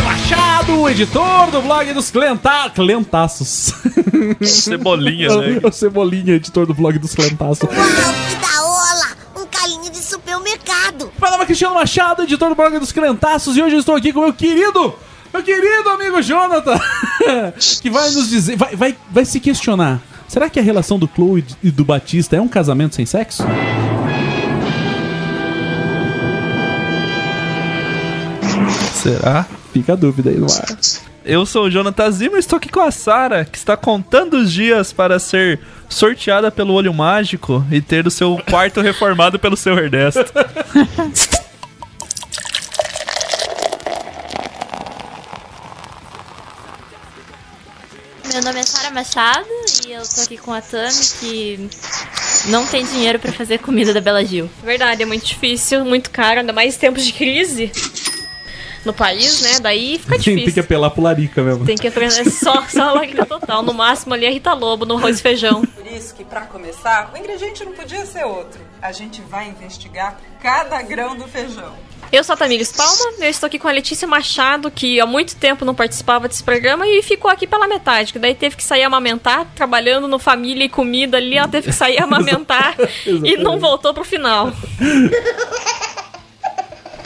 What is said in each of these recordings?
Machado, editor do blog dos Clenta... Clentaços. Cebolinha, né? O Cebolinha, editor do blog dos Clentaços. Uau, que da ola! Um calinho de supermercado. Meu nome é Cristiano Machado, editor do blog dos Clentaços, e hoje eu estou aqui com o meu querido, meu querido amigo Jonathan, que vai nos dizer, vai, vai, vai se questionar. Será que a relação do Chloe e do Batista é um casamento sem sexo? Será? Fica a dúvida aí no ar. Eu sou o Jonathan Zimmer, estou aqui com a Sara, que está contando os dias para ser sorteada pelo Olho Mágico e ter o seu quarto reformado pelo seu Ernesto. Meu nome é Sara Machado e eu tô aqui com a Tami que não tem dinheiro pra fazer comida da Bela Gil. Verdade, é muito difícil, muito caro, ainda mais em tempos de crise no país, né? Daí fica difícil. tem que apelar pro Larica mesmo. Tem que aprender só, só lágrima total. No máximo ali é Rita Lobo no arroz e feijão. Por isso que, para começar, o ingrediente não podia ser outro. A gente vai investigar cada grão do feijão. Eu sou a Tamires Palma, eu estou aqui com a Letícia Machado, que há muito tempo não participava desse programa e ficou aqui pela metade, que daí teve que sair amamentar, trabalhando no Família e Comida ali, ela teve que sair amamentar e não voltou pro final.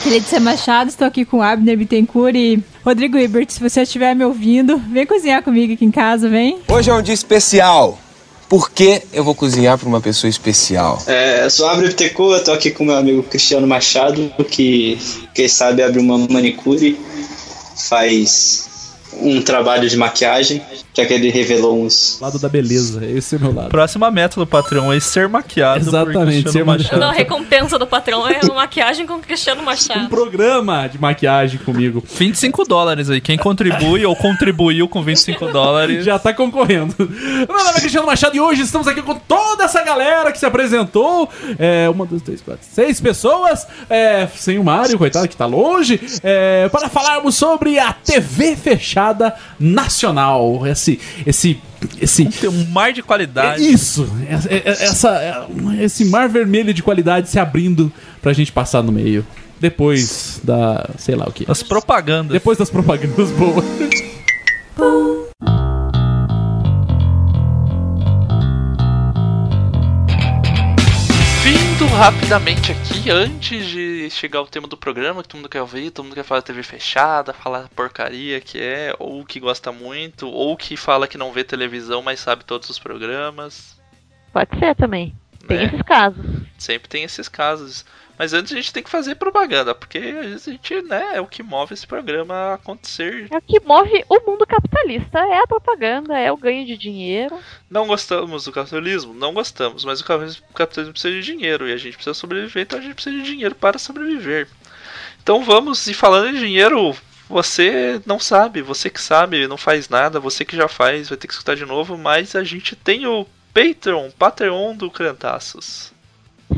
Letícia Machado, estou aqui com Abner Bittencourt e Rodrigo Ibert. Se você estiver me ouvindo, vem cozinhar comigo aqui em casa, vem. Hoje é um dia especial. Por que eu vou cozinhar para uma pessoa especial? É, eu sou Abre Ptecu, eu tô aqui com meu amigo Cristiano Machado, que, quem sabe, abre uma manicure, faz um trabalho de maquiagem, já que ele revelou uns. Lado da beleza, esse é o meu lado. Próxima meta do Patreon é ser maquiado Exatamente, por Cristiano ser Machado. Não, a recompensa do patrão é uma maquiagem com Cristiano Um Machado. programa de maquiagem comigo. 25 dólares aí. Quem contribui ou contribuiu com 25 dólares. Já tá concorrendo. Meu nome é Cristiano Machado e hoje estamos aqui com toda essa galera que se apresentou. É, uma, duas, três, quatro, seis pessoas. É, sem o Mário, coitado, que tá longe. É, para falarmos sobre a TV fechada nacional. Esse. Esse. Esse. Tem um mar de qualidade. Isso! Essa, essa- esse mar vermelho de qualidade se abrindo pra gente passar no meio. Depois da. sei lá o que. As propagandas. Depois das propagandas boas. Rapidamente aqui, antes de chegar ao tema do programa, que todo mundo quer ouvir, todo mundo quer falar TV fechada, falar porcaria que é, ou que gosta muito, ou que fala que não vê televisão, mas sabe todos os programas. Pode ser também. Tem Né? esses casos. Sempre tem esses casos. Mas antes a gente tem que fazer propaganda, porque a gente, né, é o que move esse programa a acontecer. É o que move o capitalista. É a propaganda, é o ganho de dinheiro. Não gostamos do capitalismo? Não gostamos, mas o capitalismo precisa de dinheiro e a gente precisa sobreviver, então a gente precisa de dinheiro para sobreviver. Então vamos, e falando em dinheiro, você não sabe, você que sabe, não faz nada, você que já faz, vai ter que escutar de novo, mas a gente tem o Patreon, Patreon do Crentaços.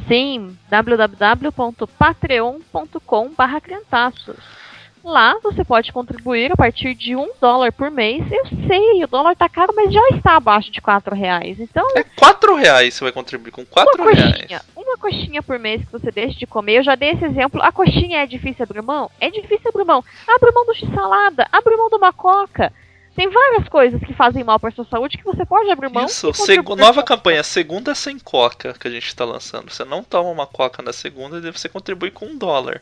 Sim, www.patreon.com.br. Lá você pode contribuir a partir de um dólar por mês. Eu sei, o dólar tá caro, mas já está abaixo de quatro reais. Então, É 4 reais você vai contribuir com 4 uma reais. coxinha, uma coxinha por mês que você deixa de comer. Eu já dei esse exemplo. A coxinha é difícil abrir mão? É difícil abrir mão. Abre mão do x-salada, abre mão de uma coca. Tem várias coisas que fazem mal para sua saúde que você pode abrir mão. Isso, contribuir nova campanha, segunda sem coca que a gente tá lançando. Você não toma uma coca na segunda e você contribui com um dólar.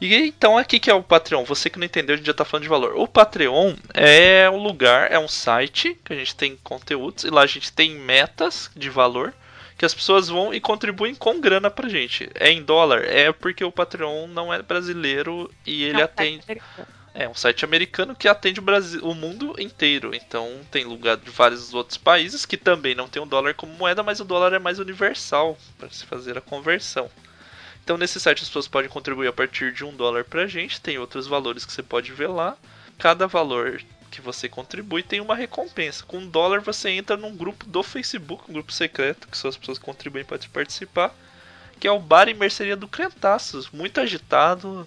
E então aqui que é o Patreon, você que não entendeu, a gente já tá falando de valor. O Patreon é um lugar, é um site que a gente tem conteúdos e lá a gente tem metas de valor que as pessoas vão e contribuem com grana pra gente. É em dólar? É porque o Patreon não é brasileiro e ele Não, atende. tá- É um site americano que atende o, Brasil, o mundo inteiro. Então tem lugar de vários outros países que também não tem o dólar como moeda, mas o dólar é mais universal para se fazer a conversão. Então nesse site as pessoas podem contribuir a partir de um dólar pra gente. Tem outros valores que você pode ver lá. Cada valor que você contribui tem uma recompensa. Com um dólar você entra num grupo do Facebook, um grupo secreto, que são as pessoas que contribuem para participar, que é o Bar e Mercearia do Crentaços. Muito agitado,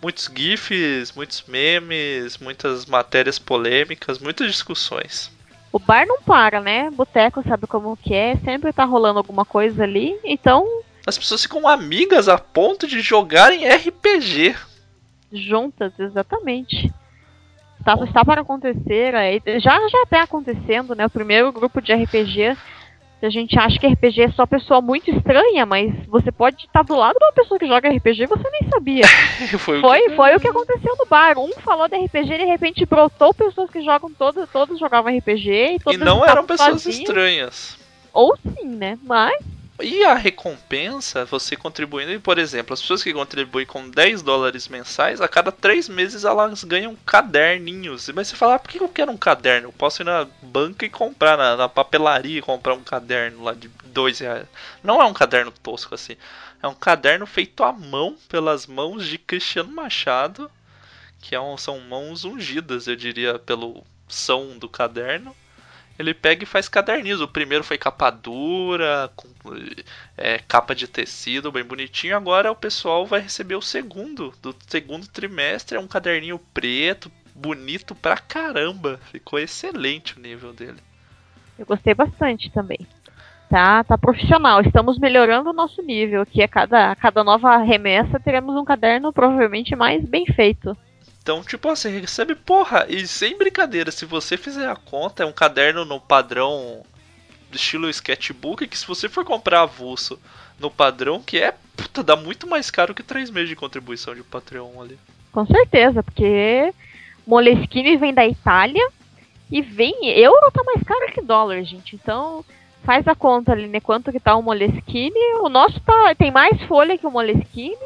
muitos GIFs, muitos memes, muitas matérias polêmicas, muitas discussões. O bar não para, né? Boteco sabe como que é, sempre tá rolando alguma coisa ali. Então, As pessoas ficam amigas a ponto de jogarem RPG. juntas, exatamente. Está, está para acontecer, aí- já já está acontecendo, né? O primeiro grupo de RPG. A gente acha que RPG é só pessoa muito estranha, mas você pode estar do lado de uma pessoa que joga RPG e você nem sabia. Foi, o Foi, que- foi o que aconteceu no bar. Um falou de RPG e de repente brotou pessoas que jogam todos, todos jogavam RPG e E todos não estavam eram pessoas sozinhos. estranhas. Ou sim, né? Mas E a recompensa, você contribuindo, e, por exemplo, as pessoas que contribuem com 10 dólares mensais, a cada 3 meses elas ganham caderninhos. Mas você fala, ah, por que eu quero um caderno? Eu posso ir na banca e comprar, na, na papelaria e comprar um caderno lá de 2 reais. Não é um caderno tosco assim. É um caderno feito à mão pelas mãos de Cristiano Machado, que é um- são mãos ungidas, eu diria, pelo som do caderno. Ele pega e faz caderninhos. O primeiro foi capa dura, com é, capa de tecido, bem bonitinho. Agora o pessoal vai receber o segundo, do segundo trimestre. É um caderninho preto, bonito pra caramba. Ficou excelente o nível dele. eu gostei bastante também. Tá, tá profissional. Estamos melhorando o nosso nível. Que a cada, a cada nova remessa teremos um caderno provavelmente mais bem feito. Então, tipo assim, recebe porra. E sem brincadeira, se você fizer a conta, é um caderno no padrão estilo sketchbook, que se você for comprar avulso no padrão, que é, puta, dá muito mais caro que 3 meses de contribuição de Patreon ali. Com certeza, porque Moleskine vem da Itália e vem. Euro tá mais caro que dólar, gente. Então faz a conta ali, né? Quanto que tá o Moleskine. O nosso tá, tem mais folha que o Moleskine.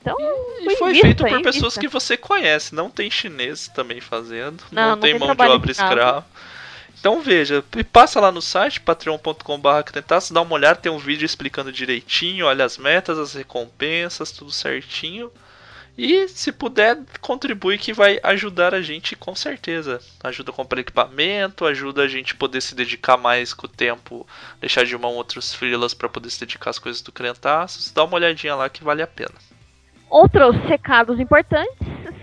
Então, E foi invista, feito por pessoas que você conhece, não tem chinês também fazendo, Não, não, não tem tem mão de obra escrava. Então veja, e passa lá no site patreon.com.br Crentaço, dá uma olhada, tem um vídeo explicando direitinho, olha as metas, as recompensas, tudo certinho. E se puder, contribui que vai ajudar a gente com certeza. Ajuda a comprar equipamento, ajuda a gente poder se dedicar mais com o tempo, deixar de mão outros freelas para poder se dedicar às coisas do Crentaços. Dá uma olhadinha lá que vale a pena. Outros recados importantes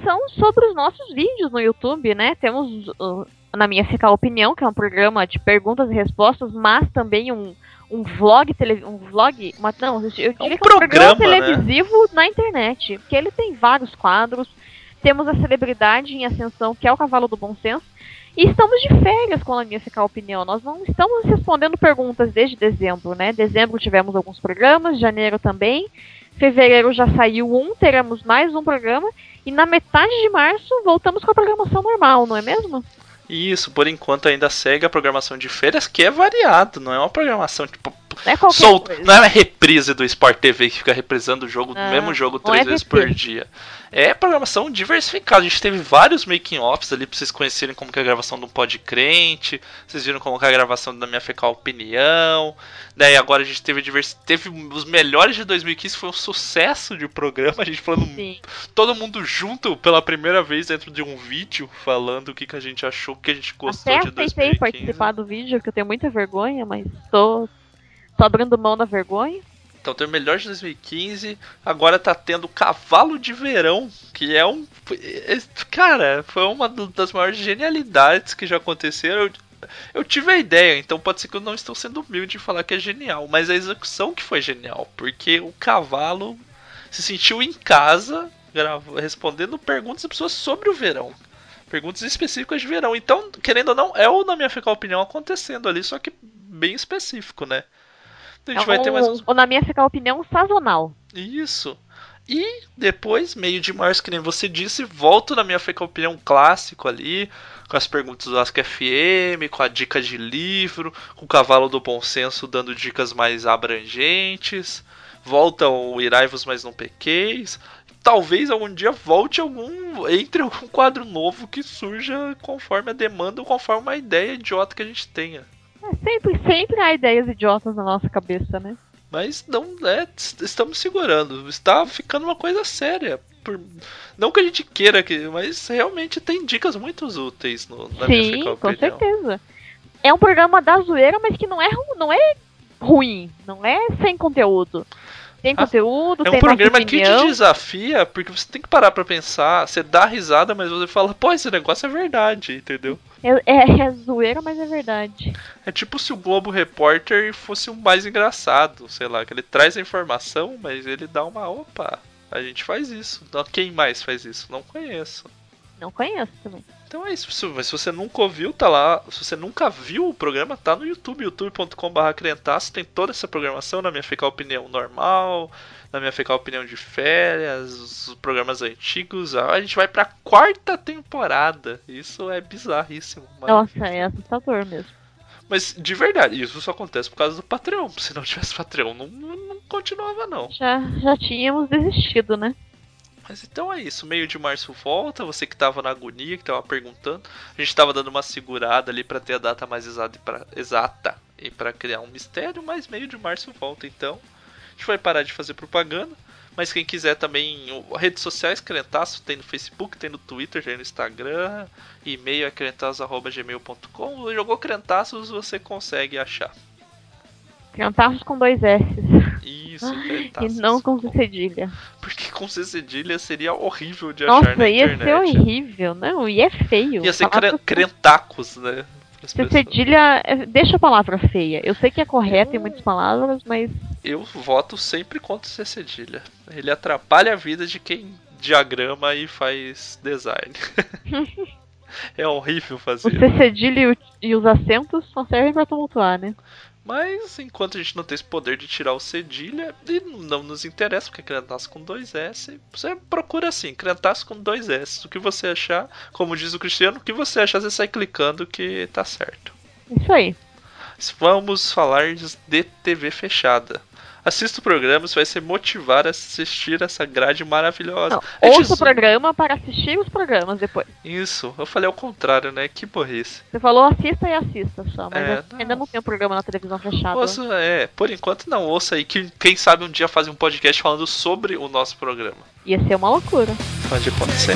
são sobre os nossos vídeos no YouTube, né? Temos, na minha ficar opinião, que é um programa de perguntas e respostas, mas também um, um vlog, tele, um vlog, uma, não, eu diria que é um programa programa, né? televisivo na internet, porque ele tem vários quadros. Temos a celebridade em ascensão, que é o Cavalo do Bom Senso. E estamos de férias com a minha ficar opinião. Nós não estamos respondendo perguntas desde dezembro, né? Dezembro tivemos alguns programas, janeiro também. Fevereiro já saiu um, teremos mais um programa. E na metade de março voltamos com a programação normal, não é mesmo? Isso, por enquanto ainda segue a programação de férias, que é variado, não é uma programação tipo Não é coisa. não é uma reprise do Sport TV que fica reprisando o jogo, o Não, mesmo jogo não três é vezes por dia. É programação diversificada. A gente teve vários making offs ali pra vocês conhecerem como que é a gravação do Pod Crente, vocês viram como que é a gravação da minha fecal opinião. Daí agora a gente teve divers... teve os melhores de 2015, foi um sucesso de programa, a gente falando Sim. todo mundo junto pela primeira vez dentro de um vídeo falando o que, que a gente achou, o que a gente gostou Até de aceitei 2015. participar do vídeo, que eu tenho muita vergonha, mas tô, tô abrindo mão da vergonha. Então tem o melhor de 2015, agora tá tendo Cavalo de Verão, que é um. é- Cara, foi uma das maiores genialidades que já aconteceram. Eu, tive a ideia, então pode ser que eu não estou sendo humilde em falar que é genial, mas a execução que foi genial, porque o cavalo se sentiu em casa respondendo perguntas de pessoas sobre o verão. Perguntas específicas de verão. Então, querendo ou não, é o, na minha ficar opinião, acontecendo ali, só que bem específico, né? A gente É vai ter mais um- uns ou na minha ficar opinião sazonal. isso. E depois, meio de março, que nem você disse, volto na minha feca opinião clássico ali, com as perguntas do Ask FM, com a dica de livro, com o cavalo do bom senso dando dicas mais abrangentes. Volta o Iraivos, mas não pequeis. Talvez algum dia volte algum. entre algum quadro novo que surja conforme a demanda ou conforme uma ideia idiota que a gente tenha. É, sempre, sempre há ideias idiotas na nossa cabeça, né? Mas não é, estamos segurando. Está ficando uma coisa séria. Por, não que a gente queira que, mas realmente tem dicas muito úteis no, na minha Sim, com opinião. certeza. É um programa da zoeira, mas que não é, não é ruim, não é sem conteúdo. Tem conteúdo, É tem um programa nossa que te opinião. desafia, porque você tem que parar pra pensar, você dá risada, mas você fala, pô, esse negócio é verdade, entendeu? É, é, é zoeira, mas é verdade. É tipo se o Globo Repórter fosse o mais engraçado, sei lá, que ele traz a informação, mas ele dá uma opa, a gente faz isso. Quem mais faz isso? Não conheço. Não conheço também. Então é isso, se- mas se você nunca ouviu, tá lá. Se você nunca viu o programa, tá no YouTube, youtube.com.br crentaço, tem toda essa programação na minha Ficar Opinião normal, na minha Ficar Opinião de férias, os programas antigos. A gente vai pra quarta temporada. Isso é bizarríssimo. Nossa, é assustador mesmo. mas de verdade, isso só acontece por causa do Patreon. Se não tivesse Patreon, não, não, não continuava não. Já, já tínhamos desistido, né? Mas então é isso, meio de março volta, você que tava na agonia, que tava perguntando. A gente tava dando uma segurada ali pra ter a data mais exata e pra, exata e para criar um mistério, mas meio de março volta então. A gente vai parar de fazer propaganda, mas quem quiser também, redes sociais, Crentaço, tem no Facebook, tem no Twitter, tem no Instagram, e-mail é crentaço.gmail.com. Jogou Crentaços, você consegue achar. Crianças com dois S. Isso, E não com cedilha. Porque com cedilha seria horrível de achar Nossa, na ia internet. ser horrível. Não, e é feio. Ia ser cre- crentacos, né? pessoas. cedilha, é- deixa a palavra feia. Eu sei que é correto em muitas palavras, mas Eu voto sempre contra o C cedilha. Ele atrapalha a vida de quem diagrama e faz design. é horrível o fazer. C cedilha e, o- e os acentos só servem pra tumultuar, né? Mas enquanto a gente não tem esse poder de tirar o cedilha, e não nos interessa, porque é crentaço com dois S, você procura assim, crentaço com dois S. O que você achar, como diz o Cristiano, o que você achar, você sai clicando que tá certo. Isso aí. Vamos falar de TV fechada. Assista o programa, você vai se motivar a assistir essa grade maravilhosa. Não, ouça o programa para assistir os programas depois. Isso, eu falei ao contrário, né? Que burrice. Você falou assista e assista só, mas É, ainda não tem um programa na televisão fechada. Ouça, é, por enquanto não, ouça aí, que quem sabe um dia fazer um podcast falando sobre o nosso programa. Ia ser uma loucura. Pode acontecer.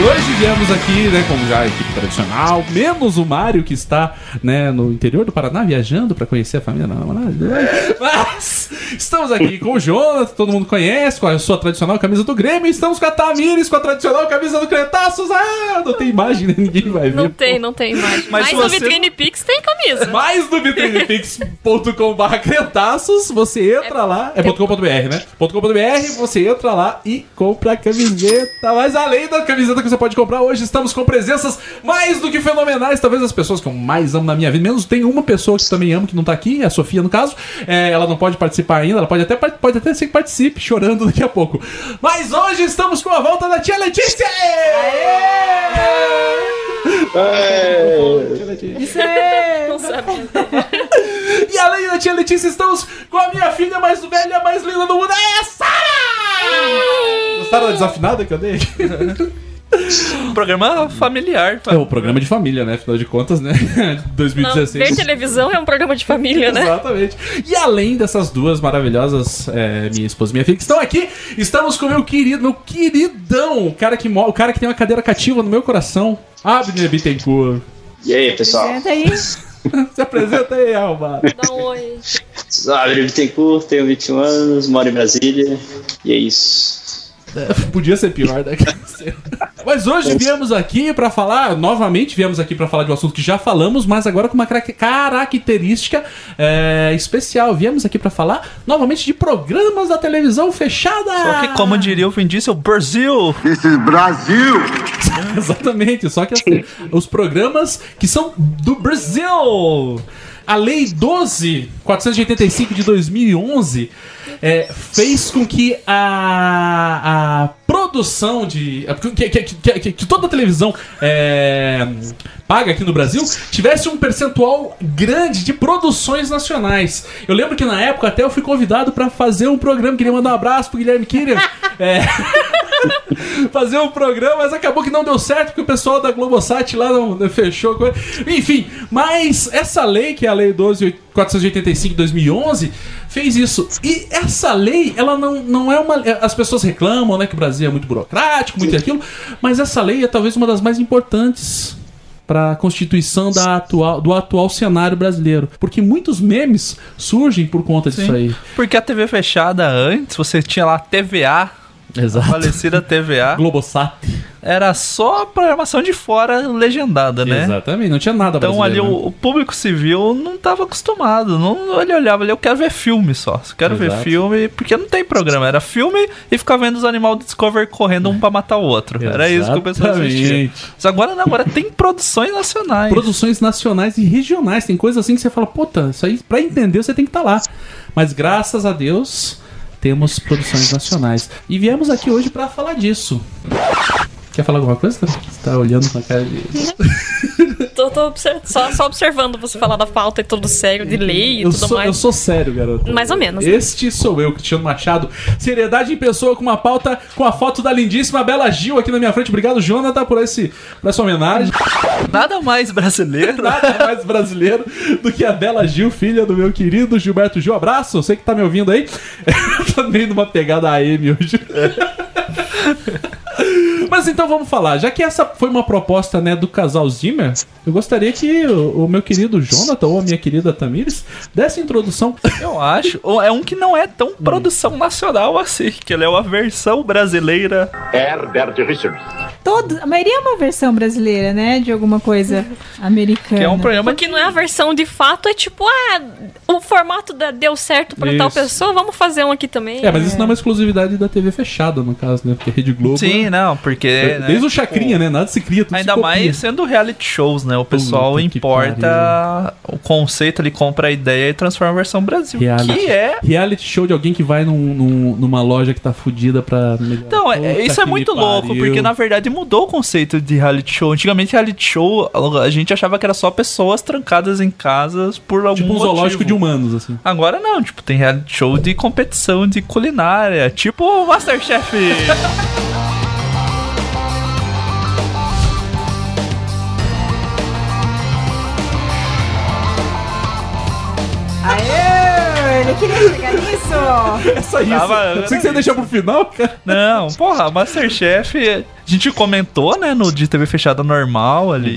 Hoje viemos aqui, né, como já a equipe tradicional, menos o Mário que está, né, no interior do Paraná viajando para conhecer a família da namorada. Mas estamos aqui com o Jonathan, todo mundo conhece, com a sua tradicional camisa do Grêmio, estamos com a Tamires com a tradicional camisa do Cretaços. Ah, não tem imagem, né? ninguém vai ver. Não tem, não tem imagem. Mas Mas, no você- Vitrine Pix tem camisa. Mais no vitrinepix.com.br crentaços, você entra lá, é .com.br, né? .com.br, você entra lá e compra a camiseta. Mas além da camiseta que você pode comprar, hoje estamos com presenças mais do que fenomenais. Talvez as pessoas que eu mais amo na minha vida, menos tem uma pessoa que também amo, que não tá aqui, a Sofia no caso. É, ela não pode participar ainda, ela pode até, pode até ser que participe, chorando daqui a pouco. Mas hoje estamos com a volta da tia Letícia! Isso é. Não sabe. E além da tia Letícia, estamos com a minha filha mais velha, mais linda do mundo, é a Sara! Gostaram da desafinada que eu dei? Um programa familiar. É o programa de família, né? Afinal de contas, né? Não, 2016. ver televisão é um programa de família, né? Exatamente. E além dessas duas maravilhosas, é, minha esposa e minha filha, que estão aqui, estamos com o meu querido, meu queridão, o cara que, o cara que tem uma cadeira cativa no meu coração, Abner Bittencourt. E aí, pessoal? Apresenta aí. Se apresenta aí, Alvaro. Dá um oi. Abre Bittencourt, tenho 21 anos, moro em Brasília. E é isso. Podia ser pior, né? Mas hoje viemos aqui pra falar, novamente viemos aqui pra falar de um assunto que já falamos, mas agora com uma característica é, especial. Viemos aqui pra falar novamente de programas da televisão fechada. Só que, como diria o Vin Diesel, Brasil! Exatamente, só que assim, os programas que são do Brasil. A Lei 12.485 de 2011 é, fez com que a, a produção de. Que, que, que- que- toda a televisão é, paga aqui no Brasil tivesse um percentual grande de produções nacionais. Eu lembro que na época até eu fui convidado para fazer um programa, queria mandar um abraço pro Guilherme Kirian. É, fazer um programa, mas acabou que não deu certo porque o pessoal da Globosat lá não, não fechou. com. Enfim, mas essa lei, que é a Lei 12.485 de 2011, fez isso. E essa lei, ela não, não é uma. As pessoas reclamam, né, que o Brasil é muito burocrático, muito aquilo, mas essa lei é talvez uma das mais importantes para a constituição da atual, do atual cenário brasileiro. Porque muitos memes surgem por conta disso aí. Porque a TV fechada antes, você tinha lá a TVA, Exato. a falecida TVA, Globosat. era só programação de fora legendada, né? Exatamente, não tinha nada Então ali né? o, o público civil não estava acostumado. Não, ele olhava ali, eu quero ver filme só. Quero ver Exato. filme, porque não tem programa. Era filme e ficar vendo os animais do Discovery correndo um pra matar o outro. Era isso que o pessoal assistia. Exatamente. Mas agora não, agora tem produções nacionais. produções nacionais e regionais. Tem coisa assim que você fala, puta, isso aí pra entender você tem que estar lá. Mas graças a Deus temos produções nacionais. E viemos aqui hoje pra falar disso. Quer falar alguma coisa? Você tá olhando com a cara de. Tô, tô só, só observando você falar da pauta e tudo sério, de lei e Eu tudo sou, mais. eu sou sério, garoto. Mais ou menos, né? Este sou eu, Cristiano Machado. Seriedade em pessoa com uma pauta com a foto da lindíssima Bela Gil aqui na minha frente. Obrigado, Jonathan, por, esse, por essa homenagem. Nada mais brasileiro. Nada mais brasileiro do que a Bela Gil, filha do meu querido Gilberto Gil. Abraço, você que tá me ouvindo aí. Tô meio numa pegada AM hoje. Mas então vamos falar, já que essa foi uma proposta né, do casal Zimmer, eu gostaria que o, o meu querido Jonathan ou a minha querida Tamires desse a introdução. Eu acho. Ou É um que não é Hum. tão produção nacional assim, que ele é uma versão brasileira. Herbert Richards. Todo, a maioria é uma versão brasileira, né? De alguma coisa americana. Que é um programa Porque não é a versão de fato, é tipo, ah, o formato da- deu certo pra tal Isso. pessoa, vamos fazer um aqui também. É, mas isso não é uma exclusividade da TV fechada, no caso, né? Porque a Rede Globo. Sim, é- não, porque. É- né, Desde o tipo, Chacrinha, né? Nada se cria, tudo Ainda se mais sendo reality shows, né? O pessoal Puta importa o conceito, ele compra a ideia e transforma a versão Brasil. Reality, Que é. reality show de alguém que vai num, num- numa loja que tá fudida pra. Então, é- Puta isso é muito louco, porque na verdade mudou o conceito de reality show. Antigamente, reality show, a gente achava que era só pessoas trancadas em casas por algum Tipo um motivo. zoológico de humanos, assim. Agora não, tipo, tem reality show de competição de culinária, tipo o Masterchef. queria chegar nisso! É só isso. Tava- eu pensei que você ia deixar pro final, cara. Não, porra, Masterchef, a gente comentou, né, no de TV fechada normal ali,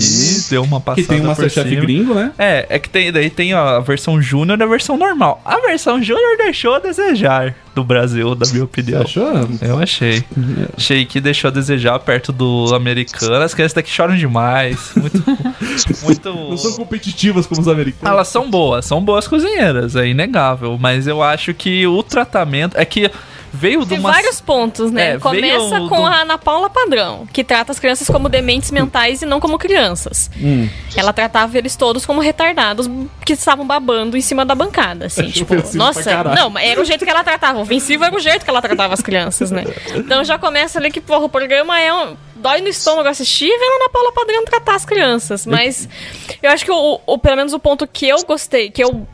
deu uma passada Que tem um por Masterchef gringo, né? É, é que tem, daí tem a versão júnior e a versão normal. A versão júnior deixou a desejar do Brasil, da minha opinião. Você achou? Eu achei. Achei que deixou a desejar perto do americano. As crianças daqui choram demais. Muito. muito... Não são competitivas como os americanos. Elas são boas, são boas cozinheiras, é inegável. Mas eu acho que o tratamento. É que veio de Tem uma. vários pontos, né? É, Começa veio com do- a Ana Paula Padrão, que trata as crianças como dementes mentais e não como crianças. Hum. Ela tratava eles todos como retardados que estavam babando em cima da bancada, assim, Acho tipo, nossa, não, mas era o jeito que ela tratava, ofensivo era o jeito que ela tratava as crianças, né? Então já começa ali que, porra, o programa é um dói no estômago assistir e vendo a Ana Paula Padrão tratar as crianças, mas eu acho que o, o- pelo menos o ponto que eu gostei, que eu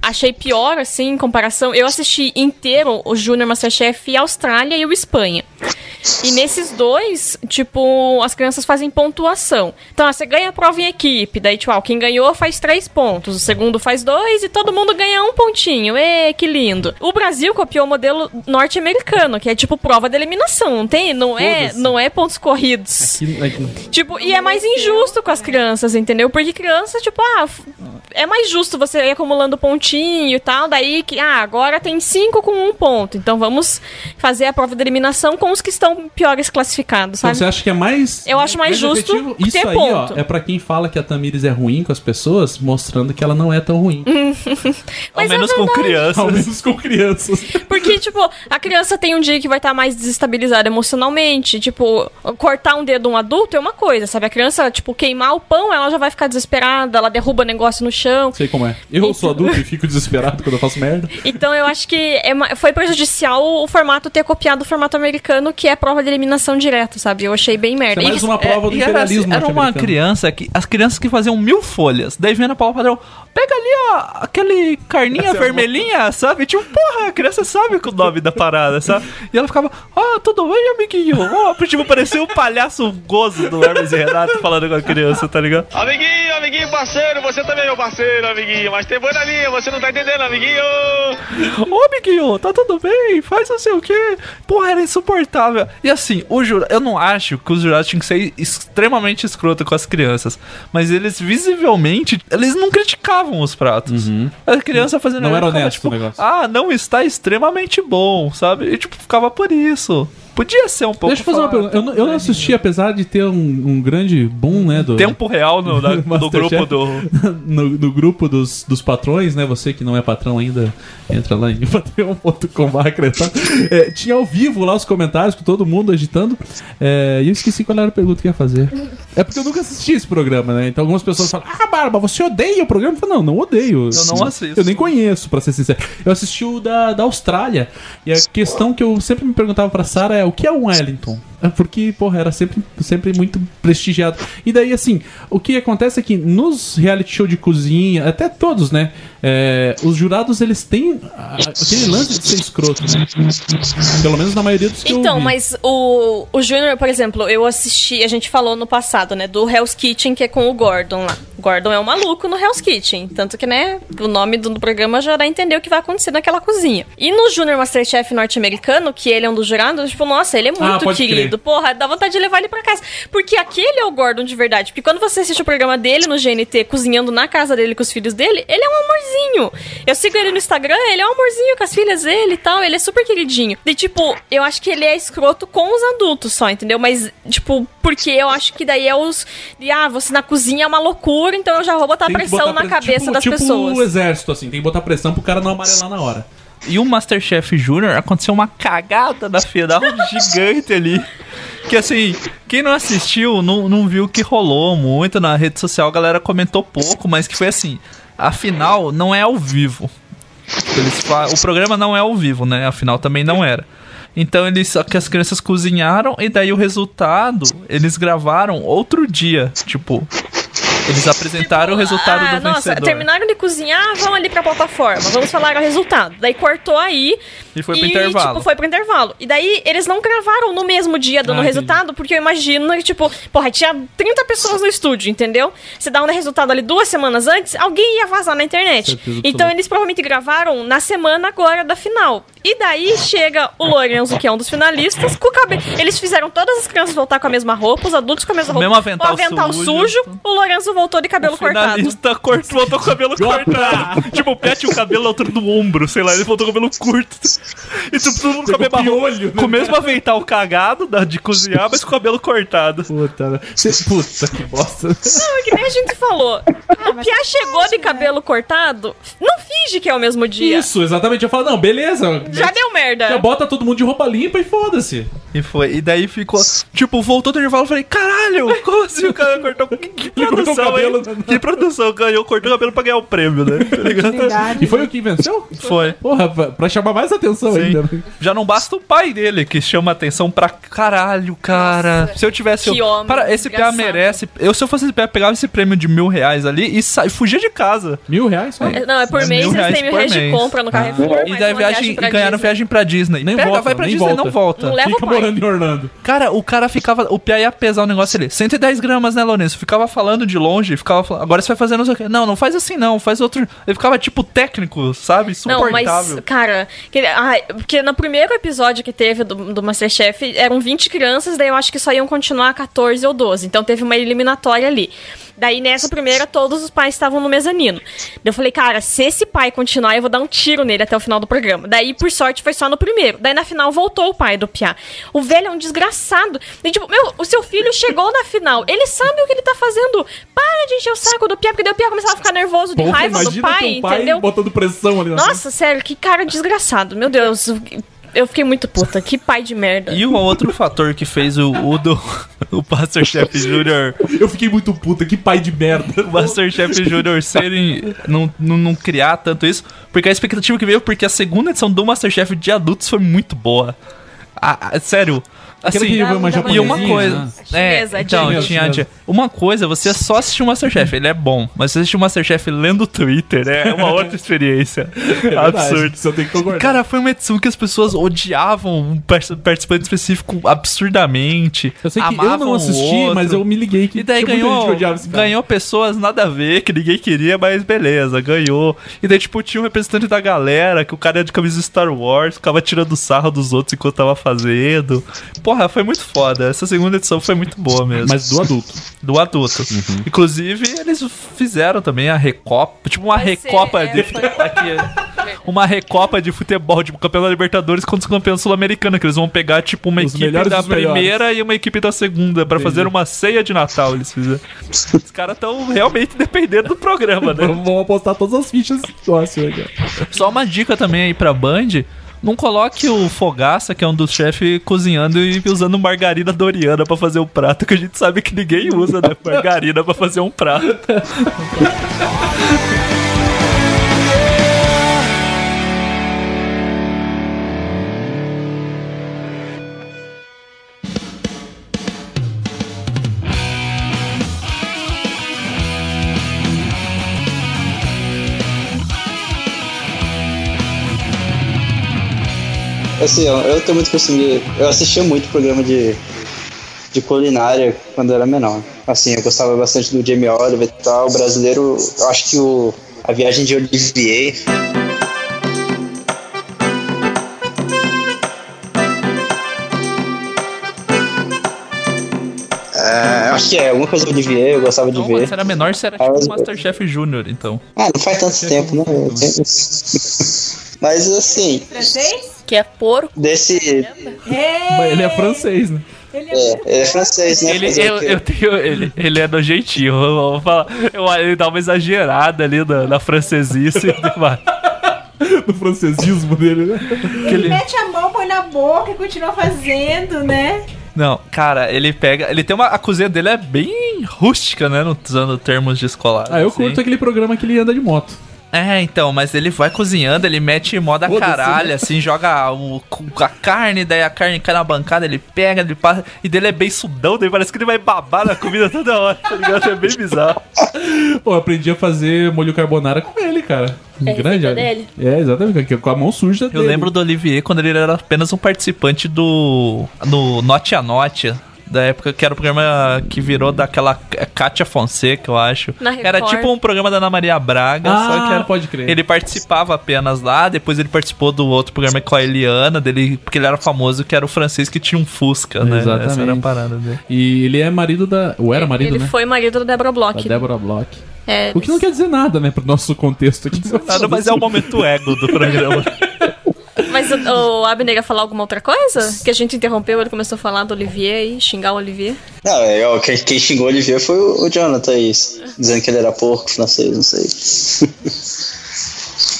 achei pior, assim, em comparação. Eu assisti inteiro o Junior Masterchef Austrália e o Espanha. E nesses dois, tipo, as crianças fazem pontuação. Então, ah, você ganha a prova em equipe. Daí, tipo, ah, quem ganhou faz três pontos. O segundo faz dois e todo mundo ganha um pontinho. Ê, que lindo. O Brasil copiou o modelo norte-americano, que é tipo prova de eliminação. Não tem? Não é, não é pontos corridos. Aqui- aqui- Tipo, e é mais injusto com as crianças, entendeu? Porque criança, tipo, ah, é mais justo você ir acumulando pontinho e tal. Daí que, ah, agora tem cinco com um ponto. Então vamos fazer a prova de eliminação com os que estão piores classificados, Então sabe? você acha que é mais. Eu acho mais justo efetivo? Isso aí, ponto. ó, é pra quem fala que a Tamires é ruim com as pessoas, mostrando que ela não é tão ruim. Ao Mas é menos com crianças. Ao menos com crianças. Porque, tipo, a criança tem um dia que vai estar mais desestabilizada emocionalmente. Tipo, cortar um dedo um adulto é uma coisa, sabe? A criança, tipo, queimar o pão, ela já vai ficar desesperada, ela derruba negócio no chão. Sei como é. Eu sou adulto e fico desesperado quando eu faço merda. Então eu acho que é foi prejudicial o formato ter copiado o formato americano, que é prova de eliminação direto, sabe? Eu achei bem merda. Isso é mais E- uma prova do E era, imperialismo era uma criança que. As crianças que faziam mil folhas. Daí vinha na prova padrão. Pega ali, ó, aquele carninha Essa é vermelhinha, sabe? Tipo, porra, a criança sabe o nome da parada, sabe? E ela ficava, ah, tudo bem, amiguinho? Ó, tipo, parecia o palhaço gozo do Hermes e Renato falando com a criança, tá ligado? Amiguinho, amiguinho, parceiro, você também é meu parceiro, amiguinho. Mas tem boi na linha, você não tá entendendo, amiguinho. Ô, amiguinho, tá tudo bem? Faz não sei o quê. Porra, era insuportável. E assim, o jurado, eu não acho que os jurados tinham que ser extremamente escroto com as crianças. Mas eles, visivelmente, eles não criticavam os pratos. A criança fazendo Uhum. Não era ficava, honesto o negócio. Ah, não está extremamente bom, sabe? E tipo, ficava por isso. Podia ser um pouco. Deixa eu fazer uma pergunta. Eu não, eu não assisti, apesar de ter um, um grande boom, né? Do, Tempo real no, na- no grupo do. no, no grupo dos, dos patrões, né? Você que não é patrão ainda, entra lá em patreon.com.br é, Tinha ao vivo lá os comentários com todo mundo agitando. É, e eu esqueci qual era a pergunta que ia fazer. É porque eu nunca assisti esse programa, né? Então algumas pessoas falam, ah, Barba, você odeia o programa? Eu falo, não, não odeio. Eu não assisto. Eu nem conheço, pra ser sincero. Eu assisti o da, da Austrália. E a questão que eu sempre me perguntava pra Sarah é o que é um Wellington? É Porque, porra, era sempre, sempre muito prestigiado. E daí, assim, o que acontece é que nos reality show de cozinha, até todos, né? é, os jurados, eles têm aquele lance de ser escroto, né? Pelo menos na maioria dos que Então, mas o, o Júnior, por exemplo, eu assisti, a gente falou no passado, né, do Hell's Kitchen, que é com o Gordon lá. O Gordon é um maluco no Hell's Kitchen. Tanto que, né, o nome do, programa já dá a entender o que vai acontecer naquela cozinha. E no Júnior Masterchef norte-americano, que ele é um dos jurados, tipo, nossa, ele é Ah, muito pode crer. Querido. Porra, dá vontade de levar ele pra casa. Porque aquele é o Gordon de verdade. Porque quando você assiste o programa dele no GNT, cozinhando na casa dele com os filhos dele, ele é um amorzinho. Eu sigo ele no Instagram, ele é um amorzinho com as filhas dele e tal. Ele é super queridinho. E, tipo, eu acho que ele é escroto com os adultos só, entendeu? Mas, tipo, porque eu acho que daí é os. De, ah, você na cozinha é uma loucura, então eu já vou botar pressão botar na pressão- cabeça tipo, das tipo pessoas. o exército, assim, tem que botar pressão pro cara não amarelar na hora. E o Masterchef Júnior aconteceu uma cagada na final gigante ali. Que assim, quem não assistiu não, não viu que rolou muito na rede social, a galera comentou pouco, mas que foi assim: a final não é ao vivo. Eles o programa não é ao vivo, né? A final também não era. Então eles só que as crianças cozinharam e daí o resultado eles gravaram outro dia, tipo, eles apresentaram o resultado Ah, do nossa, vencedor. terminaram de cozinhar, vão ali pra plataforma, vamos falar o resultado. Daí cortou aí. E foi pro intervalo. Tipo, foi pro intervalo. E daí eles não gravaram no mesmo dia dando Ah, entendi. resultado, porque eu imagino que, tipo, porra, tinha 30 pessoas no estúdio, entendeu? Você dá um resultado ali duas semanas antes, alguém ia vazar na internet. Certeza Então eles provavelmente gravaram na semana agora da final. E daí chega o Lorenzo, que é um dos finalistas, com o cabelo. Eles fizeram todas as crianças voltar com a mesma roupa, os adultos com a mesma O roupa. mesmo avental o avental sujo. sujo. O Lorenzo voltou de cabelo o cortado. finalista cortou, voltou com o cabelo cortado. tipo, o Pé tinha o cabelo na altura do ombro, sei lá, ele voltou com o cabelo curto. E tipo, todo mundo com a mesma piolho, roupa, com o mesmo avental cagado da, de cozinhar, mas com o cabelo cortado. Puta, né? Puta que bosta. Não, é que nem a gente falou. o Pia chegou de cabelo cortado, não finge que é o mesmo dia. Isso, exatamente. Eu falo, não, beleza. Já deu merda. Já bota todo mundo de roupa limpa e foda-se. E foi. E daí ficou. Tipo, voltou do intervalo e falei, caralho, como assim o cara cortou? Que, que cortou o produção, cabelo, hein? né? Que produção ganhou, cortou o cabelo pra ganhar o prêmio, né? Tá? E foi o que venceu? Foi. Porra, pra, pra chamar mais atenção Sim. ainda. Já não basta o pai dele, que chama atenção pra caralho, cara. se eu tivesse. que eu- homem para, esse PA merece. Eu, se eu fosse esse PA, pegava esse prêmio de mil reais ali e sa, fugia de casa. Mil reais só? É, Não, é por mês, mil eles reais têm mil reais de mês. compra no Carrefour. E mais daí viagem, pra e ganharam Disney. viagem pra Disney. Nem Pega, volta, vai pra nem Disney e volta. não volta. Não leva Fica o pai. morando em Orlando. Cara, o cara ficava. O Pia ia pesar o negócio ali. 110 gramas, né, Lourenço? Ficava falando de longe, ficava falando. Agora você vai fazer não sei o quê. Não, não faz assim, não. Faz outro. Ele ficava tipo técnico, sabe? Não, Insuportável. mas, cara, que, ai, porque no primeiro episódio que teve do, do Masterchef eram 20 crianças, daí eu acho que só iam continuar 14 ou 12. Então teve uma eliminatória ali. Daí nessa primeira, todos os pais estavam no mezanino. Daí eu falei, cara, se esse pai continuar, eu vou dar um tiro nele até o final do programa. Daí, por sorte, foi só no primeiro. Daí na final voltou o pai do Piá. O velho é um desgraçado. Daí, tipo, meu, o seu filho chegou na final. Ele sabe o que ele tá fazendo. Para de encher o saco do Piá, porque daí o Piá começava a ficar nervoso de Porra, raiva do pai, pai entendeu? botando pressão ali na Nossa, sério, que cara desgraçado. Meu Deus. Eu fiquei muito puta. Que pai de merda. E um outro fator que fez o, o, do, o Masterchef Júnior. Eu fiquei muito puta, que pai de merda. O Masterchef Júnior serem. Não, não, não criar tanto isso. Porque a expectativa que veio, porque a segunda edição do Masterchef de adultos foi muito boa. Ah, sério. Assim, que foi uma e uma japonesinha, coisa. né? É, Chinesa, então, chinesa, tinha, Uma coisa, você só assistiu o Masterchef, ele é bom. Mas você assistiu o Masterchef lendo o Twitter, é uma outra experiência. verdade, Absurdo. Eu tenho que concordar. Cara, foi uma edição que as pessoas odiavam um par- participante específico absurdamente. Eu sei que eu amavam não assisti, mas eu me liguei que E daí ganhou, ganhou pessoas nada a ver, que ninguém queria, mas beleza, ganhou. E daí, tipo, tinha um representante da galera, que o cara era de camisa Star Wars, ficava tirando sarro dos outros enquanto tava fazendo. Porra, foi muito foda. Essa segunda edição foi muito boa mesmo. Mas do adulto. Do adulto. Uhum. Inclusive, eles fizeram também a Recopa, tipo uma Vai Recopa é, de foi- aqui, uma Recopa de futebol, tipo campeão da Libertadores contra os campeões sul-americanos, que eles vão pegar tipo uma Os equipe da primeira e uma equipe da segunda pra fazer uma ceia de Natal, eles fizeram. Os caras estão realmente dependendo do programa, né? Vamos vamos apostar todas as fichas do negócio aí, cara. Só uma dica também aí pra Band. Não coloque o Fogaça, que é um dos chefes, cozinhando e usando margarina doriana pra fazer o prato, que a gente sabe que ninguém usa, né? Margarina pra fazer um prato. Assim, eu, eu tenho muito costume de. Eu assistia muito programa de, de culinária quando eu era menor. Assim, eu gostava bastante do Jamie Oliver e tal. O brasileiro, eu acho que o, a viagem de Olivier. É, eu acho que é alguma coisa do Olivier, eu gostava de Não, ver. você era menor, você era Ah, tipo um Masterchef Júnior, então. Ah, não faz tanto tempo, né? Mas assim, Francês? Que é porco. desse. Mas ele é francês, né? É, ele é francês, né? Ele, eu, eu tenho, ele, ele é nojentinho, eu vou falar. Eu, ele dá uma exagerada ali na, na francesice. mas- No francesismo dele, né? que ele- Mete a mão, põe na boca e continua fazendo, né? Não, cara, ele pega. Ele tem uma. A cozinha dele é bem rústica, né? Usando termos de escolar. Ah, eu assim. curto aquele programa que ele anda de moto. É, então, mas ele vai cozinhando, ele mete moda caralho, né? assim, joga o, a carne, daí a carne cai na bancada, ele pega, ele passa. E dele é bem sudão, daí parece que ele vai babar na comida toda hora, tá ligado? É bem bizarro. Pô, eu aprendi a fazer molho carbonara com ele, cara. É Grande, olha. dele? É, exatamente, com a mão suja Eu dele. lembro do Olivier quando ele era apenas um participante do. no Note a Note. Da época que era o programa que virou daquela Kátia Fonseca, eu acho. Na Era tipo um programa da Ana Maria Braga, Ah, só que era, pode crer. ele participava apenas lá, depois ele participou do outro programa com a Eliana, dele, porque ele era famoso, que era o francês que tinha um Fusca, né? Exatamente. Essa era a parada dele. E ele é marido da. Ou era marido, Ele né? foi marido da Débora Da Bloch. Débora Bloch. É, O que não quer dizer nada, né, pro nosso contexto aqui. Nada, mas é o momento ego do programa. Mas o, o Abner ia falar alguma outra coisa? Que a gente interrompeu, ele começou a falar do Olivier e xingar o Olivier. Não, é, ó, quem, quem xingou o Olivier foi o, o Jonathan dizendo que ele era porco francês, não sei.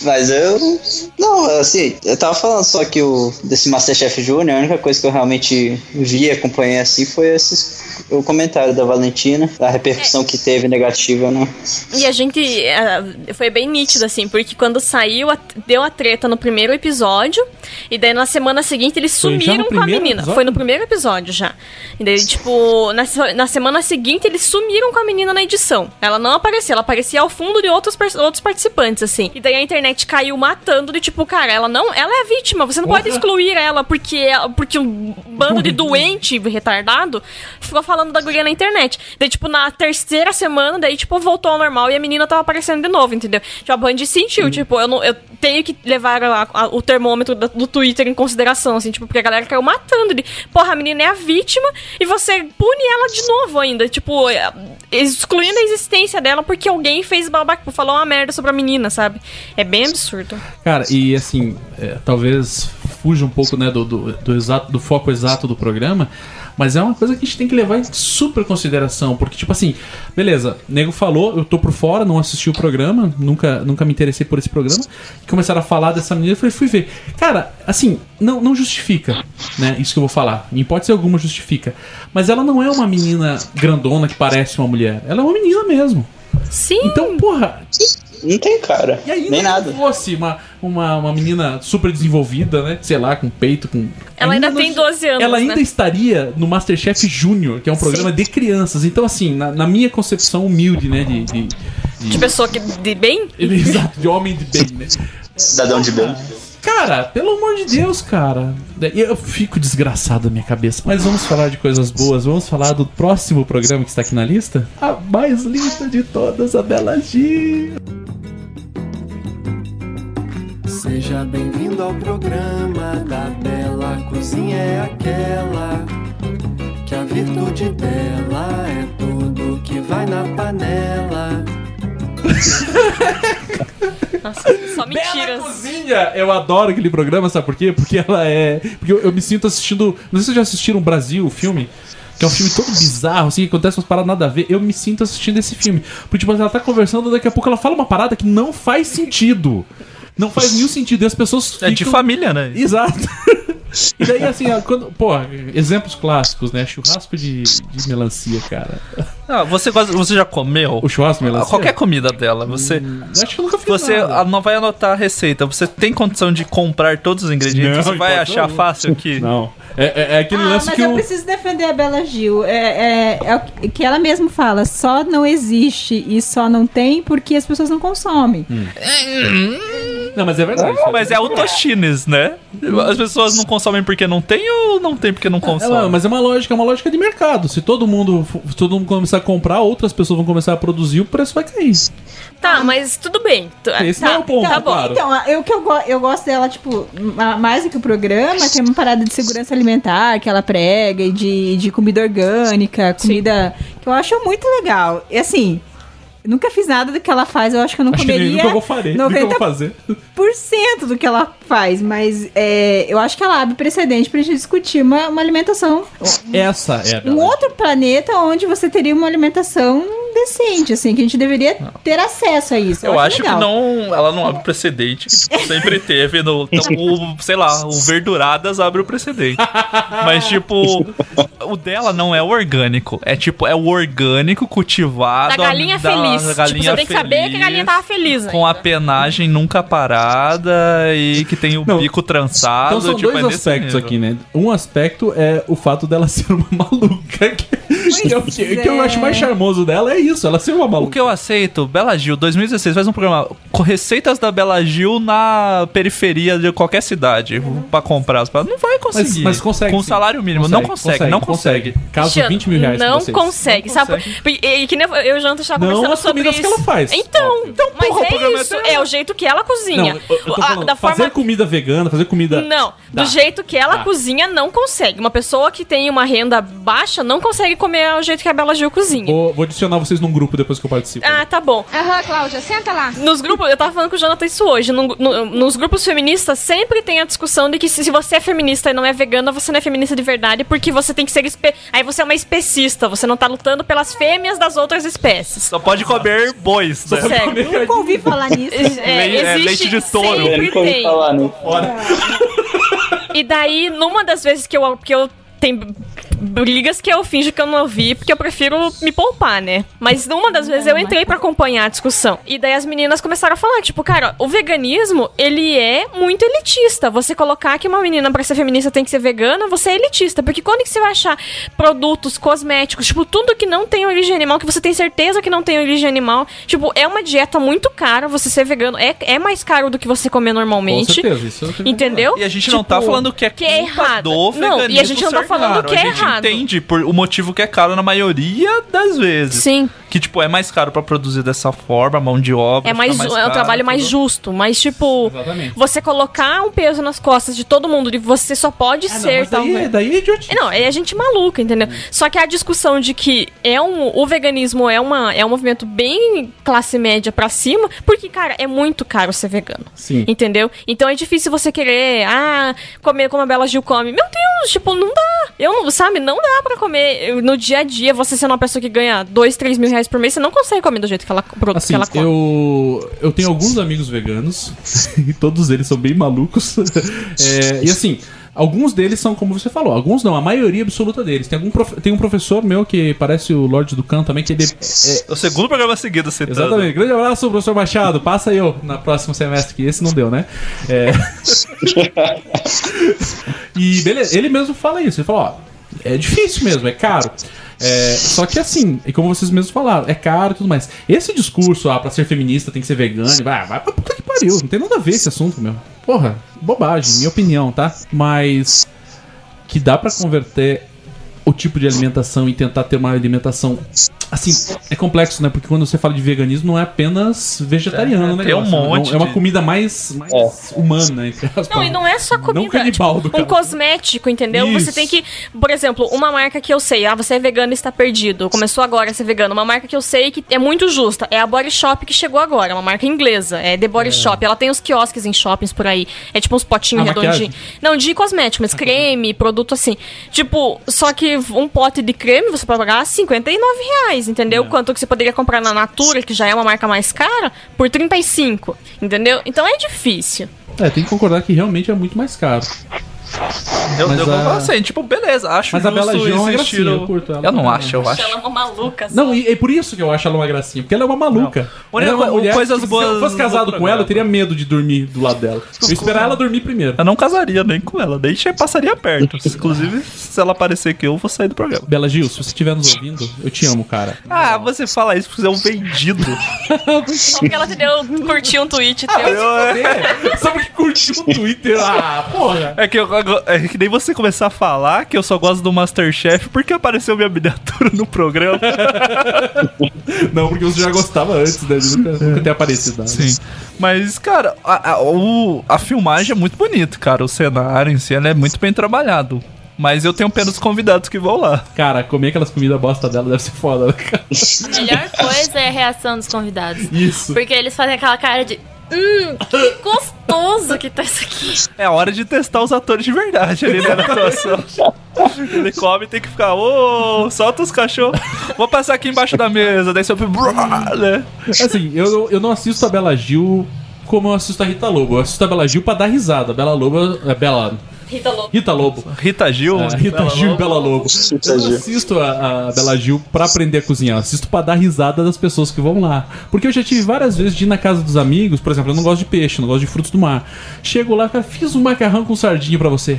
Mas eu. Não, assim, eu tava falando só que o desse Masterchef Júnior, a única coisa que eu realmente vi e acompanhei assim foi esses, o comentário da Valentina, a repercussão que teve negativa, né? E a gente. eh, foi bem nítido, assim, porque quando saiu, deu a treta no primeiro episódio, e daí na semana seguinte eles Foi sumiram com a menina. episódio? Foi no primeiro episódio já. E daí, tipo, na, na semana seguinte eles sumiram com a menina na edição. Ela não aparecia, ela aparecia ao fundo de outros, outros participantes, assim. E daí a internet caiu matando de tipo, cara, ela não. Ela é a vítima, você não pode excluir ela porque, porque um bando de doente retardado ficou falando. da guria na internet. Daí, tipo, na terceira semana, daí, tipo, voltou ao normal e a menina tava aparecendo de novo, entendeu? Tipo, a Band sentiu, tipo, eu, não, eu tenho que levar a- a- o termômetro da- do Twitter em consideração, assim, tipo, porque a galera caiu matando ele. Porra, a menina é a vítima e você pune ela de novo ainda, tipo, é, excluindo a existência dela porque alguém fez babaca, falou uma merda sobre a menina, sabe? É bem absurdo. Cara, e assim, é, talvez fuja um pouco né, do, do, do exato, do foco exato do programa, mas é uma coisa que a gente tem que levar em super consideração, porque, tipo assim, beleza, nego falou, eu tô por fora, não assisti o programa, nunca, nunca me interessei por esse programa, e começaram a falar dessa menina, eu falei, fui ver. Cara, assim, não, não justifica, né, isso que eu vou falar, em hipótese alguma justifica, mas ela não é uma menina grandona que parece uma mulher, ela é uma menina mesmo. Sim. Então, porra, Não tem cara. e ainda nem nada. fosse uma, uma, uma menina super desenvolvida, né? Sei lá, com peito, com. Ela ainda não- tem 12 anos, Ela ainda né? estaria no Masterchef Júnior, que é um programa de crianças. Então, assim, na, na minha concepção humilde, né? De. de, de- De pessoa que de bem? Exato, de homem de bem, né? Cidadão de bem. Cara, pelo amor de Deus, cara. Eu fico desgraçado na minha cabeça. Mas vamos falar de coisas boas. Vamos falar do próximo programa que está aqui na lista. A mais linda de todas, a Bela Gil. Seja bem-vindo ao programa da Bela Cozinha é aquela que a virtude dela é tudo que vai na panela. Nossa, só mentiras. Cozinha, eu adoro aquele programa, sabe por quê? Porque ela é. Porque eu, eu me sinto assistindo. Não sei se vocês já assistiram Brasil, o filme. Que é um filme todo bizarro, assim, que acontece umas paradas nada a ver. Eu me sinto assistindo esse filme. Porque, tipo, ela tá conversando, daqui a pouco ela fala uma parada que não faz sentido. Não faz nenhum sentido. E as pessoas. É de família, né? Exato. E daí, assim, quando, pô, exemplos clássicos, né? Churrasco de, de melancia, cara. Ah, você, gosta- você já comeu? O churrasco de melancia? Qualquer comida dela. Você, acho que eu nunca fiz Você nada. não vai anotar a receita. Você tem condição de comprar todos os ingredientes? Não, você vai achar não. fácil aqui? Não. É, é, é aquele Ah, lance mas que eu o. preciso defender a Bela Gil. É, é, é o que ela mesma fala, só não existe e só não tem porque as pessoas não consomem. Não, mas é verdade. Mas é o Tostines, né? As pessoas não consomem porque não tem ou não tem porque não É, consomem? mas é uma lógica, é uma lógica de mercado. Se todo mundo, se todo mundo começar a comprar, outras pessoas vão começar a produzir, o preço vai cair. Tá, mas tudo bem. Tu- Esse tá, não é o ponto, tá bom. claro. Então, eu, o que eu, go- eu gosto dela, tipo, ma- mais do que o programa, tem uma parada de segurança alimentar que ela prega e de, de comida orgânica, comida que eu acho muito legal. E assim, eu nunca fiz nada do que ela faz, eu acho que eu não Acho que comeria nunca eu vou fazer. Nunca eu vou 90% fazer. do que ela faz, mas é, eu acho que ela abre precedente pra gente discutir uma, uma alimentação Essa é a um outro planeta onde você teria uma alimentação decente, assim, que a gente deveria ter acesso a isso. Eu acho que não, ela não abre precedente, que tipo, sempre teve no, então, o, sei lá, o Verduradas abre o precedente. Mas tipo, o dela não é o orgânico, é tipo, é o orgânico cultivado Da galinha da feliz. galinha tipo, você tem que saber que a galinha tava feliz. com a penagem nunca parada e que tem o bico trançado, Então são tipo, dois é aspectos nível. aqui, né? Um aspecto é o fato dela ser uma maluca. Que, que é o que, que eu acho mais charmoso dela é isso, ela ser uma O maluca. que eu aceito, Bela Gil, 2016, faz um programa com receitas da Bela Gil na periferia de qualquer cidade pra comprar. Não vai conseguir. Mas- mas consegue, Com sim. salário mínimo. Consegue, não consegue, consegue, não consegue. Caso Cristiano, 20 mil reais Não vocês. consegue, Não sabe? consegue. E, e que nem eu e o Jonathan estava Não conversando as sobre comidas isso. que ela faz. Então, então mas porra, o programa é é isso. É o jeito que ela cozinha. Não, eu, eu A- falando, da fazer forma comida vegana, fazer comida... Não, Dá. do jeito que ela Dá. cozinha, não consegue. Uma pessoa que tem uma renda baixa não consegue comer o jeito que a Bela Gil cozinha. Vou, vou adicionar vocês num grupo depois que eu participo. Ah, tá bom. Aham, Cláudia, senta lá. Nos grupos, eu tava falando com o Jonathan isso hoje. no- no- nos grupos feministas sempre tem a discussão de que se, se você é feminista e não é vegana, você não é feminista de verdade, porque você tem que ser. espe- Aí você é uma especista, você não tá lutando pelas fêmeas das outras espécies. Só pode comer bois, né? Sério. Nunca ouvi falar nisso. É, Le- é, existe, leite de touro. Sempre nunca ouvi tem. falar, né? E daí, numa das vezes que eu, que eu tem brigas que eu finjo que eu não ouvi, porque eu prefiro me poupar, né? Mas numa das vezes eu entrei pra acompanhar a discussão. E daí as meninas começaram a falar, tipo, cara, o veganismo, ele é muito elitista. Você colocar que uma menina pra ser feminista tem que ser vegana, você é elitista. Porque quando que você vai achar produtos cosméticos, tipo, tudo que não tem origem animal, que você tem certeza que não tem origem animal, tipo, é uma dieta muito cara você ser vegano. É, é mais caro do que você comer Com normalmente. certeza, isso que Entendeu? E a gente não Tipo, tá falando que é que é culpa errado. do Não, e a gente não tá falando caro. que é errado. Entende por o motivo que é caro na maioria das vezes. Sim. Que, tipo, é mais caro pra produzir dessa forma, a mão de obra. É, mais, fica é um trabalho mais tudo. justo, mas tipo, Exatamente. você colocar um peso nas costas de todo mundo e você só pode Ah, não, ser mas daí, talvez. daí é idiotice. Não, é gente maluca, entendeu? Só que a discussão de que é um, o veganismo é, uma, é um movimento bem classe média pra cima, porque, cara, é muito caro ser vegano. Sim. Entendeu? Então é difícil você querer, ah, comer como a Bela Gil come. Meu Deus, tipo, não dá. Eu, não- sabe, não dá pra comer. No dia a dia, você sendo uma pessoa que ganha 2, 3 mil reais por mês, você não consegue comer do jeito que ela, pro- Assim, que ela come. eu, eu tenho alguns amigos veganos, e todos eles são bem malucos. É, e assim, alguns deles são como você falou, alguns não, a maioria absoluta deles. Tem, algum prof- tem um professor meu que parece o Lorde do Cão também, que ele. É, É o segundo programa seguido citando. Exatamente. Grande abraço, professor Machado. Passa eu na próximo semestre, que esse não deu, né? É... e beleza, ele mesmo fala isso. Ele fala, ó, é difícil mesmo, é caro. É, só que assim, e como vocês mesmos falaram, é caro e tudo mais. Esse discurso, ah, pra ser feminista tem que ser vegano, vai, vai pra puta que pariu. Não tem nada a ver esse assunto, meu. Porra, bobagem, minha opinião, tá? Mas que dá pra converter o tipo de alimentação e tentar ter uma alimentação. Assim, é complexo, né? Porque quando você fala de veganismo, não é apenas vegetariano, É, né? tem um monte É uma de- comida mais, mais humana, entre aspas. Não, e não é só comida. Não canibal do tipo, um cara. cosmético, entendeu? Isso. Você tem que. Por exemplo, uma marca que eu sei, ah, você é vegano e está perdido. Começou agora a ser vegano. Uma marca que eu sei que é muito justa. É a Body Shop que chegou agora, uma marca inglesa. É The Body Shop. Ela tem os quiosques em shoppings por aí. É tipo uns potinhos Ah, redondinhos. Não, de cosmético, mas creme, produto assim. Tipo, só que um pote de creme você pode pagar 59 reais, É. entendeu? Quanto que você poderia comprar na Natura, que já é uma marca mais cara, por 35, entendeu? Então é difícil. É, tem que concordar que realmente é muito mais caro. Eu, Mas eu a- assim, tipo, beleza, acho Mas a Bela Gil é gracinha, eu curto ela Eu não acho, eu acho. Ela é uma maluca. Não, e é por isso que eu acho ela uma gracinha, porque ela é uma maluca. Única ela é uma mulher coisas que, boas Se eu fosse casado com ela, eu teria medo de dormir do lado dela. Eu ia esperar ela dormir primeiro. Eu não casaria nem com ela, nem passaria perto. Inclusive, se ela aparecer aqui, eu vou sair do programa. Bela Gil, se você estiver nos ouvindo, eu te amo, cara. Ah, você fala isso porque você é um vendido. Só porque ela te deu curtir um tweet teu. É, Só porque curtiu o Twitter. Ah, porra. É que, eu, é que nem você começar a falar que eu só gosto do Masterchef porque apareceu minha miniatura no programa. Não, porque você já gostava antes, né? de Nunca, nunca ter aparecido nada. Sim. Mas, cara, a, a, o- a filmagem é muito bonita, cara. O cenário em si ela é muito bem trabalhado. Mas eu tenho pena dos convidados que vão lá. Cara, comer aquelas comidas bosta dela deve ser foda, né, cara? A melhor coisa é a reação dos convidados. Isso. Porque eles fazem aquela cara de. Hum, que gostoso que tá isso aqui. É a hora de testar os atores de verdade ali né, na atuação. Ele come e tem que ficar, ô, solta os cachorros. Vou passar aqui embaixo da mesa. Daí você né? Assim, eu, eu não assisto a Bela Gil como eu assisto a Rita Lobo. Eu assisto a Bela Gil pra dar risada. A Bela Lobo é Bela. Rita Lobo. Rita Lobo. Rita Gil. É, Rita Bela Gil e Lobo. Bela Lobo. Eu não assisto a, a Bela Gil pra aprender a cozinhar. Eu assisto pra dar risada das pessoas que vão lá. Porque eu já tive várias vezes de ir na casa dos amigos. Por exemplo, eu não gosto de peixe, eu não gosto de frutos do mar. Chego lá, cara, fiz um macarrão com sardinha pra você.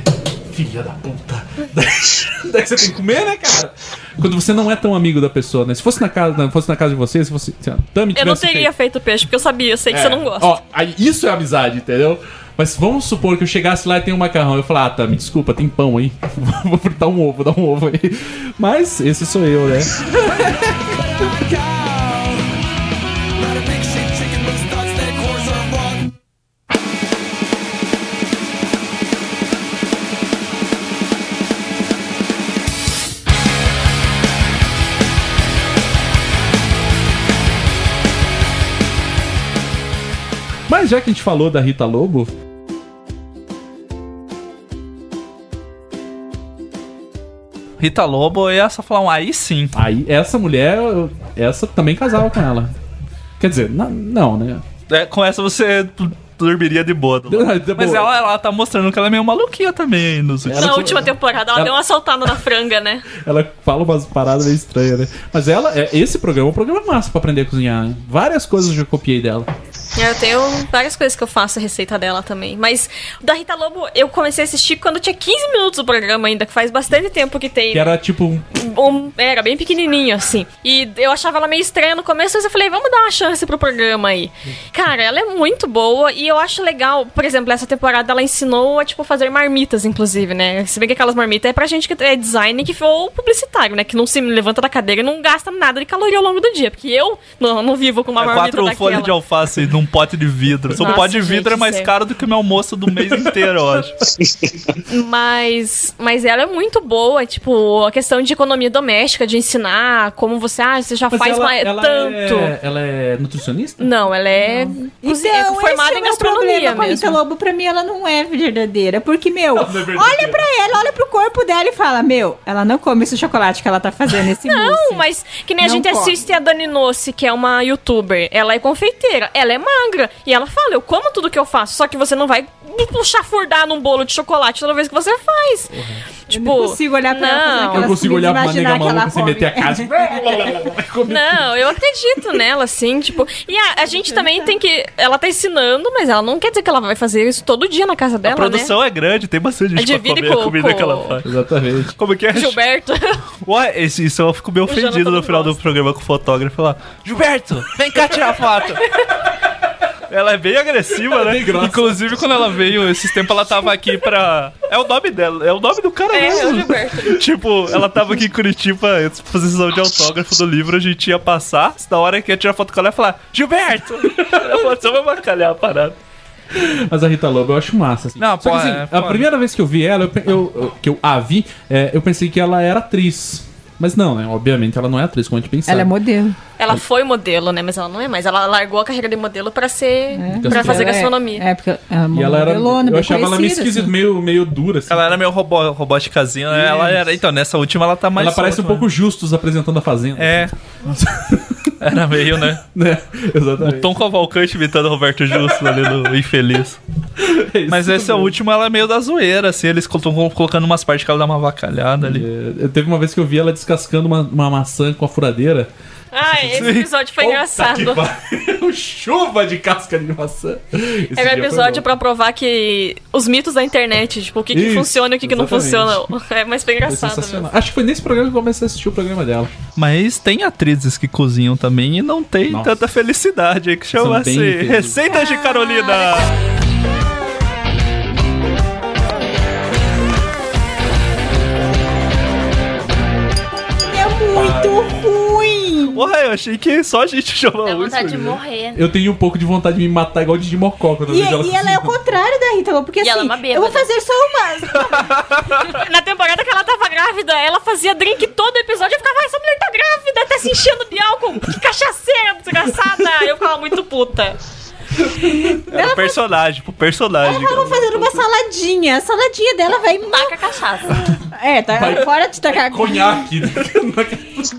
Filha da puta. Daí, você tem que comer, né, cara? Quando você não é tão amigo da pessoa, né? Se fosse na casa, não, fosse na casa de vocês, se fosse. Se a Tami Eu não teria feito peixe, porque eu sabia, eu sei que é. você não gosta. Ó, aí, isso é amizade, entendeu? Mas vamos supor que eu chegasse lá e tem um macarrão. Eu falar, ah, tá, me desculpa, tem pão aí. Vou fritar um ovo, dar um ovo aí. Mas esse sou eu, né? já que a gente falou da Rita Lobo, Rita Lobo, ia só falar um aí sim. aí essa mulher, eu- essa também casava com ela. Quer dizer, na- não, né? É, com essa você dormiria de boa. De Mas boa. ela, ela tá mostrando que ela é meio maluquinha também nos últimos. Na última temporada, ela, ela- deu uma saltada na franga, né? Ela fala umas paradas meio estranhas, né? Mas ela, é, esse programa é um programa massa pra aprender a cozinhar, né? Várias coisas eu já copiei dela. É, Eu tenho várias coisas que eu faço a receita dela também. Mas da Rita Lobo, eu comecei a assistir quando tinha 15 minutos do programa ainda, que faz bastante tempo que tem. Que era tipo um. Um- era bem pequenininho, assim. E eu achava ela meio estranha no começo, mas eu falei, vamos dar uma chance pro programa aí. Cara, ela é muito boa e eu acho legal, por exemplo, essa temporada ela ensinou a, tipo, fazer marmitas, inclusive, né? Se bem que aquelas marmitas é pra gente que é design que ou publicitário, né? Que não se levanta da cadeira e não gasta nada de caloria ao longo do dia. Porque eu não, não vivo com uma É marmita quatro daquela. folhas de alface num pote de vidro. Seu Nossa, pote de vidro gente, é mais sério. caro do que o meu almoço do mês inteiro, eu acho. Mas, mas ela é muito boa, tipo, a questão de economia doméstica, de ensinar como você, ah, você já Mas faz ela, mais, ela tanto. É, ela é nutricionista? Não, ela é, cozi- é Então, formada esse é em gastronomia problema com a Rita mesmo. Lobo, pra mim, ela não é verdadeira. Porque, meu, é verdadeira. olha pra ela, olha pro corpo dela e fala, meu, ela não come esse chocolate que ela tá fazendo, esse Não, mousse. mas que nem a Não gente come. assiste a Dani Nossi, que é uma youtuber. Ela é confeiteira, ela é magra. E ela fala, eu como tudo que eu faço, só que você não vai chafurdar num bolo de chocolate toda vez que você faz. Tipo, Eu não consigo olhar pra não. Eu consigo olhar pra uma nega maluca sem meter a casa. Não, eu acredito nela, assim, tipo. E a, a gente também tem que. Ela tá ensinando, mas ela não quer dizer que ela vai fazer isso todo dia na casa A dela, produção é grande, tem bastante gente pra Divide comer a com- comida com- que ela faz. Exatamente. Como que é? né? Gilberto. Ué, esse- isso eu fico meio ofendido no não final do programa com o fotógrafo lá. Gilberto, vem cá tirar foto. Ela é bem agressiva, né? bem grossa. Inclusive, quando ela veio esses tempos, ela tava aqui pra. É o nome dela, é o nome do cara É, é mesmo. o Gilberto. Tipo, ela tava aqui em Curitiba, antes da exposição de autógrafo do livro, a gente ia passar. Na hora que ia tirar foto com ela, ia falar: Gilberto! Ela falou: só vai bacalhar a parada. Mas a Rita Lobo eu acho massa. Assim. Não, Só que, pô, assim, é a primeira vez que eu vi ela, eu, eu- eu- que eu a vi, é, eu pensei que ela era atriz. Mas não, né? Obviamente ela não é atriz, como a gente pensava. Ela é modelo. Ela foi modelo, né? Mas ela não é mais. Ela largou a carreira de modelo pra ser. pra Gastronomia. fazer Ela é- gastronomia. É, porque ela é E ela era. Eu achava ela meio esquisita, assim. meio, meio dura, assim. Ela era meio robô, robóticazinha, né? Ela era. Então, nessa última ela tá mais. ela parece um solta, né? pouco justos apresentando a Fazenda. É. Era meio, né? né? O Exatamente. Tom Cavalcante imitando o Roberto Justo ali no Infeliz. É Mas esse é o último, ela é meio da zoeira, assim. Eles estão colocando umas partes que ela dá uma vacalhada ali. É, teve uma vez que eu vi ela descascando uma, uma maçã com a furadeira. Ah, esse episódio foi Puta engraçado. que Chuva de casca de maçã. Esse Era dia um foi episódio pra provar que os mitos da internet, tipo, o que, que Isso, funciona e o que, que não funciona. É, mas foi Foi engraçado mesmo. Acho que foi nesse programa que eu comecei a assistir o programa dela. Mas tem atrizes que cozinham também e não tem Nossa. tanta felicidade aí, que chama-se. Receitas de Carolina. Porra, eu achei que só a gente chamava Dá vontade de né? morrer. Eu tenho um pouco de vontade de me matar igual de Mocó quando eu E, vejo ela e ela é o cozinhando. contrário da Rita Lobo, porque E assim, ela é uma eu vou bêbada. fazer só uma... Na temporada que ela tava grávida, ela fazia drink todo episódio. Eu ficava, "Ai, essa mulher tá grávida, tá se enchendo de álcool. Que cachaceira desgraçada. Eu ficava muito puta. Era o personagem, pro personagem. Ela tava fazendo uma saladinha. A saladinha dela vai... Taca cachaça. É, tá Vai- fora de tacar... Conhaque.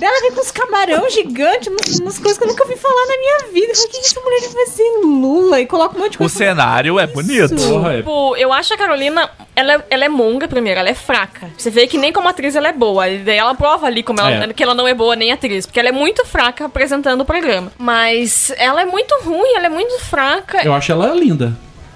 Ela vem com uns camarão gigantes, umas, umas coisas que eu nunca ouvi falar na minha vida. Eu falei, o que que essa mulher vai fazer? Lula? E coloca um monte de O coisa. cenário é bonito. Porra, é. Tipo, eu acho a Carolina, ela, é- ela é monga primeiro, ela é fraca. Você vê que nem como atriz ela é boa. E daí ela prova ali como ela, É. que ela não é boa nem atriz. Porque ela é muito fraca apresentando o programa. Mas ela é muito ruim, ela é muito fraca. Eu acho ela linda,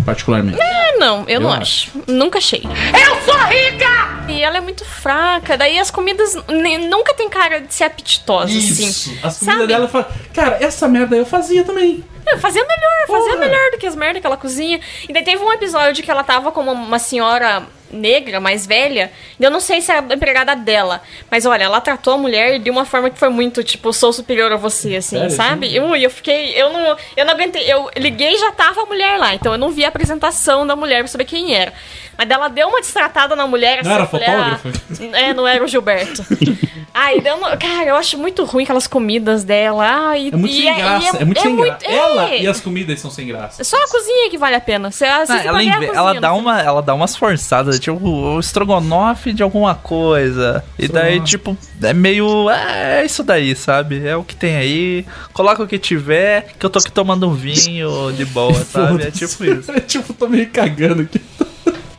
particularmente. É, não, eu, não Eu acho. Nunca achei. Eu sou rica! E ela é muito fraca. Daí as comidas nem- nunca tem cara de ser apetitosa, Isso. assim. As comidas Sabe? dela fala, cara, essa merda eu fazia também. É, fazia melhor, fazia Porra. melhor do que as merdas que ela cozinha. E daí teve um episódio que ela tava com uma, uma senhora negra, mais velha, eu não sei se era a empregada dela, mas olha, ela tratou a mulher de uma forma que foi muito, tipo, sou superior a você, assim, Sério? sabe? E ui, eu fiquei, eu não, eu não aguentei, eu liguei e já tava a mulher lá, então eu não vi a apresentação da mulher pra saber quem era. Mas ela deu uma destratada na mulher, Não era eu falei, ah, fotógrafo? é, não era o Gilberto. Ai, deu uma- cara, eu acho muito ruim aquelas comidas dela. Ai, É muito e sem graça. É, muito sem graça. é. Ela e as comidas são sem graça. É só a cozinha que vale a pena. Você assiste ela, ela não dá sei. uma, ela dá umas forçadas, tipo o estrogonofe de alguma coisa. E daí, tipo, é meio. É isso daí, sabe? É o que tem aí. Coloca o que tiver, que eu tô aqui tomando um vinho de boa, sabe? É tipo isso. É tipo, tô meio cagando aqui.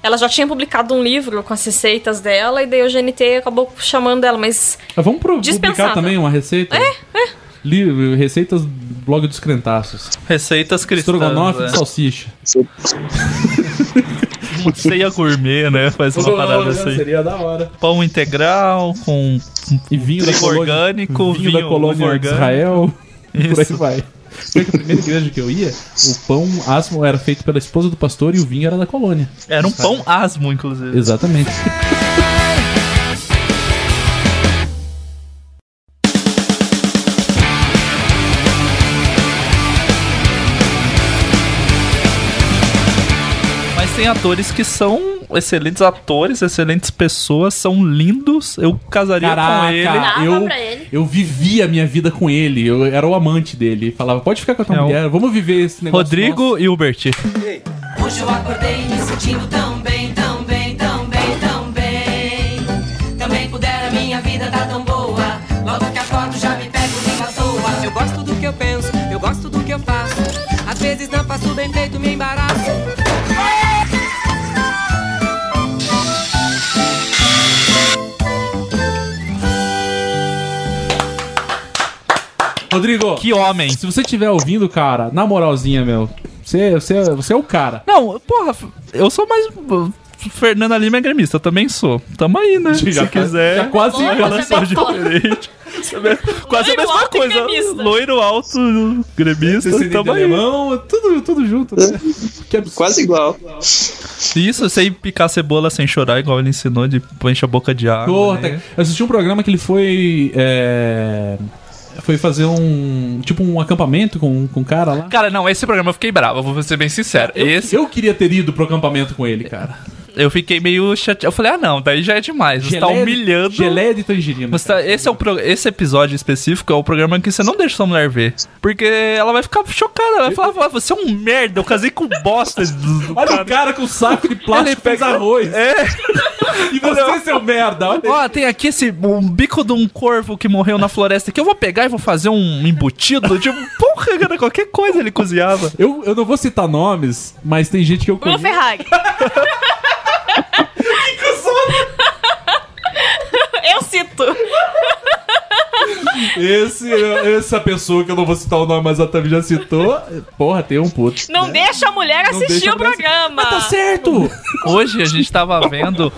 Ela já tinha publicado um livro com as receitas dela e daí o GNT acabou chamando ela, mas Mas vamos pro, publicar também uma receita? É, é. Li- receitas blog dos crentaços. Receitas cristãs. Estrogonofe né? de salsicha. Ceia gourmet, né? Faz uma parada assim. Seria da hora. Pão integral com E vinho da colônia, orgânico, vinho, vinho da colônia de orgânico. Israel. Por aí Isso. vai. Foi que a primeira igreja que eu ia, o pão asmo era feito pela esposa do pastor e o vinho era da colônia. Era um pão asmo, inclusive. Exatamente. atores que são excelentes atores, excelentes pessoas, são lindos. Eu casaria com Caraca, ele. eu, eu vivia a minha vida com ele. Eu era o amante dele. Falava, pode ficar com a tua É o- mulher, vamos viver esse negócio. Rodrigo Hilbert. Hoje eu acordei me sentindo tão Rodrigo, que homem. Se você estiver ouvindo, cara, na moralzinha, meu, você, você, você é o cara. Não, porra, eu sou mais. Fernanda Lima é gremista, eu também sou. Tamo aí, né? Já Se tá- quiser. já quase igual, é bom. diferente. Quase a Loiro mesma alto coisa. gremista. Loiro alto, gremista, tamo aí. alemão, tudo, tudo junto, né? Quase igual. Isso, sem picar cebola sem chorar, igual ele ensinou, de encher a boca de água. Porra, né? eu assisti um programa que ele foi. é, Foi fazer um. Tipo um acampamento com, com um cara lá. Cara, não, esse programa eu fiquei bravo, vou ser bem sincero. Eu, esse eu queria ter ido pro acampamento com ele, cara. Eu fiquei meio chateado. Eu falei, ah, não, daí já é demais. Você tá Geleia de- humilhando. Geleia de tangerina. Você tá- esse, é o pro- esse episódio específico é o programa que você não deixa sua mulher ver. Porque ela vai ficar chocada. Ela vai falar, "Ah, você é um merda, eu casei com bosta. do- do Olha o cara com um saco de plástico fez pega- arroz. É. E você, seu merda, olha. Ó, tem aqui esse um bico de um corvo que morreu na floresta que eu vou pegar e vou fazer um embutido. Tipo, porra, cara, qualquer coisa ele cozinhava. Eu, eu não vou citar nomes, mas tem gente que eu Bruno conheço. Ferrari. Eu cito. Esse, essa pessoa que eu não vou citar o nome, mas a Tami já citou. Porra, tem um puto. Não deixa a mulher Não assistir a o mulher programa. Mas tá certo! Hoje a gente tava vendo.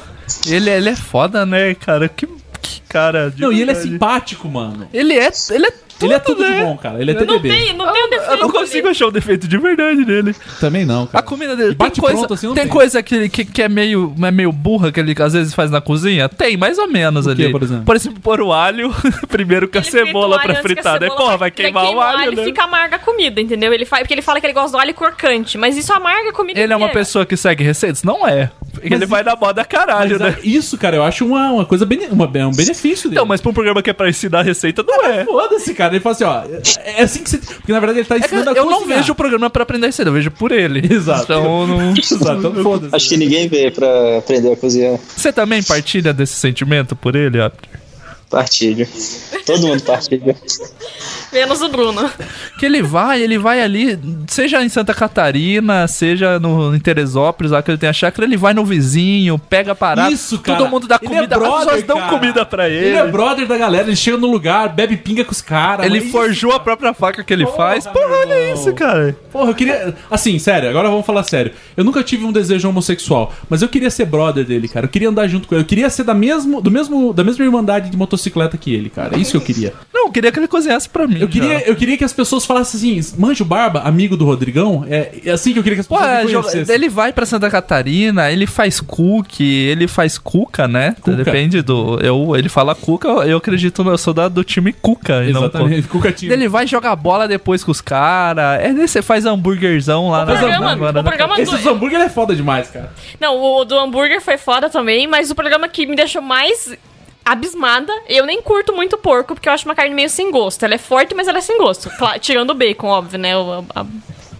Ele, ele é foda, né, cara? Que, que cara. de Não, e ele é simpático, mano. Ele é. Ele é Ele é tudo de né? bom, cara. Ele é Eu não TBB. Tem, não tem um defeito. Eu não consigo achar o defeito de verdade nele. Também não, A cara. comida dele. Bate tem coisa, pronto assim, não tem tem. coisa que, ele- que, que é, meio, é meio burra que ele às vezes faz na cozinha? Tem, mais ou menos O quê, ali. por exemplo? Por exemplo, pôr o alho primeiro com a Ele cebola pra a fritar. Daí, cebola porra, vai queimar o alho, e né? fica amarga a comida, entendeu? Ele faz, porque ele fala que ele gosta do alho crocante, mas isso amarga a comida Ele é uma pessoa que segue receitas? Não é. ele vai na moda caralho, Mas, né? Isso, cara, eu acho uma, uma coisa bene, uma, é um benefício dele. Então, mas pra um programa que é pra ensinar receita, não é. Foda-se, cara. Ele fala assim, ó. É assim que você. Porque na verdade ele tá É ensinando a eu não vejo o programa pra aprender receita, eu vejo por ele. Exato. Então, não... Exato, então foda-se. Acho que ninguém vê pra aprender a cozinhar. Você também partilha desse sentimento por ele, Abner? Partilho. Todo mundo partilha. Menos o Bruno. Que ele vai, ele vai ali, seja em Santa Catarina, seja no, em Teresópolis, lá que ele tem a chácara, ele vai no vizinho, pega a parada. Isso, cara. Todo mundo dá Ele é comida, as brother, pessoas dão cara. comida pra ele. Ele é brother da galera, ele chega no lugar, bebe pinga com os caras. Ele mas- forjou a própria faca que ele faz. Porra, olha irmão. isso, cara. Porra, eu queria. Assim, sério, agora vamos falar sério. Eu nunca tive um desejo homossexual, mas eu queria ser brother dele, cara. Eu queria andar junto com ele. Eu queria ser da, mesmo, do mesmo, da mesma irmandade de motocicleta que ele, cara. É isso que eu queria. Não, eu queria que ele cozinhasse pra mim. Eu queria, eu queria que as pessoas falassem assim: Manjo Barba, amigo do Rodrigão. É, é assim que eu queria que as pessoas é, joga- conhecessem. ele vai pra Santa Catarina, ele faz cookie, ele faz cuca, né? Cuca. Depende do. Eu, ele fala cuca, eu acredito, eu sou da, do time cuca. não Exatamente, Cuca tinha. Ele vai jogar bola depois com os caras. É, você faz hambúrguerzão lá O programa- na, na, o programa Esse dos hambúrguer é foda demais, cara. Não, o do hambúrguer foi foda também, mas o programa que me deixou mais abismada, eu nem curto muito porco, porque eu acho uma carne meio sem gosto. Ela é forte, mas ela é sem gosto. Claro, tirando o bacon, óbvio, né? O- a, a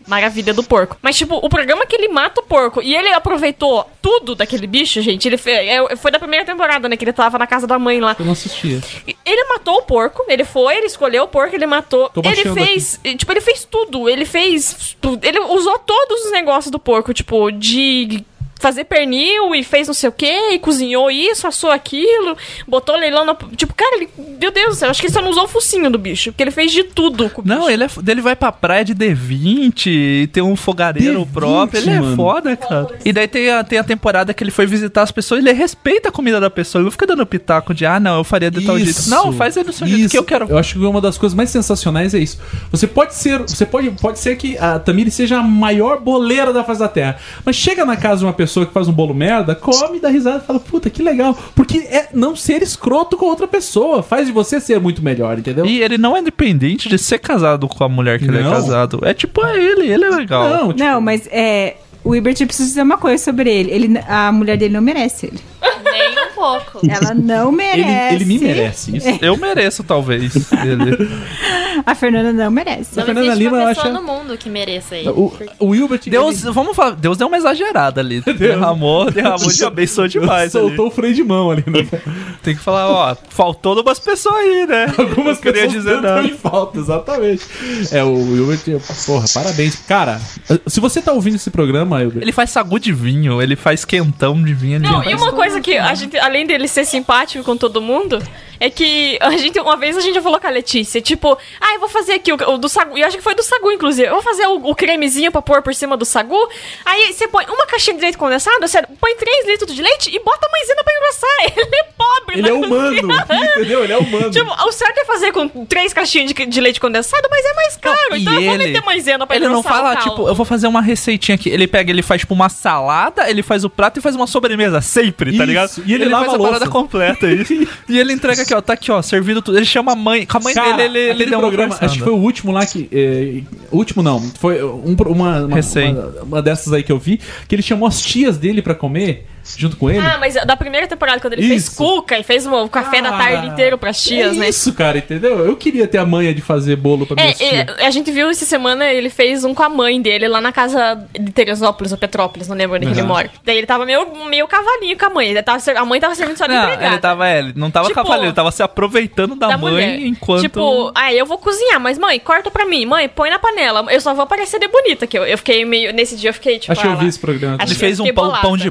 maravilha do porco. Mas, tipo, o programa que ele mata o porco e ele aproveitou tudo daquele bicho, gente. Ele fe- é, foi da primeira temporada, né? Que ele tava na casa da mãe lá. Eu não assistia. Ele matou o porco, ele foi, ele escolheu o porco, ele matou. Tô Ele fez, tipo, ele fez tudo. Ele fez. tu- Ele usou todos os negócios do porco, tipo, de fazer pernil e fez não sei o que, e cozinhou isso, assou aquilo, botou leilão na. Tipo, cara, ele. Meu Deus do céu, acho que ele só não usou o focinho do bicho, porque ele fez de tudo com o Não, ele, é, ele vai pra praia de D20 e tem um fogareiro D20, próprio. Ele é mano. foda, cara. E daí tem a, tem a temporada que ele foi visitar as pessoas, ele respeita a comida da pessoa. Ele não fica dando pitaco de, ah, não, eu faria de tal jeito. Isso, Não, faz aí do seu jeito isso. que eu quero. Eu acho que uma das coisas mais sensacionais é isso. Você pode ser, você pode, pode ser que a Tamiri seja a maior boleira da face da terra, mas chega na casa de uma pessoa que faz um bolo merda, come, dá risada e fala, puta, que legal. Porque é não ser escroto com outra pessoa, faz de você ser muito melhor, entendeu? E ele não é dependente de ser casado com a mulher que ele é Não. casado. É tipo, é ele, ele é legal. Não, tipo, Não, mas é. O Ibert precisa dizer uma coisa sobre ele. ele. A mulher dele não merece ele. Nem pouco. Ela não ele, merece. ele me merece isso. Eu mereço, talvez. Ele. A Fernanda não merece. A Não Fernanda existe Lima, uma eu pessoa acho- no mundo que mereça ele. O, o Wilbert Deus, vamos falar, Deus deu uma exagerada ali. Derramou, derramou de abençoou demais ali. soltou o freio de mão ali, né? Tem que falar, ó, faltou umas pessoas aí, né? Algumas Não queria pessoas dizer em falta, exatamente. É, o Wilbert, porra, parabéns. Cara, se você tá ouvindo esse programa, Wilbert, Ele faz sagu de vinho, ele faz quentão de vinho. ele Não, e uma coisa que a gente, além dele ser simpático com todo mundo, é que a gente, uma vez a gente já falou com a Letícia, tipo, ah, eu vou fazer aqui o, o do sagu, e eu acho que foi do sagu, inclusive, eu vou fazer o, o cremezinho pra pôr por cima do sagu, aí você põe uma caixinha de leite condensado, você põe 3 litros de leite e bota a maisena pra engrossar, ele é pobre, ele é né? humano, entendeu? Ele é humano. Tipo, o certo é fazer com três caixinhas de, de leite condensado, mas é mais caro, E então eu vou ele- meter maisena pra Ele não fala, tipo, eu vou fazer uma receitinha aqui. Ele pega, ele faz tipo uma salada, ele faz o prato e faz uma sobremesa, sempre, tá Isso, ligado? e ele lava faz a a parada louça. completa, isso. e ele entrega aqui, ó, tá aqui, ó, servido tudo. Ele chama a mãe, com a mãe Cara, dele, ele, ele deu programa, acho que foi o último lá que. é, último não, foi um, uma, uma, uma, uma dessas aí que eu vi, que ele chamou as tias dele pra comer junto com ele. Ah, mas da primeira temporada, quando ele fez Isso. cuca e fez um café da tarde inteiro pras tias, é né? Isso, cara, entendeu? Eu queria ter a manha de fazer bolo pra minhas É, é, a gente viu essa semana, ele fez um com a mãe dele lá na casa de Teresópolis ou Petrópolis, não lembro onde que ele mora. Daí ele tava meio, meio cavalinho com a mãe. Ele tava, a mãe tava servindo só de Não, empregada. ele tava, é, ele não tava Tipo, cavaleiro, ele tava se aproveitando da, da mãe mulher. enquanto. Tipo, ah, eu vou cozinhar, mas mãe, corta pra mim. Mãe, põe na panela. Eu só vou parecer de bonita, que eu, eu fiquei meio... Nesse dia eu fiquei, tipo... Acho que eu ah, vi esse programa. Ele fez um pão, pão de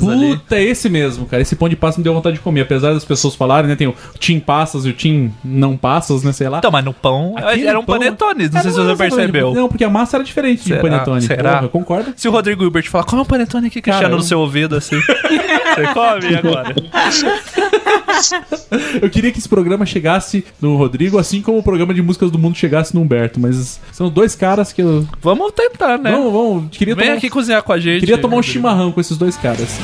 passas ali. Puta, é esse mesmo, cara. Esse pão de passa me deu vontade de comer. Apesar das pessoas falarem, né? Tem o Tim Passas e o Tim Não Passas, né? Sei lá. Então, mas no pão Aquele era um pão- panetone, não sei se você percebeu. Não, porque a massa era diferente Será? de panetone. Será? Porra, concorda? Se o Rodrigo Hilbert falar, come um panetone aqui, Cristiano, Cara, no eu- seu ouvido, assim. você come agora. Eu queria que esse programa chegasse no Rodrigo, assim como o programa de músicas do mundo chegasse no Humberto. Mas são dois caras que eu. Vamos tentar, né? Vamos, vamos. Queria Vem tomar, aqui cozinhar com a gente. queria tomar um chimarrão com esses dois caras.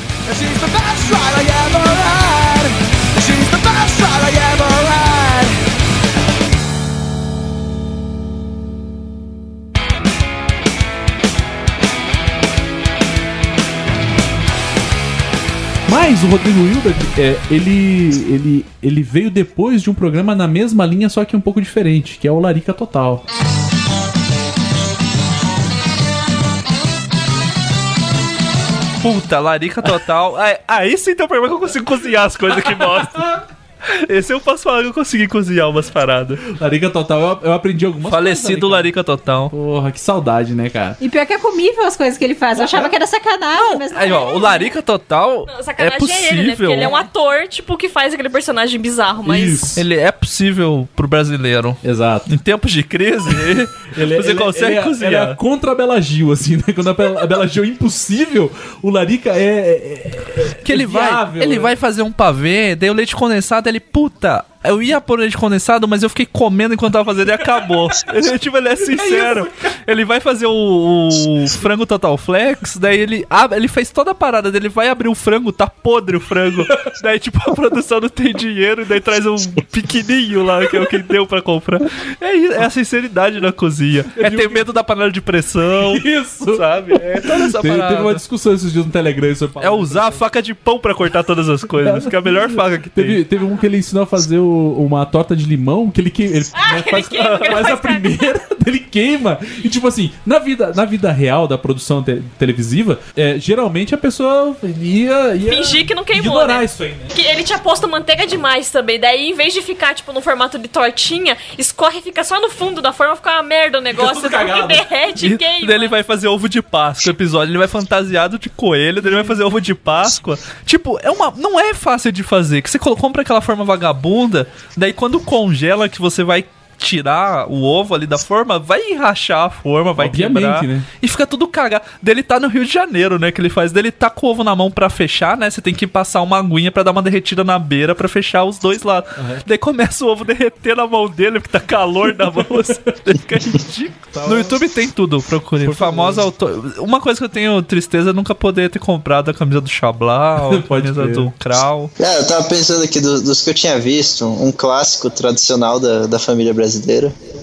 Mas o Rodrigo Hilbert, é, ele, ele, ele veio depois de um programa na mesma linha, só que um pouco diferente, que é o Larica Total. Puta, larica total. Aí, aí sim tem um problema que eu consigo cozinhar as coisas que mostram. Esse eu posso falar que eu consegui cozinhar umas paradas. Larica Total, eu, eu aprendi algumas Falecido coisas. Larica Total. Porra, que saudade, né, cara? E pior que é comível as coisas que ele faz. Eu achava que era sacanagem, mas não Aí, ó, é. o Larica Total Não, é sacanagem é, possível. ele, né? Porque ele é um ator, tipo, que faz aquele personagem bizarro, mas... Ele é possível pro brasileiro. Exato. Em tempos de crise, Ele, você ele- consegue ele é, cozinhar. Ele é contra a Bela Gil, assim, né? Quando a Bela, a Bela Gil é impossível, o Larica é. é- Que ele é vai, viável, ele né? vai fazer um pavê, daí o leite condensado, ele, puta, eu ia pôr leite condensado, mas eu fiquei comendo enquanto tava fazendo e acabou. ele, tipo, ele é sincero. ele vai fazer o, o frango Total Flex, daí ele abre, ele fez toda a parada dele, vai abrir o frango, tá podre o frango. daí, tipo, a produção não tem dinheiro, daí traz um pequenininho lá, que é o que deu pra comprar. É, isso, é a sinceridade na cozinha. É ter medo da panela de pressão. Isso. Sabe? É toda essa Teve, parada. teve uma discussão esses dias no Telegram sobre É usar a faca de pão pra cortar todas as coisas, que é a melhor faca que tem. Teve, teve um que ele ensinou a fazer o, uma torta de limão que ele, que, ele, né, faz, queima, faz a primeira, ele queima. E tipo assim, na vida, na vida real da produção te- televisiva, é, geralmente a pessoa ia, ia Fingir que não queimou, ignorar né? isso aí, né? Que ele tinha posto manteiga demais também. Daí, em vez de ficar, tipo, no formato de tortinha, escorre e fica só no fundo da forma, fica uma merda o negócio. tudo porque cagado. derrete E queima. daí ele vai fazer ovo de Páscoa. O episódio ele vai fantasiado de coelho, daí ele vai fazer ovo de Páscoa. Tipo, é uma, não é fácil de fazer. Que você compra aquela forma vagabunda, daí quando congela que você vai tirar o ovo ali da forma, vai rachar a forma, vai Obviamente, quebrar. né? E fica tudo cagado. Dele tá no Rio de Janeiro, né? Que ele faz. Dele tá com o ovo na mão pra fechar, né? Você tem que passar uma aguinha pra dar uma derretida na beira pra fechar os dois lados. Daí começa o ovo derreter na mão dele, porque tá calor na mão. assim. Fica ridículo. No YouTube tem tudo, procure. Famosa autor. Uma coisa que eu tenho tristeza é nunca poder ter comprado a camisa do Chablau, a Pode camisa do Krau. É, eu tava pensando aqui do- dos que eu tinha visto, um clássico tradicional da, da família brasileira,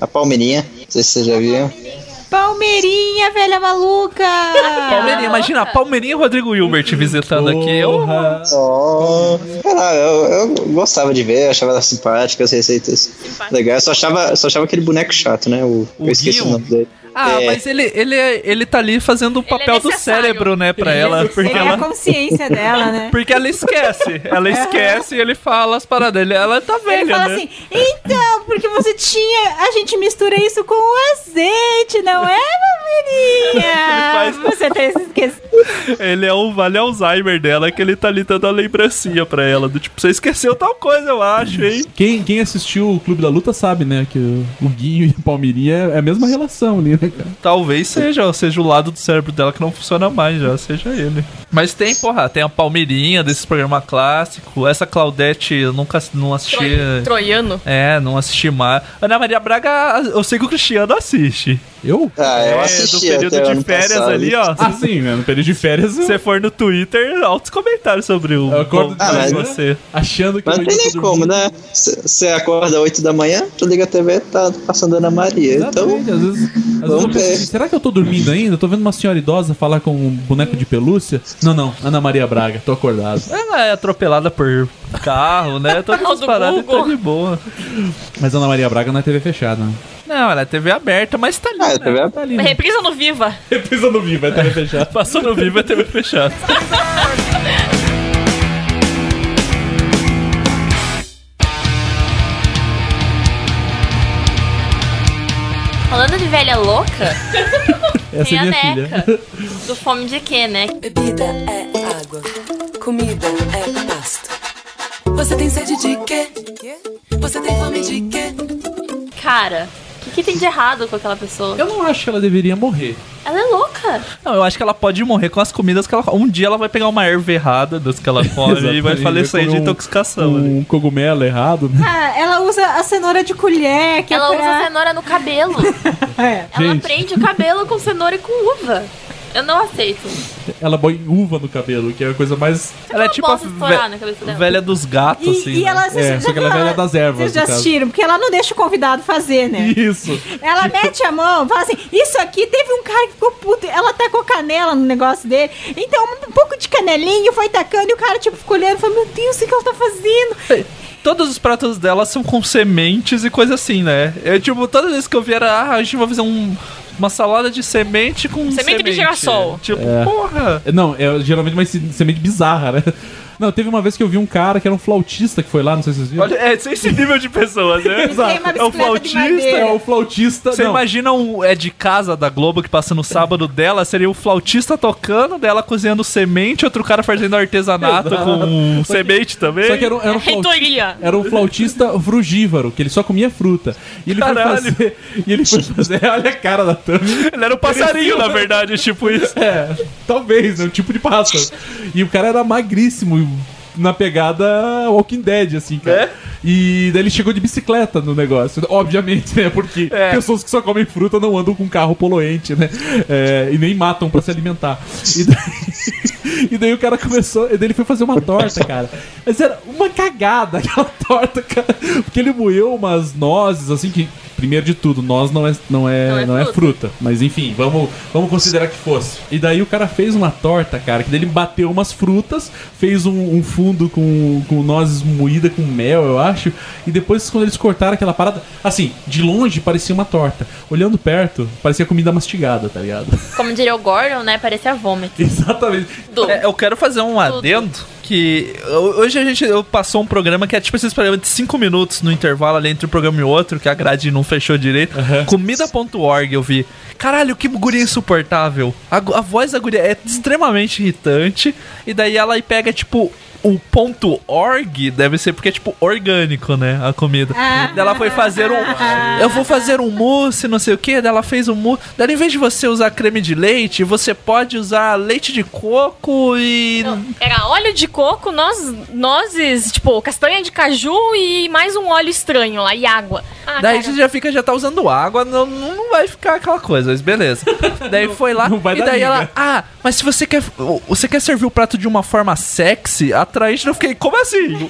a Palmeirinha. Não sei se vocês já viram. Palmeirinha, velha maluca! Palmeirinha, imagina, a Palmeirinha e o Rodrigo Hilbert visitando aqui. Eu, Oh, eu, eu gostava de ver, eu achava ela simpática, as receitas legais. Só achava, só achava aquele boneco chato, né? O, O eu esqueci o nome dele. Ah, É, mas ele, ele, é- ele tá ali fazendo o papel do necessário. cérebro, né, pra ela. Porque Ele é ela, a consciência dela, né? porque ela esquece. Ela esquece e ele fala as paradas. Ele, ela tá velha, Ele fala né? assim, então, porque você tinha. A gente mistura isso com o azeite, não é? Ele faz- Você tem esquecido. Ele é o vale Alzheimer dela, que ele tá ali dando a lembrancinha pra ela. Do tipo, você esqueceu tal coisa, eu acho, hein? Quem, quem assistiu o Clube da Luta sabe, né? Que o, Guinho e a Palmeirinha é a mesma relação ali, né, cara? Talvez seja, ou seja o lado do cérebro dela que não funciona mais já, seja ele. Mas tem, porra, tem a Palmeirinha desses programas clássicos. Essa Claudete eu nunca não assisti. Troi- Troiano. É, não assisti mais. Ana Maria Braga, eu sei que o Cristiano assiste. Eu? Ah, eu É, assisti do período até o de ano férias passado. ali, ó. Ah, sim, né? No período de férias. Se você for no Twitter, altos comentários sobre o Eu acordo Ah, mas- você. achando que Mas não tem nem como, né? Você acorda 8 da manhã, tu liga a TV, tá passando Ana Maria. Então, Exatamente, às vezes, às vezes eu Vamos penso, ver. será que eu tô dormindo ainda? Eu tô vendo uma senhora idosa falar com um boneco de pelúcia? Não, não, Ana Maria Braga, tô acordado. Ela é atropelada por carro, né? Todas as paradas tá de boa. Mas Ana Maria Braga não é TV fechada. né? Não, ela é TV aberta, mas tá ali. ah, a né? TV Tá ali, né? Reprisa no Viva. Reprisa no vivo, é TV fechada. Passou no vivo é TV fechada. Falando de velha louca, Essa tem é a minha filha. Neca. Do Fome de Quê, né? Bebida é água, comida é pasto. Você tem sede de quê? Você tem fome de quê? Cara, o que, que tem de errado com aquela pessoa? Eu não acho que ela deveria morrer. Ela é louca. Não, eu acho que ela pode morrer com as comidas que ela Um dia ela vai pegar uma erva errada das que ela come e vai falecer de um- intoxicação. ali. Um cogumelo errado, né? Ah, ela usa a cenoura de colher, que Ela é pra... usa cenoura no cabelo. É. Ela Gente. prende o cabelo com cenoura e com uva. Eu não aceito. Ela põe uva no cabelo, que é a coisa mais. Ela é tipo a ve- na cabeça dela. velha dos gatos, E, assim. e né? ela, É, só que ela é velha das ervas, Vocês já assistiram? Porque ela não deixa o convidado fazer, né? Isso. Ela mete a mão, fala assim: Isso aqui teve um cara que ficou puto. Ela tacou canela no negócio dele. Então, um pouco de canelinho foi tacando e o cara, tipo, ficou olhando e falou: Meu Deus, o que que ela tá fazendo? Todos os pratos dela são com sementes e coisa assim, né? Eu, tipo, todas as vezes que eu vi era, ah, a gente vai fazer um, uma salada de semente com Semente de girassol. Tipo, É. porra. Não, é geralmente uma se- semente bizarra, né? Não, teve uma vez que eu vi um cara que era um flautista que foi lá, não sei se vocês viram. Olha, é esse nível de pessoas, né? Uma É o flautista. É o flautista. Você não. imagina um é de casa da Globo que passa no sábado dela, seria o flautista tocando, dela cozinhando semente, outro cara fazendo artesanato Exato. com semente também. Só que era um, era um flautista. Reitoria. Era um flautista frugívoro, que ele só comia fruta. E ele Caralho. foi fazer. E ele foi fazer. Olha a cara da Tami. Ele era um passarinho, na verdade, tipo isso. É, talvez, né? Um tipo de pássaro. E o cara era magríssimo. Na pegada Walking Dead, assim, cara. É? E daí ele chegou de bicicleta no negócio. Obviamente, né? Porque É. pessoas que só comem fruta não andam com carro poluente, né? É, e nem matam pra se alimentar. E daí, E daí o cara começou, e daí ele foi fazer uma torta, cara. Mas era uma cagada aquela torta, cara. Porque ele moeu umas nozes, assim, que, primeiro de tudo, noz não é, não é, não é, fruta. Mas enfim, vamos, vamos considerar que fosse. E daí o cara fez uma torta, cara, que daí ele bateu umas frutas, fez um, um fundo com, com nozes moídas com mel, eu acho. E depois, quando eles cortaram aquela parada, assim, de longe parecia uma torta. Olhando perto, parecia comida mastigada, tá ligado? Como diria o Gordon, né? Parecia vômito. Exatamente. É, eu quero fazer um adendo que ho- hoje a gente eu passou um programa que é tipo esses programas de 5 minutos no intervalo ali entre um programa e outro, que a grade não fechou direito. Comida.org eu vi. Caralho, que guria insuportável. A, a voz da guria é extremamente irritante. E daí ela aí pega, tipo, o ponto org deve ser porque é tipo orgânico, né? A comida. Ah. Ela foi fazer um. Eu vou fazer um mousse, não sei o que. Daí ela fez um mousse. Daí em vez de você usar creme de leite, você pode usar leite de coco e. Era óleo de coco, noz, nozes, tipo, castanha de caju e mais um óleo estranho lá, e água. Ah, Daí cara, você já fica, já tá usando água, não, não vai ficar aquela coisa, mas beleza. daí foi lá vai e dar daí liga. ela, ah, mas se você quer, você quer servir o prato de uma forma sexy, atraente, eu fiquei, como assim?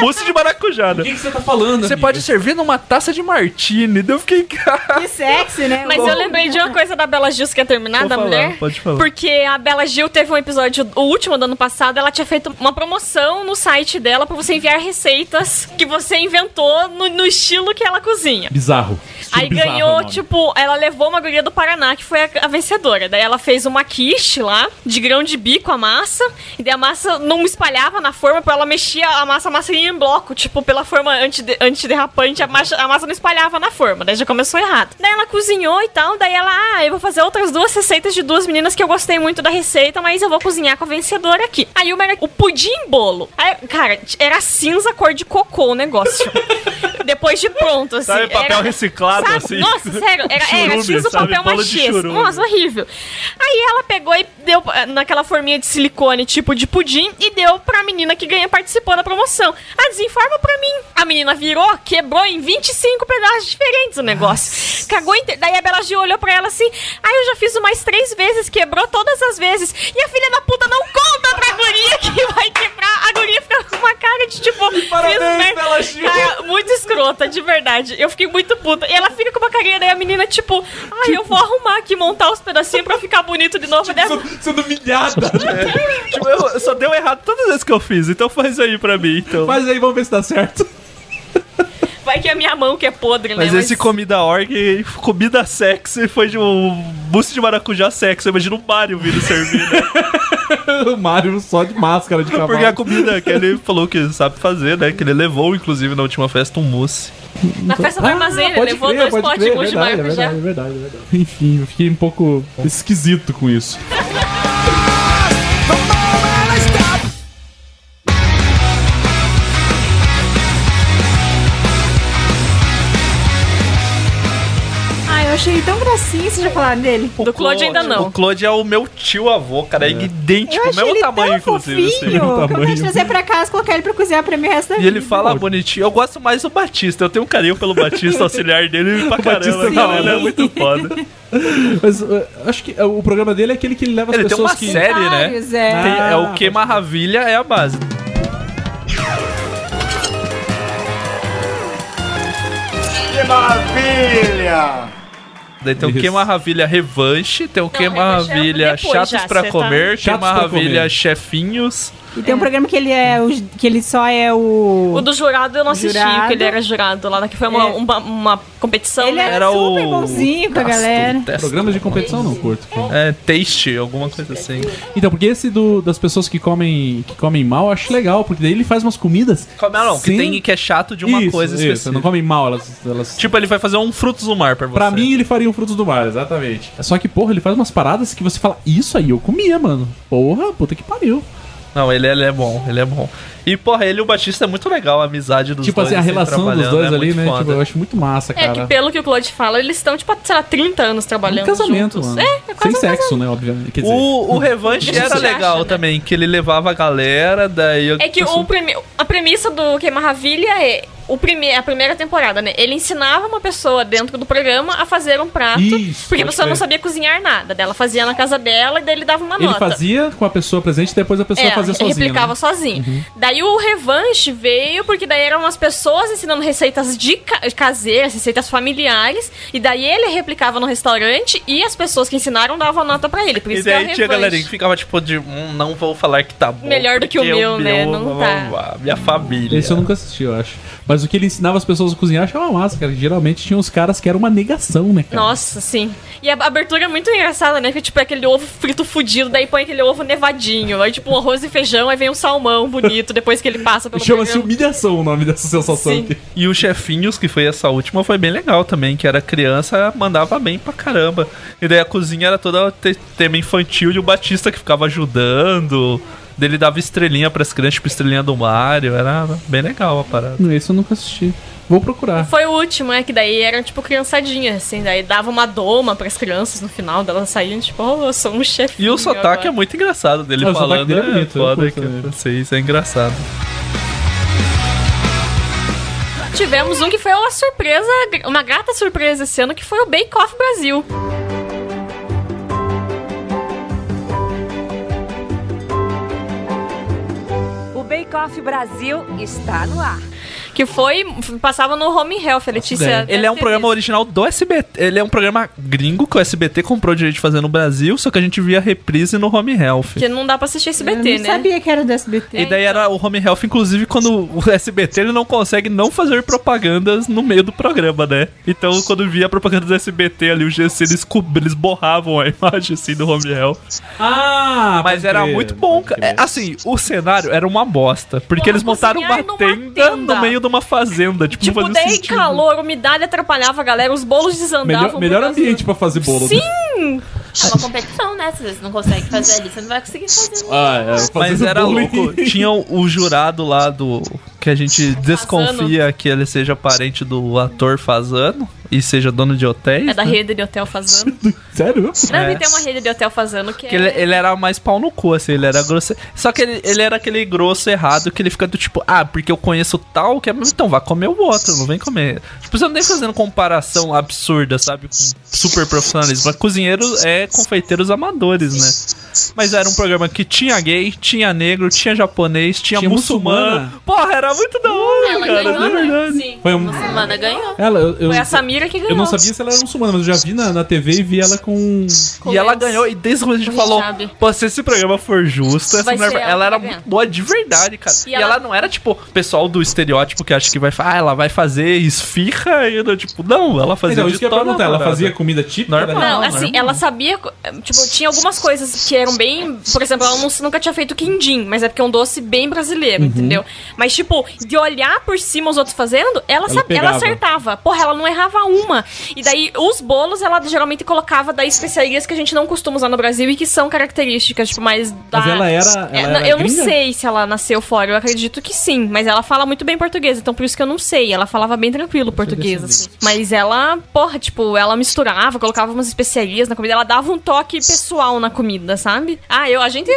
Mousse de maracujá, né? O que, que você tá falando? Você amiga? pode servir numa taça de martini. Daí eu fiquei, Que sexy, né? Mas eu lembrei de uma coisa da Bela Gil, você quer terminar, Pode da falar, mulher? pode falar. Porque a Bela Gil teve um episódio, o último do ano passado, ela tinha feito uma promoção no site dela pra você enviar receitas que você inventou no, no estilo que ela cozinha. Bizarro. Aí Bizarro é ganhou, tipo, ela levou uma guria do Paraná, que foi a, a vencedora. Daí ela fez uma quiche lá, de grão de bico a massa, e daí a massa não espalhava na forma, pra ela mexia a massa, a massa ia em bloco, tipo, pela forma antide, antiderrapante, a massa, a massa não espalhava na forma, daí já começou errado. Daí ela cozinhou e tal, daí ela, ah, eu vou fazer outras duas receitas de duas meninas que eu gostei muito da receita, mas eu vou cozinhar com a vencedora aqui. Aí era o pudim bolo. Aí, cara, era cinza cor de cocô o negócio. Depois de pronto, assim. Sabe, papel era- reciclado, Sabe? assim? Nossa, sério, era, era Churume, tinha o papel machê. Nossa, horrível. Aí ela pegou e deu eh, naquela forminha de silicone, tipo de pudim, e deu pra menina que ganha participou da promoção. Ah, desinforma pra mim. A menina virou, quebrou em 25 pedaços diferentes o negócio. Cagou inteiro. Daí a Bela Gil olhou pra ela assim, ah, eu já fiz mais três vezes, quebrou todas as vezes. E a filha da puta não conta pra guria que vai quebrar. A guria fica com uma cara de tipo... Parabéns, fiz merda. Bela Gil. Cara, muito escrota, de verdade. Eu fiquei muito puta. E ela fica com uma carinha, daí a menina, tipo, ai, eu vou arrumar aqui, montar os pedacinhos pra ficar bonito de novo. Daí ela- Sendo humilhada. tipo, eu, só deu errado todas as vezes que eu fiz, então faz aí pra mim, então. Mas aí, vamos ver se dá certo. Vai que é a minha mão que é podre, né? Mas esse comida org, comida sexy, foi de um mousse de maracujá sexy. Imagina o Mario vindo servir, né? o Mario só de máscara de cavalo. Porque a comida que ele falou que sabe fazer, né? Que ele levou, inclusive, na última festa, um mousse. Na festa do armazém, ele levou crer, dois potes de mousse de é maracujá. verdade, é verdade, é verdade. Enfim, eu fiquei um pouco esquisito com isso. Achei tão gracinha, vocês já falaram dele? Do Claude ainda não. O Claude é o meu tio avô, cara. É, idêntico, Eu o mesmo tamanho, inclusive. assim. que eu quero trazer pra casa, colocar ele pra cozinhar pra mim o resto da E vida. ele fala bonitinho. Eu gosto mais do Batista. Eu tenho um carinho pelo Batista, auxiliar dele pra Batista caramba. é Cara, ele é hora. muito foda. Mas uh, acho que uh, o programa dele é aquele que ele leva as Ele tem pessoas uma que... série, né? É. Tem- é Ah, o Que Maravilha é a base. Que maravilha! Daí tem o Que. Maravilha Revanche, tem o Que é Maravilha depois Chatos já, pra cê tá- Comer, Que Chatos pra Maravilha. Chefinhos. E tem um programa que ele é o, que ele só é o. O do jurado eu não assisti, Jurado. porque ele era jurado lá, que foi uma, É. uma, uma competição, Ele né? era, Era super o- bonzinho com a Tasto, galera. Testo. Programas de competição não curto. É, Taste, alguma coisa assim. Então, porque esse do, das pessoas que comem, que comem mal, eu acho legal, porque daí ele faz umas comidas. Como é, não, que sem- tem que é chato de uma Isso, coisa isso, específica. não comem mal, elas, elas Tipo, ele vai fazer um frutos do mar pra você. Pra mim, ele faria um frutos do mar, exatamente. Só que, porra, ele faz umas paradas que você fala, isso aí eu comia, mano. Porra, puta que pariu. Não, ele, ele é bom, ele é bom. E, porra, ele e o Batista é muito legal, a amizade dos tipo dois. assim, a relação dos dois é ali, né? foda. Tipo, eu acho muito massa, É cara. que pelo que o Claude fala, eles estão, tipo, sei lá, 30 anos Um trabalhando casamento, juntos. mano. É, é Sem quase um sexo, né, obviamente. Quer dizer, O, o Revanche era se legal acha, né? também, que ele levava a galera, daí... eu- É que o premi- a premissa do Que Maravilha é o prime a primeira temporada, né? Ele ensinava uma pessoa dentro do programa a fazer um prato, Isso, porque a pessoa não crer. sabia cozinhar nada. Daí ela fazia na casa dela e daí ele dava uma Ele nota. fazia com a pessoa presente e depois a pessoa É, fazia sozinha. replicava né? sozinho. Daí o revanche veio porque daí eram as pessoas ensinando receitas de ca caseiras, receitas familiares, e daí ele replicava no restaurante e as pessoas que ensinaram davam nota pra ele. Por E isso que é o daí tinha a revanche. galerinha que ficava tipo de, hum, não vou falar que tá bom. Melhor do que o porque meu, né? Não tá. Minha família. Esse eu nunca assisti, eu acho. Mas o que ele ensinava as pessoas a cozinhar achava massa, cara. Geralmente tinha uns caras que eram uma negação, né, cara? Nossa, sim. E a abertura é muito engraçada, né? Que tipo é aquele ovo frito fudido, daí põe aquele ovo nevadinho. Aí tipo um arroz e feijão, aí vem um salmão bonito depois que ele passa pelo Chama-se humilhação o nome dessa sensação Sim. aqui. E o Chefinhos, que foi essa última, foi bem legal também, que era criança, mandava bem pra caramba. E daí a cozinha era toda te- tema infantil e o Batista que ficava ajudando. Dele dava estrelinha pras crianças, tipo estrelinha do Mario. Era bem legal a parada. Esse eu nunca assisti. Vou procurar. Foi o último, né? Que daí eram, tipo, criançadinhas, assim. Daí dava uma doma pras crianças no final, delas saíam, tipo, oh, eu sou um chefe. E o sotaque é muito engraçado dele Ah, falando. dele é é bonito, eu foda que também. eu sei, isso é engraçado. Tivemos um que foi uma surpresa, uma grata surpresa esse ano, que foi o Bake Off Brasil. Off Brasil está no ar. Que foi. Passava no Home Health, a Letícia. Ele é um programa original do SBT. Ele é um programa gringo que o SBT comprou o direito de fazer no Brasil, só que a gente via reprise no Home Health. Que não dá pra assistir SBT, eu não né? sabia que era do SBT. E daí era o Home Health, inclusive, quando o SBT ele não consegue não fazer propagandas no meio do programa, né? Então, quando via a propaganda do SBT ali, o GC, eles, co- eles borravam a imagem assim do Home Health. Ah, Mas era crer, muito bom, cara. É, assim, o cenário era uma bosta. Porque Porra, eles montaram uma tenda, tenda. no meio de uma fazenda. Tipo, Tipo, não fazia daí sentido. calor, umidade atrapalhava a galera, os bolos desandavam. Melhor, melhor ambiente pra fazer bolo. Sim! É uma competição, né? Se você não consegue fazer ali, você não vai conseguir fazer. Ah, é, Mas era bullying. louco. Tinha o, o jurado lá do. Que a gente desconfia que ele seja parente do ator Fazano e seja dono de hotéis. É da né? rede de hotel fazendo. Sério? Não, É. ele tem uma rede de hotel fazendo que, Que é... ele, ele era mais pau no cu, assim, ele era grosso. Só que ele, ele era aquele grosso errado que ele fica do tipo, ah, porque eu conheço tal, que é. Então vá comer o outro, não vem comer. Tipo, você não tem fazendo comparação absurda, sabe? Com super profissionalismo. Mas cozinheiros é confeiteiros amadores, né? Mas era um programa que tinha gay, tinha negro, tinha japonês, tinha, Tinha muçulmano. muçulmana. Porra, era muito da hora, Ela cara, ganhou, né? verdade. Sim. Foi um- Muçulmana ganhou. Ela, eu, eu, Foi a Samira que ganhou. eu não sabia se ela era muçulmana, mas eu já vi na, na TV e vi ela com. E ela ganhou, e desde quando a gente Com falou, pô, se esse programa for justo, essa mulher, ela, ela era muito boa de verdade, cara. E E, ela... ela- não era, tipo, pessoal do estereótipo que acha que vai fazer, ah, ela vai fazer esfirra e, eu, tipo, não, ela fazia Então, de isso que eu ia perguntar, ela fazia comida típica? Normal. da- Não, Não, assim, normal. ela sabia. Tipo, tinha algumas coisas que eram bem. Por exemplo, ela não- nunca tinha feito quindim, mas é porque é um doce bem brasileiro, Uhum. entendeu? Mas, tipo, de olhar por cima os outros fazendo, ela, Ela sabia, ela acertava. Porra, ela não errava uma. E daí, os bolos, ela geralmente colocava da especiarias que a gente não costuma usar no Brasil e que são características, tipo, mais da. Mas ela era- ela É, era não, eu não gringa? sei se ela nasceu fora, eu acredito que sim, mas ela fala muito bem português, então por isso que eu não sei. Ela falava bem tranquilo português, assim. Mas ela, porra, tipo, ela misturava, colocava umas especiarias na comida, ela dava um toque pessoal na comida, sabe? Ah, eu, a gente.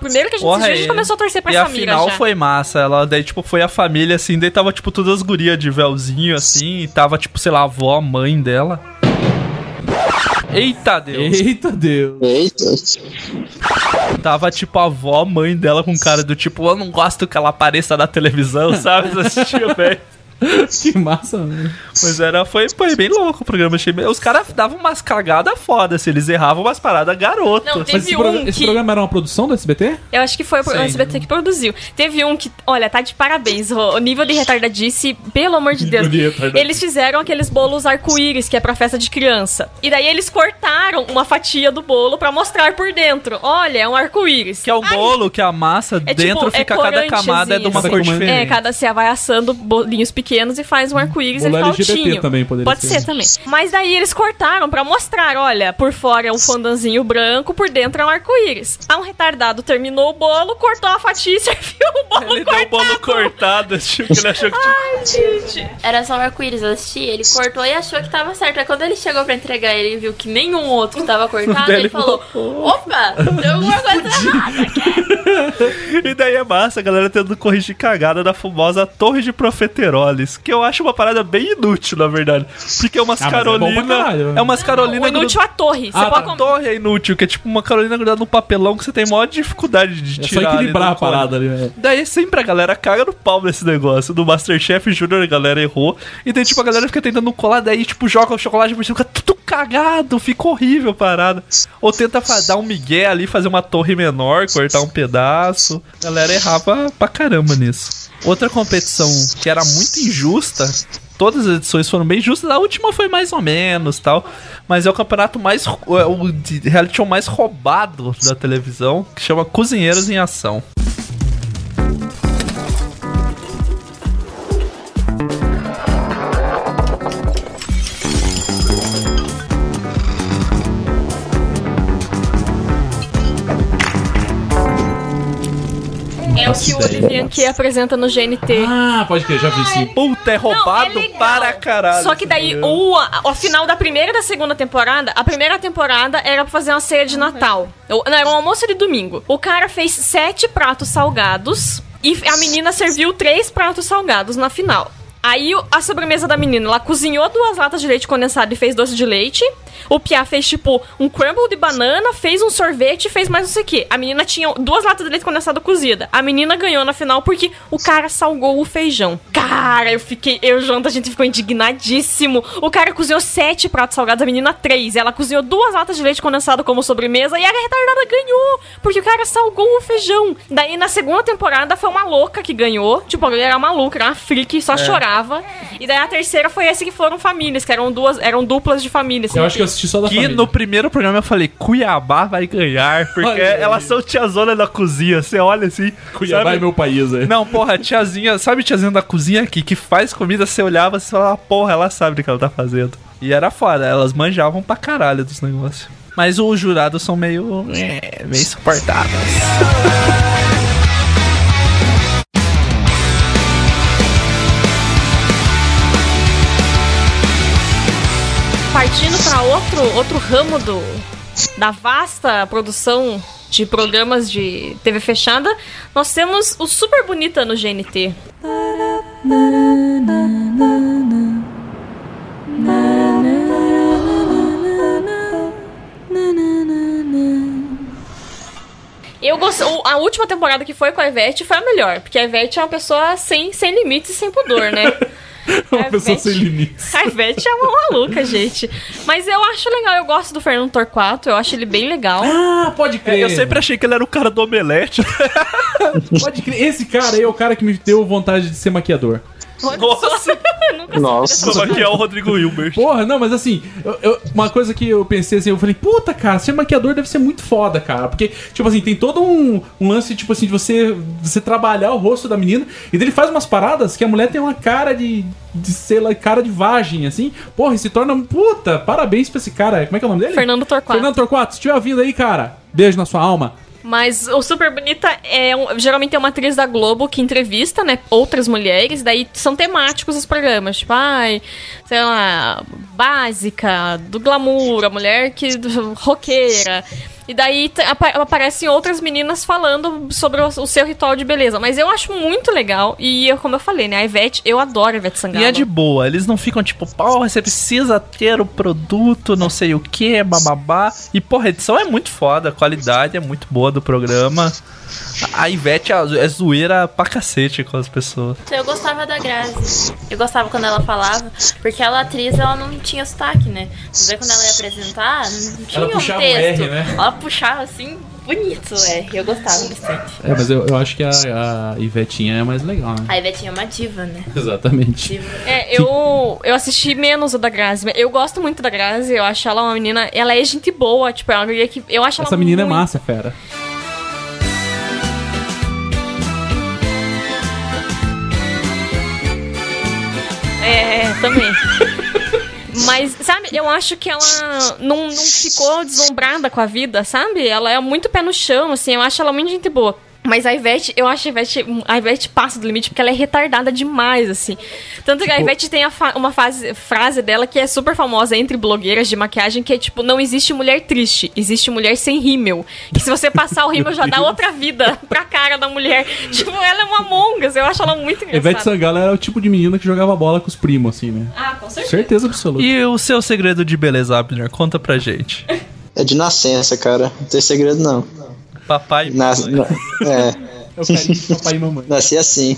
Primeiro que a gente Porra, assistiu, a gente começou a torcer pra E a Samira final já. foi massa. Ela daí, tipo, foi a família, assim, daí tava, tipo, todas as gurias de véuzinho, assim, e tava, tipo, sei lá, a avó, a mãe dela. Eita Deus! Eita Deus! Eita. Tava, tipo, a avó, a mãe dela com cara do tipo, eu não gosto que ela apareça na televisão, sabe? Você assistiu, velho. que massa, né? Mas era, foi, foi bem louco o programa. Achei bem- Os caras davam umas cagadas foda, se eles erravam umas paradas garoto. Não, teve esse, um esse que- programa era uma produção do SBT? Eu acho que foi o. SBT que produziu. Teve um que, olha, tá de parabéns. O, nível de retardadice, pelo amor de Deus. de. Eles fizeram aqueles bolos arco-íris, que é pra festa de criança. E daí eles cortaram uma fatia do bolo pra mostrar por dentro. Olha, é um arco-íris. Que é o bolo que a massa É dentro tipo, é fica cada corante, camada é de uma assim. cor É, diferente. É, cada você vai assando bolinhos pequenos e faz um arco-íris e fica também poderia Pode ser. ser também. Mas daí eles cortaram pra mostrar, olha, por fora é um fondantzinho branco, por dentro é um arco-íris. Aí um retardado terminou o bolo, cortou a fatia e serviu o bolo Ele deu o bolo cortado, tipo, que ele achou que tinha... Ai, gente. Era só o arco-íris, eu assisti, ele cortou e achou que tava certo. Aí quando ele chegou pra entregar ele e viu que nenhum outro tava cortado, ele ele falou: Opa, tem alguma coisa errada aqui. E daí é massa, a galera tentando corrigir cagada da famosa Torre de Profiteroles, que eu acho uma parada bem inútil, na verdade. Porque é umas Ah, é Carolina. caralho. É, umas Carolina. O inútil é a torre. Você Ah, pode a torre é inútil, que é tipo uma Carolina grudada no papelão que você tem maior dificuldade de É só tirar. ali equilibrar a parada ali, né? Daí sempre a galera caga no pau nesse negócio. Do Masterchef Júnior a galera errou. E daí, tipo, a galera fica tentando colar, daí, tipo, joga o chocolate por cima, fica tudo cagado, fica horrível a parada. Ou tenta dar um migué ali, fazer uma torre menor, cortar um pedaço. A galera errava pra caramba nisso. Outra competição que era muito injusta. Todas as edições foram bem justas, a última foi mais ou menos tal. Mas é o campeonato mais. é o reality show mais roubado da televisão, que chama Cozinheiros em Ação. Que o Olivier que apresenta no GNT. Ah, pode crer, já vi sim. Puta, é roubado para caralho. Só que daí, o, a- o final da primeira e da segunda temporada, a primeira temporada era pra fazer uma ceia de Natal. Não, era um almoço de domingo. O cara fez sete pratos salgados e a menina serviu três pratos salgados na final. Aí a sobremesa da menina, ela cozinhou duas latas de leite condensado e fez doce de leite. O Pia fez tipo um crumble de banana, fez um sorvete e fez mais não sei o que. A menina tinha duas latas de leite condensado cozida. A menina ganhou na final porque o cara salgou o feijão. Cara, eu fiquei. Eu o Jonathan, a gente ficou indignadíssimo. O cara cozinhou sete pratos salgados, a menina três. Ela cozinhou duas latas de leite condensado como sobremesa e a retardada ganhou. Porque o cara salgou o feijão. Daí na segunda temporada foi uma louca que ganhou. Tipo, a mulher era maluca, era uma freak, só É. chorava. E daí a terceira foi esse que foram famílias, que eram duas, eram duplas de famílias. Eu acho que eu assisti só da Que família. no primeiro programa eu falei, Cuiabá vai ganhar, porque Olha aí. elas são tiazona da cozinha. Você olha assim. Cuiabá sabe? é meu país, é. Não, porra, tiazinha, sabe tiazinha da cozinha aqui que faz comida, você olhava e falava, porra, ela sabe o que ela tá fazendo. E era foda, elas manjavam pra caralho dos negócios. Mas os jurados são meio. É, meio insuportáveis. Outro, outro ramo do, da vasta produção de programas de TV fechada, nós temos o Super Bonita no GNT. Eu gost... o- A última temporada que foi com a Ivete foi a melhor, porque a Ivete é uma pessoa sem, sem limites e sem pudor, né? Uma pessoa sem limites. A Ivete é uma maluca, gente. Mas eu acho legal, eu gosto do Fernando Torquato, eu acho ele bem legal. Ah, pode crer. Eu sempre achei que ele era o cara do omelete. Pode crer. Esse cara aí é o cara que me deu vontade de ser maquiador. Nossa! Nossa. Como aqui é o Rodrigo Hilbert. Porra, não, mas assim, eu- eu- uma coisa que eu pensei assim, eu falei, puta, cara, ser maquiador deve ser muito foda, cara. Porque, tipo assim, tem todo um, um lance, tipo assim, de você, você trabalhar o rosto da menina. E dele faz umas paradas que a mulher tem uma cara de, de sei lá, cara de vagem, assim. Porra, e se torna. Puta, parabéns pra esse cara. Como é que é o nome dele? Fernando Torquato. Fernando Torquato, se estiver ouvindo aí, cara, beijo na sua alma. Mas o Super Bonita é um- geralmente é uma atriz da Globo que entrevista, né, outras mulheres, daí são temáticos os programas, tipo, ai, sei lá, básica, do glamour, a mulher que roqueira. E daí apa- aparecem outras meninas falando sobre o, o seu ritual de beleza. Mas eu acho muito legal. E eu, como eu falei, né? A Ivete, eu adoro a Ivete Sangalo. E é de boa, eles não ficam tipo, porra, você precisa ter o produto, não sei o que, bababá. E porra, a edição é muito foda, a qualidade é muito boa do programa. A Ivete é é zoeira pra cacete com as pessoas. Eu gostava da Grazi. Eu gostava quando ela falava, porque ela atriz, ela não tinha sotaque, né? Você vê quando ela ia apresentar, não tinha um puxava o texto. R, né? Ela puxava assim, bonito, é. Eu gostava bastante. É, mas eu, eu acho que a, a Ivetinha é mais legal, né? A Ivete é uma diva, né? Exatamente. É, eu, eu assisti menos o da Grazi. Eu gosto muito da Grazi, eu acho ela uma menina. Ela é gente boa, tipo, é uma menina que. Eu acho Essa ela menina muito- é massa, fera. É, também. Mas, sabe, eu acho que ela não, não ficou deslumbrada com a vida, sabe? Ela é muito pé no chão, assim, eu acho ela muito gente boa. Mas a Ivete, eu acho a Ivete, a Ivete passa do limite porque ela é retardada demais, assim. Tanto que a Tipo- Ivete tem a fa- uma fase- frase dela que é super famosa entre blogueiras de maquiagem, que é tipo, não existe mulher triste, existe mulher sem rímel. Que se você passar o rímel já dá outra vida pra cara da mulher. Tipo, ela é uma mongas, eu acho ela muito engraçada. Ivete Sangalo era o tipo de menina que jogava bola com os primos, assim, né? Ah, com certeza. Certeza absoluta. E o seu segredo de beleza, Abner? Conta pra gente. É de nascença, cara. Não tem segredo, não. Papai. Nas, na- é. É o carinho de papai e mamãe. Nasci assim.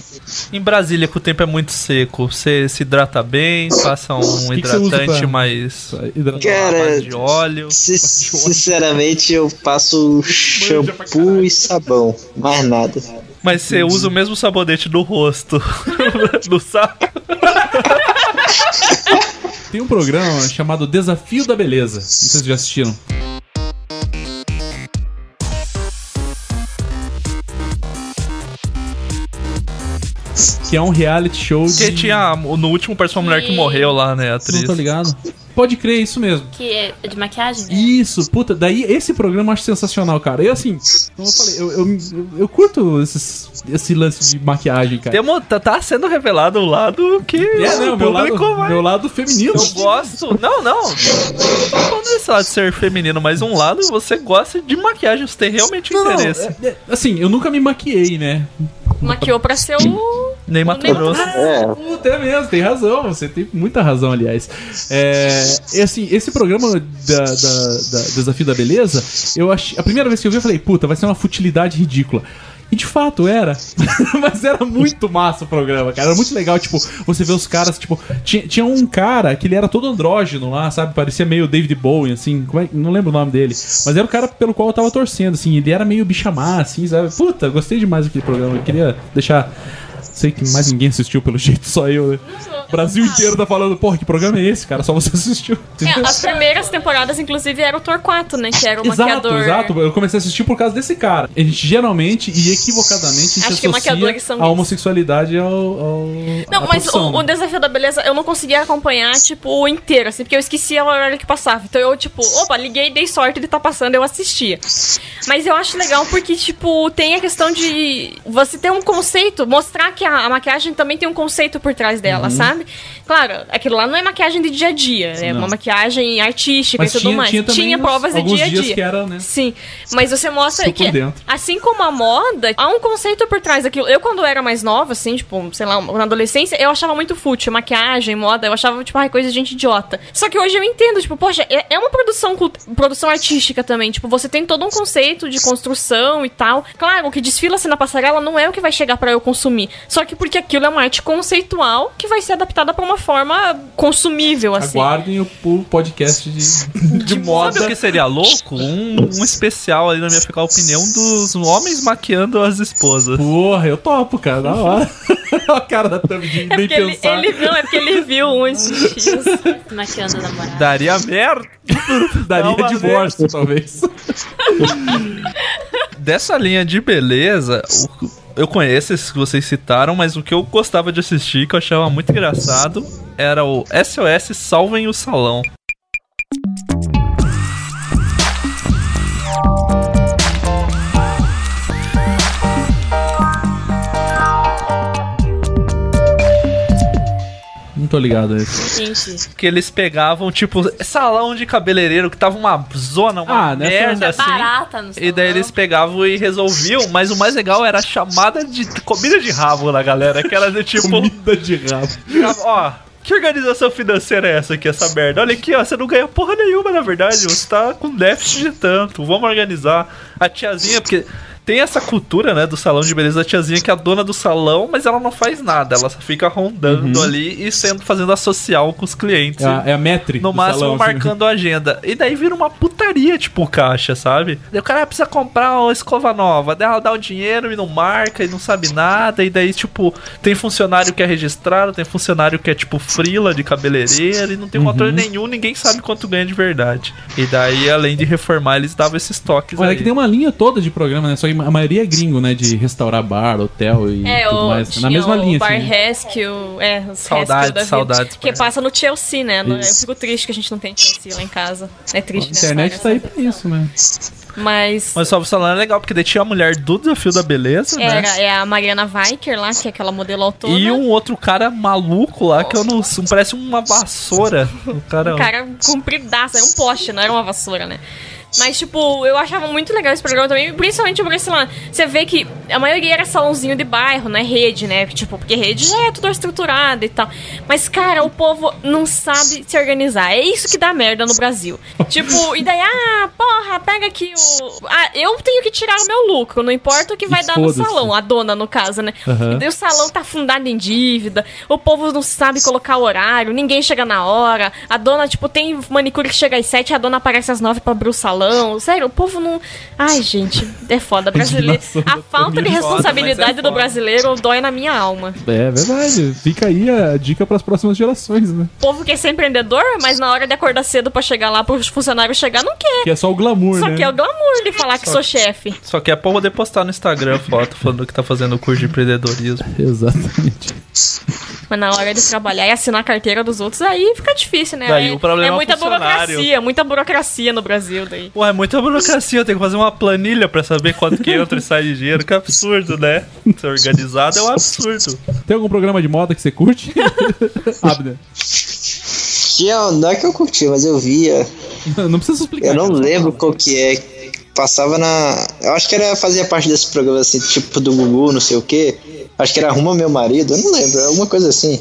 Em Brasília, que o tempo é muito seco, você se hidrata bem, passa um que que hidratante pra- mais Cara, base de óleo. si- sinceramente, eu passo shampoo e sabão. Mais nada. Mas você usa o mesmo sabonete no rosto, no saco. Tem um programa chamado Desafio da Beleza. Não sei se vocês já assistiram. Que é um reality show de. Que tinha, no último parece uma mulher que morreu lá, né, a atriz. Não tô ligado. Pode crer, isso mesmo. Que é de maquiagem? Isso, puta, daí esse programa eu acho sensacional, cara. Eu assim, como eu falei, eu, eu, eu, eu curto esses, esse lance de maquiagem, cara. Temo- tá, tá sendo revelado um lado que É, né, o meu lado, vai- meu lado feminino. Eu gosto. Não, não. Não tô falando desse lado de ser feminino, mas um lado você gosta de maquiagem, você tem realmente Não, não, interesse. é- é- assim, eu nunca me maquiei, né? Maquiou pra ser o. Nem Mato Grosso. É. Puta, é mesmo, tem razão, você tem muita razão, aliás. É, e assim, esse programa da, da- da Desafio da Beleza, eu achei. A primeira vez que eu vi, eu falei, puta, vai ser uma futilidade ridícula. E de fato era. Mas era muito massa o programa, cara. Era muito legal, tipo, você vê os caras, tipo. Tinha, tinha um cara que ele era todo andrógeno lá, sabe? Parecia meio David Bowie, assim. É, não lembro o nome dele. Mas era o cara pelo qual eu tava torcendo, assim. Ele era meio bichamar, assim, sabe? Puta, gostei demais daquele programa. Eu queria deixar. Sei que mais ninguém assistiu pelo jeito, só eu, né? O Brasil inteiro tá falando, porra, que programa é esse, cara? Só você assistiu. É, as primeiras temporadas, inclusive, era o Torquato, né? Que era o Exato, maquiador. exato. Eu comecei a assistir por causa desse cara. A gente geralmente e equivocadamente a gente Acho que associa maquiadores são a homossexualidade ao. ao Não, mas o, o né? Desafio da Beleza eu não conseguia acompanhar, tipo, o inteiro, assim, porque eu esquecia a hora que passava. Então eu, tipo, opa, liguei, dei sorte, ele tá passando, eu assistia. Mas eu acho legal porque, tipo, tem a questão de você ter um conceito, mostrar que a, a maquiagem também tem um conceito por trás dela, Uhum. sabe? Claro, aquilo lá não é maquiagem de dia a dia, é uma maquiagem artística Mas e tudo tinha- mais. tinha uns- provas de dia a dias dia. que era, né? Sim, mas você mostra que, assim como a moda, há um conceito por trás daquilo. Eu, quando era mais nova, assim, tipo, sei lá, na adolescência, eu achava muito fútil, maquiagem, moda, eu achava, tipo, ai, coisa de gente idiota. Só que hoje eu entendo, tipo, poxa, é, é uma produção, produção artística também. Tipo, você tem todo um conceito de construção e tal. Claro, o que desfila assim na passarela não é o que vai chegar pra eu consumir. Só que porque aquilo é uma arte conceitual que vai ser adaptada pra uma forma consumível, assim. Aguardem o, podcast de, de moda. Sabe o que seria louco? Um, um especial ali na minha ficar opinião dos homens maquiando as esposas. Porra, eu topo, cara, da hora. a cara da Thumb de É nem porque ele, pensar. ele- não, é porque ele viu uns tios. Maquiando a namorada. Daria merda. Daria Dá divórcio, talvez. Dessa linha de beleza, o- eu conheço esses que vocês citaram, mas o que eu gostava de assistir, que eu achava muito engraçado, era o SOS Salvem o Salão. Tô ligado a isso. Gente, Que eles pegavam, tipo, salão de cabeleireiro, que tava uma zona, uma Ah, nessa- merda assim. barata no E daí eles pegavam e resolviam, mas o mais legal era a chamada de comida de rabo na galera, que era do tipo. Comida de rabo. Ó, que organização financeira é essa aqui, essa merda? Olha aqui, ó, você não ganha porra nenhuma, na verdade. Você tá com déficit de tanto. Vamos organizar. A tiazinha, porque. Tem essa cultura, né, do salão de beleza da tiazinha que é a dona do salão, mas ela não faz nada, ela só fica rondando Uhum. ali e sendo fazendo a social com os clientes. É a, é a metri No máximo salão, assim. marcando a agenda. E daí vira uma putaria, tipo, o caixa, sabe? Daí o cara precisa comprar uma escova nova. Daí ela dá o dinheiro e não marca e não sabe nada. E daí, tipo, tem funcionário que é registrado, tem funcionário que é, tipo, frila de cabeleireiro e não tem um Uhum. nenhum, ninguém sabe quanto ganha de verdade. E daí, além de reformar, eles davam esses toques Olha, aí. que tem uma linha toda de programa, né? Só a maioria é gringo, né? De restaurar bar, hotel e É, tudo o, mais. Na mesma o linha, Bar assim. né? Rescue, é, os Saudades, Rescue da vida. saudades, Que passa no Chelsea, né? No- Eu fico triste que a gente não tem Chelsea lá em casa. É A triste, né? internet tá aí pra isso, né? Mas. Mas só o salão é legal, porque daí tinha a mulher do desafio da beleza, né? Era, é a Mariana Weicker lá, que é aquela modelo autônoma. E um outro cara maluco lá, que eu não. Parece uma vassoura. O cara. Um cara compridaço, era um poste, não era uma vassoura, né? Mas, tipo, eu achava muito legal esse programa também, principalmente por esse lado. Você vê que a maioria era salãozinho de bairro, não é rede, né? Tipo, porque rede já é tudo estruturado e tal. Mas, cara, o povo não sabe se organizar. É isso que dá merda no Brasil. tipo, e daí, ah, porra, pega aqui o. Ah, eu tenho que tirar o meu lucro, não importa o que vai dar no salão, a dona, no caso, né? Aham. E daí o salão tá afundado em dívida, o povo não sabe colocar o horário, ninguém chega na hora, a dona, tipo, tem manicure que chega às sete, a dona aparece às nove pra abrir o salão. Sério, o povo não. Ai, gente, é foda. Brasileiro. A falta de responsabilidade Foda, é do brasileiro dói na minha alma. É verdade. Fica aí a dica pras próximas gerações, né? O povo quer ser empreendedor, mas na hora de acordar cedo pra chegar lá, pros funcionários chegar, não quer. Que é só o glamour, Só né? que é o glamour de falar que sou chefe. Só que é pra poder postar no Instagram foto falando que tá fazendo curso de empreendedorismo. Exatamente. Mas na hora de trabalhar e assinar a carteira dos outros, aí fica difícil, né? Daí é, o problema é é o muita burocracia, muita burocracia no Brasil daí. Pô, é muita burocracia, eu tenho que fazer uma planilha pra saber quanto que entra e sai de dinheiro. Que absurdo, né? Ser organizado é um absurdo. Tem algum programa de moda que você curte? Abner. Tinha, não é que eu curti, mas eu via. Não precisa explicar. Eu não lembro qual que é. Passava na. Eu acho que era fazia parte desse programa assim, tipo do Gugu, não sei o quê. Acho que era Arruma Meu Marido, eu não lembro, alguma coisa assim.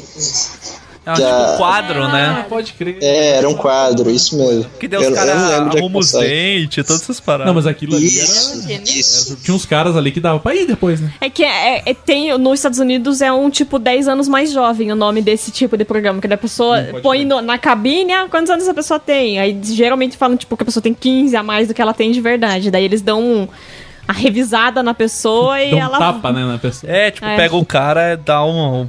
É um tipo quadro, né? Pode crer. É, era um quadro, isso mesmo. Que deu Eu- os caras arrumam os dentes, todas essas paradas. Não, mas aquilo ali Isso, era... isso. Tinha uns caras ali que dava pra ir depois, né? É que é, é- tem, nos Estados Unidos é um tipo 10 anos mais jovem o nome desse tipo de programa. Que da pessoa põe no- na cabine, ah, quantos anos a pessoa tem? Aí geralmente falam tipo, que a pessoa tem 15 a mais do que ela tem de verdade. Daí eles dão um- a revisada na pessoa e Dá um ela tapa, né, na pessoa. É, tipo, É. pega o cara, dá um.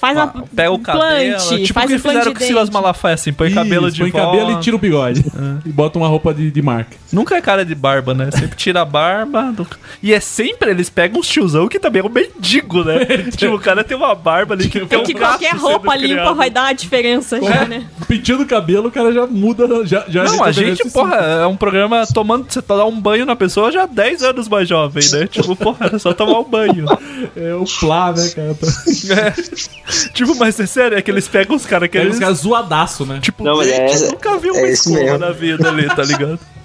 Faz uma Pega o cabelo. implante, tipo o faz que fizeram com o Silas. Malafaia, assim, põe Isso, cabelo de põe volta. cabelo e tira o bigode. E bota uma roupa de, de marca. Nunca é cara de barba, né? Sempre tira a barba. do- E é sempre, eles pegam uns tiozão que também é um mendigo, né? tipo, o cara tem uma barba ali que tem um que qualquer roupa limpa criado. vai dar a diferença já, né? Pintando o cabelo, o cara já muda. Já, já Não, a gente, rejuvenesce porra, é um programa tomando. Você dá um banho na pessoa já 10 anos mais jovem, né? Tipo, porra, era só tomar um banho. É o plá, né, cara? É. Tipo, mas é sério, é que eles pegam os caras que Pega eles. os caras zoadaço, né? Tipo, Não, mas é- nunca vi uma é isso escova mesmo. na vida ali, tá ligado?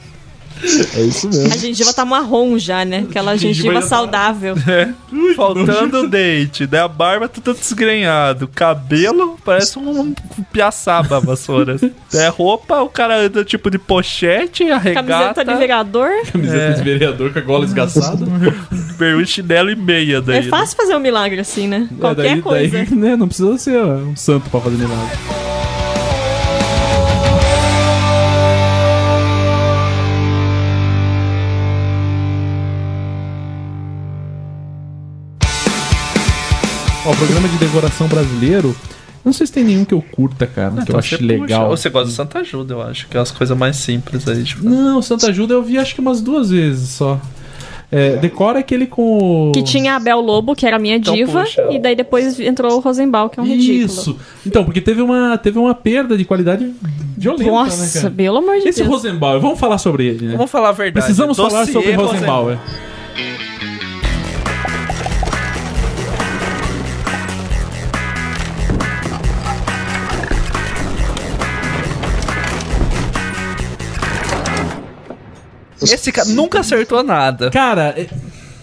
É isso mesmo. A gengiva tá marrom já, né? Aquela Gengiva gengiva tá- saudável. É. Faltando dente, daí a barba tudo desgrenhado, cabelo parece um, piaçaba, vassoura. É roupa, o cara anda tipo de pochete, arregata, Camiseta de vereador. Camiseta É. de vereador com a gola esgaçada. bermuda, chinelo e meia daí. É fácil fazer um milagre assim, né? É, Qualquer daí, coisa. daí, né, não precisa ser um santo pra fazer milagre. Ó, o programa de decoração brasileiro, não sei se tem nenhum que eu curta, cara, que eu Então ache você puxa. legal. Ou você gosta de Santa Ajuda, eu acho, que é as coisas mais simples aí. Tipo. Não, Santa Ajuda eu vi acho que umas duas vezes só. É, decora aquele com. o- Que tinha a Bel Lobo, que era a minha Então, diva, puxa. e daí depois entrou o Rosenbaum, que é um ridículo. Isso. Então, porque teve uma, teve uma perda de qualidade violenta, Nossa, né, cara? pelo amor de Esse Deus. Rosenbauer, vamos falar sobre ele, né? Vamos falar a verdade. Precisamos falar Dossiê sobre Rosenbauer. Esse cara nunca acertou nada. Cara, é-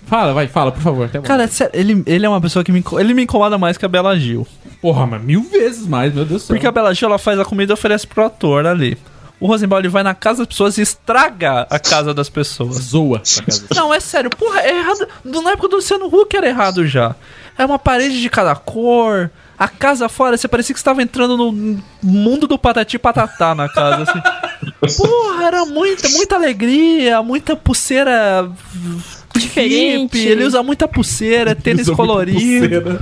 fala, vai, fala, por favor. Cara, sério, ele, ele é uma pessoa que me, inco- ele me incomoda mais que a Bela Gil. Porra, mas mil vezes mais, meu Deus do céu. Porque a Bela Gil ela faz a comida e oferece pro ator ali. O Rosenbaum ele vai na casa das pessoas e estraga a casa das pessoas. Zoa a casa. Não, é sério, porra, é errado. Na época do Luciano Huck era errado já. É uma parede de cada cor. A casa fora, você parecia que estava entrando no mundo do patati patatá na casa, assim. Porra, era muita, muita alegria, muita pulseira Diferente. hippie, Ele usa muita pulseira, tênis colorido.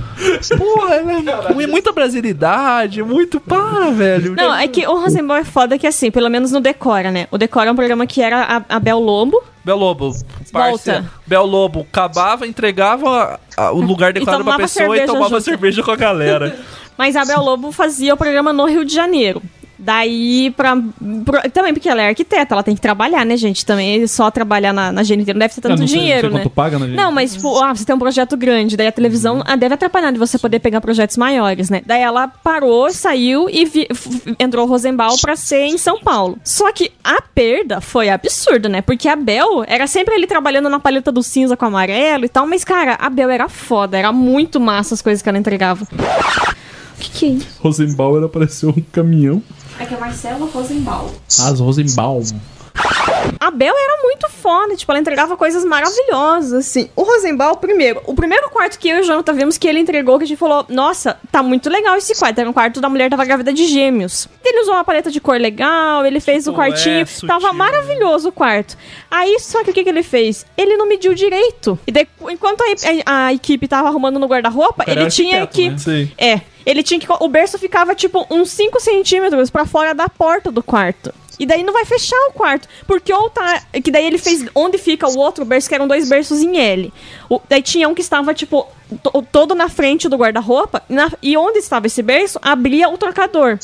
Porra, é muita brasilidade, muito. Para, velho. Não, é que o Rosenbaum é foda que assim, pelo menos no Decora, né? O Decora é um programa que era a, a Bel Lobo. Bel Lobo, parceiro. Bel Lobo acabava, entregava a- o lugar decorado pra pessoa e tomava junto. cerveja com a galera. Mas a Bel Lobo fazia o programa no Rio de Janeiro. Daí, pra, pro- também porque ela é arquiteta, ela tem que trabalhar, né, gente? Também só trabalhar na, na GNT não deve ser Eu tanto não sei- não dinheiro, sei né? paga na GNT. Não, mas, tipo, ah, você tem um projeto grande, daí a televisão ah, deve atrapalhar de você poder pegar projetos maiores, né? Daí ela parou, saiu e vi- entrou o Rosenbaum pra ser em São Paulo. Só que a perda foi absurda, né? Porque a Bel era sempre ele trabalhando na paleta do cinza com amarelo e tal, mas, cara, a Bel era foda, era muito massa as coisas que ela entregava. O que, que é isso? Rosenbauer apareceu um caminhão. É que é Marcela Rosenbaum. As Rosenbaum. A Bel era muito foda, tipo, ela entregava coisas maravilhosas, assim. O Rosenbaum, primeiro, o primeiro quarto que eu e o Jonathan vimos que ele entregou, que a gente falou, nossa, tá muito legal esse quarto. Era um quarto da mulher que tava grávida de gêmeos. Ele usou uma paleta de cor legal, ele fez o quartinho, é, sutil, tava maravilhoso o quarto. Aí, só que o que, que ele fez? Ele não mediu direito. E daí, enquanto a, a- a equipe tava arrumando no guarda-roupa, ele tinha que... né? Sim. É, ele tinha que. O berço ficava tipo uns 5 centímetros pra fora da porta do quarto. E daí não vai fechar o quarto. Porque ou tá. Que daí ele fez onde fica o outro berço, que eram dois berços em L. O- daí tinha um que estava, tipo, todo na frente do guarda-roupa. E onde estava esse berço, abria o trocador.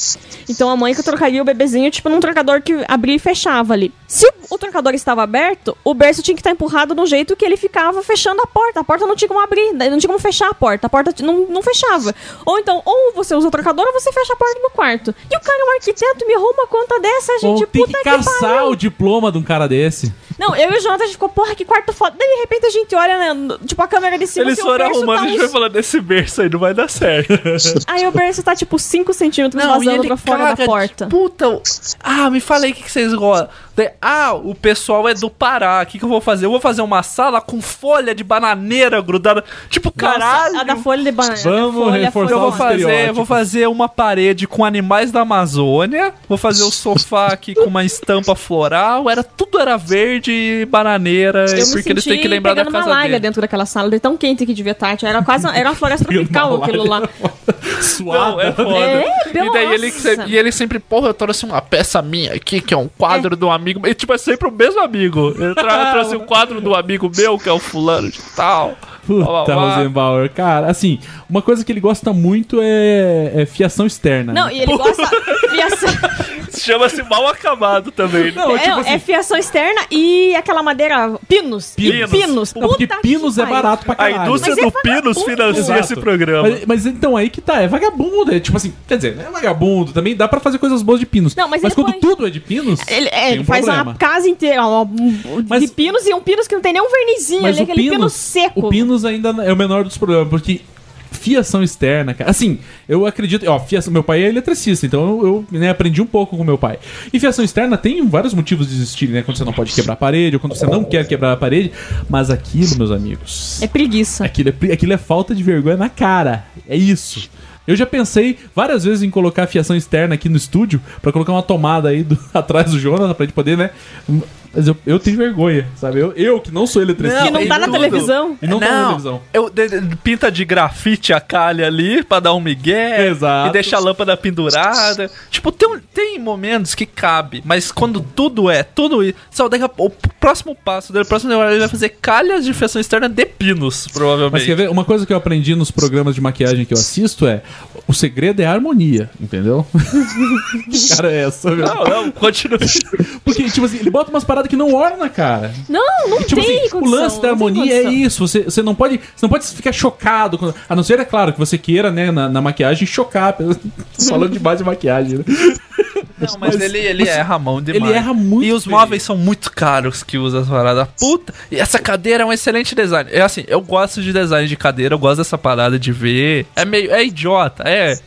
Então a mãe que trocaria o bebezinho, tipo, num trocador que abria e fechava ali. Se o, trocador estava aberto, o berço tinha que estar empurrado no jeito que ele ficava fechando a porta. A porta não tinha como abrir, não tinha como fechar a porta. A porta não, não fechava. Ou então, ou você usa o trocador ou você fecha a porta do quarto. E o cara é um arquiteto me arruma uma conta dessa, gente. Ou tem puta que que caçar pariu. o diploma de um cara desse. Não, eu e o Jonathan a gente ficou, porra, que quarto foda. Daí de repente a gente olha, né, tipo, a câmera de cima. Eles assim, o foram arrumando, tá a gente vai falando desse berço aí, não vai dar certo. Aí o berço tá tipo 5 centímetros Não, e vazando pra fora caga da porta. Puta, o- ah, me fala aí o que, que vocês gostam. Ah, o pessoal é do Pará. O que, que eu vou fazer? Eu vou fazer uma sala com folha de bananeira grudada. Tipo, caralho. A da folha de banana. Vamos folha, reforçar Eu vou fazer, vou fazer uma parede com animais da Amazônia. Vou fazer o sofá aqui com uma estampa floral. Era tudo era verde e bananeira, Eu me porque eles têm senti que lembrar da casa malha dele. dentro daquela sala, de tão quente que devia estar. Era quase era uma floresta tropical aquilo lá. Não, é foda. É, e daí ele, e ele sempre, porra, eu trouxe uma peça minha aqui, que é um quadro do amigo. E tipo, é sempre o mesmo amigo. Eu, tra- trouxe um quadro do amigo meu, que é o fulano de tal. Puta. Rosenbauer. Cara, assim, uma coisa que ele gosta muito é, é fiação externa. Não, né? e ele gosta fiação, Chama-se mal acabado também. né? Não, é, tipo assim- é fiação externa e aquela madeira pinos. Pinos. Pinos. Não, porque Puta pinos é barato pra A caralho. indústria Mas é do Pinos vagabundo. financia Exato. esse programa. Mas, mas então aí que tá, é vagabundo. É tipo assim, quer dizer, é vagabundo, também dá pra fazer coisas boas de pinos. Não, mas mas quando põe- tudo é de pinos, Ele, é, tem ele um faz problema. uma casa inteira ó, um- de Mas- pinos e um pinos que não tem nem um vernizinho Mas ali, o aquele pino pinos, seco. o pinos ainda é o menor dos problemas, porque fiação externa, cara. Assim, eu acredito, ó, fiação, meu pai é eletricista, então eu, eu, né, aprendi um pouco com meu pai. E fiação externa tem vários motivos de existir, né? Quando você não pode quebrar a parede, ou quando você não quer quebrar a parede, mas aquilo, meus amigos, É preguiça. aquilo é, aquilo é falta de vergonha na cara. É isso. Eu já pensei várias vezes em colocar fiação externa aqui no estúdio pra colocar uma tomada aí do- atrás do Jonathan pra gente poder, né? Mas eu, eu tenho vergonha, sabe? Eu, eu que não sou eletricista. Que não tá na tudo. televisão. E não, tá na televisão. Eu, de- de- pinta de grafite a calha ali pra dar um migué. Exato. E deixa a lâmpada pendurada. Tipo, tem, tem momentos que cabe, mas quando tudo é, tudo isso. Só daqui a, o próximo passo dele, o próximo ele vai fazer calhas de fiação externa de pinos, provavelmente. Mas quer ver? Uma coisa que eu aprendi nos programas de maquiagem que eu assisto é o segredo é a harmonia, entendeu? que cara é essa, meu? Não, não, continua. Porque, tipo assim, ele bota umas paradas que não orna, cara. Não, não Tipo tem assim, o lance da harmonia é isso. Você, você não pode. Você não pode ficar chocado. com- a não ser, é claro, que você queira, né, na, na maquiagem, chocar. Tô Falando demais de maquiagem, né? Não, mas, ele, ele erra a mão demais. Ele erra muito E os feio. móveis são muito caros que usa as paradas. Puta! E essa cadeira é um excelente design. É assim, eu gosto de design de cadeira, eu gosto dessa parada de ver. É meio. É idiota, é.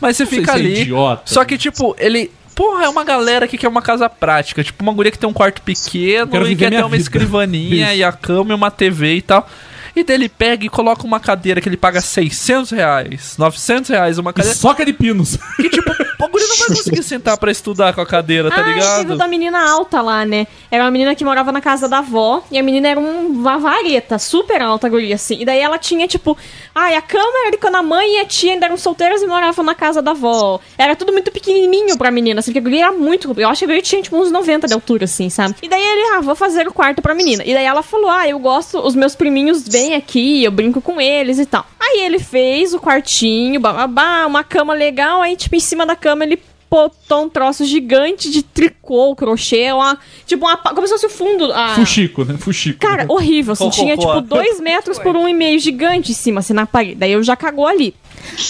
mas você Hum, não sei fica é ali. idiota. Só que, tipo, ele. Porra, é uma galera que quer uma casa prática. Tipo, uma guria que tem um quarto pequeno e quer ter uma vida. escrivaninha Isso. e a cama e uma TV e tal. E daí ele pega e coloca uma cadeira que ele paga 600 reais, 900 reais, uma E cadeira. soca de pinos. Que tipo, o guri não vai conseguir sentar pra estudar com a cadeira, tá ah, ligado? teve o da menina alta lá, né? Era uma menina que morava na casa da avó. E a menina era um- uma vareta, super alta, a guria, assim. E daí ela tinha, tipo... Ai, a cama era de quando a mãe e a tia ainda eram solteiras e moravam na casa da avó. Era tudo muito pequenininho pra menina, assim. Porque a guria era muito... Eu acho que a guria tinha, tipo, uns 90 de altura, assim, sabe? E daí ele, ah, vou fazer o quarto pra menina. E daí ela falou, ah, eu gosto... Os meus priminhos vêm aqui, eu brinco com eles e tal. Aí ele fez o quartinho, bababá, uma cama legal. Aí, tipo, em cima da cama ele botou um troço gigante de tricô, crochê, uma, tipo uma, como se fosse o fundo. A... Fuxico, né? Fuxico. Cara, horrível, assim, tinha tipo dois metros por um e meio gigante em cima, assim, na parede. Daí eu já cagou ali.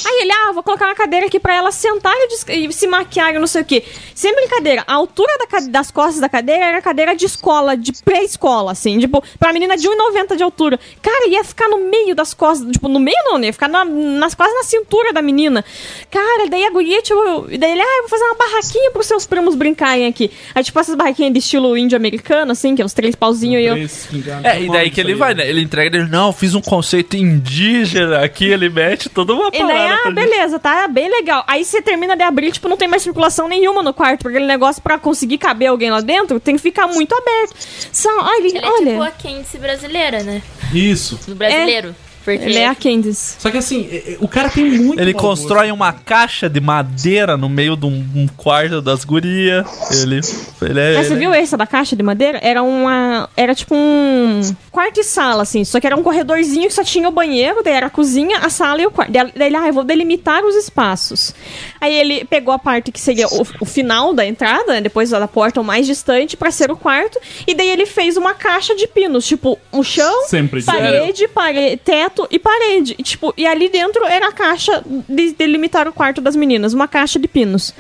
Aí ele, ah, vou colocar uma cadeira aqui pra ela sentar e, e se maquiar e não sei o quê. Sem brincadeira, a altura da das costas da cadeira era cadeira de escola, de pré-escola, assim, tipo, pra menina de 1,90 de altura. Cara, ia ficar no meio das costas, tipo, no meio não, né? Ia ficar na- nas, quase na cintura da menina. Cara, daí a guria, tipo, daí ele, ah, eu vou fazer uma barraquinha pros seus primos brincarem aqui. Aí, tipo, essas barraquinhas de estilo índio americano, assim, que é os três pauzinhos e eu... É, e daí que ele vai, né? Ele entrega ele, não, fiz um conceito indígena aqui, ele mete toda uma E daí, ah, beleza, tá bem legal. Aí você termina de abrir, tipo, não tem mais circulação nenhuma no quarto, porque aquele negócio pra conseguir caber alguém lá dentro tem que ficar muito aberto. Só, olha, Ele é olha. tipo a Candice brasileira, né? Isso. Do brasileiro. Porque Ele é a Candice. Só que assim, é- é- o cara tem muito. Ele constrói uma caixa de madeira no meio de um, um quarto das gurias. Ele, ele é. Mas você ele- viu essa da caixa de madeira? Era uma. Era tipo um quarto e sala, assim. Só que era um corredorzinho que só tinha o banheiro, daí era a cozinha, a sala e o quarto. Daí ele, ah, eu vou delimitar os espaços. Aí ele pegou a parte que seria o, o final da entrada, né, depois da porta o mais distante, pra ser o quarto. E daí ele fez uma caixa de pinos, tipo, um chão, Sempre de parede, pare- teto e parede. E, tipo, e ali dentro era a caixa de delimitar o quarto das meninas, uma caixa de pinos.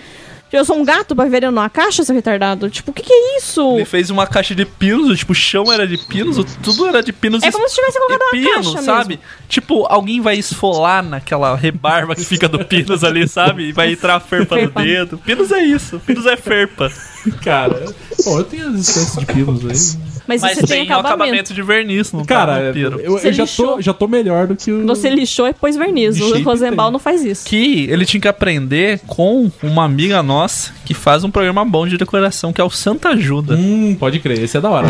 Eu sou um gato pra ver uma caixa, seu retardado? Tipo, o que, que é isso? Ele fez uma caixa de pinos, tipo, o chão era de pinos, tudo era de pinos. É como se tivesse colocado uma pino, caixa sabe? mesmo. Tipo, alguém vai esfolar naquela rebarba que fica do pinos ali, sabe? E vai entrar a ferpa no dedo. Pinos é isso, pinos é ferpa. Cara, bom, eu tenho as espécies de pinos aí. Mas, Mas você tem, tem acabamento. acabamento de verniz, não Cara, tá eu, eu já, lixou. tô, já tô melhor do que o. Você lixou e pôs verniz. De O Rosenbaum não faz isso. Que ele tinha que aprender com uma amiga nossa que faz um programa bom de decoração, que é o Santa Ajuda. Hum, pode crer, esse é da hora.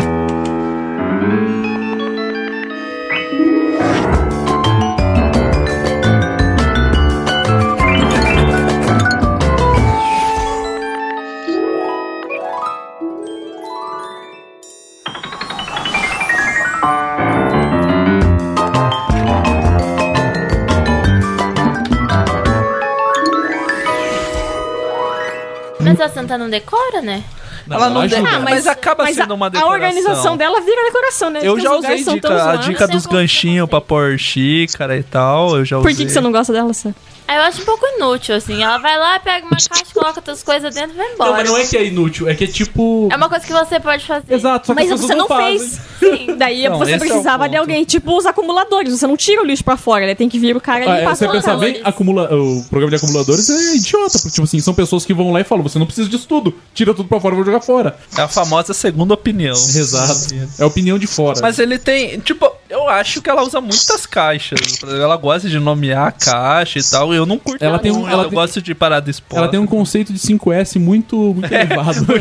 Mas a Santa não decora, né? ela não ajuda. de- Ah, mas, acaba mas sendo a, uma a decoração. organização dela vira decoração, né? Eu Porque já usei dica, a dica dos ganchinhos pra pôr xícara e tal. Eu já Por que, que você não gosta dela, Sam? Eu acho um pouco inútil, assim. Ela vai lá, pega uma caixa, coloca outras coisas dentro e vai embora. Não, mas não é que é inútil, é que é tipo. É uma coisa que você pode fazer. Exato, só que Mas as você pessoas não fazem. fez. Sim, daí Não, você esse é o precisava de ponto. alguém, tipo os acumuladores. Você não tira o lixo pra fora, né? Tem que vir o cara Ah, ali é, e você passar pensar bem, acumula, o programa de acumuladores é idiota, porque, tipo assim, são pessoas que vão lá e falam: você não precisa disso tudo, tira tudo pra fora, eu vou jogar fora. É a famosa segunda opinião. Exato. É a opinião de fora. Mas ele tem, tipo, eu acho que ela usa muitas caixas. Ela gosta de nomear a caixa e tal. Eu não curto Ela tem um- muito, ela tem- gosto de parada exposta. Ela tem um conceito de 5S muito, muito elevado.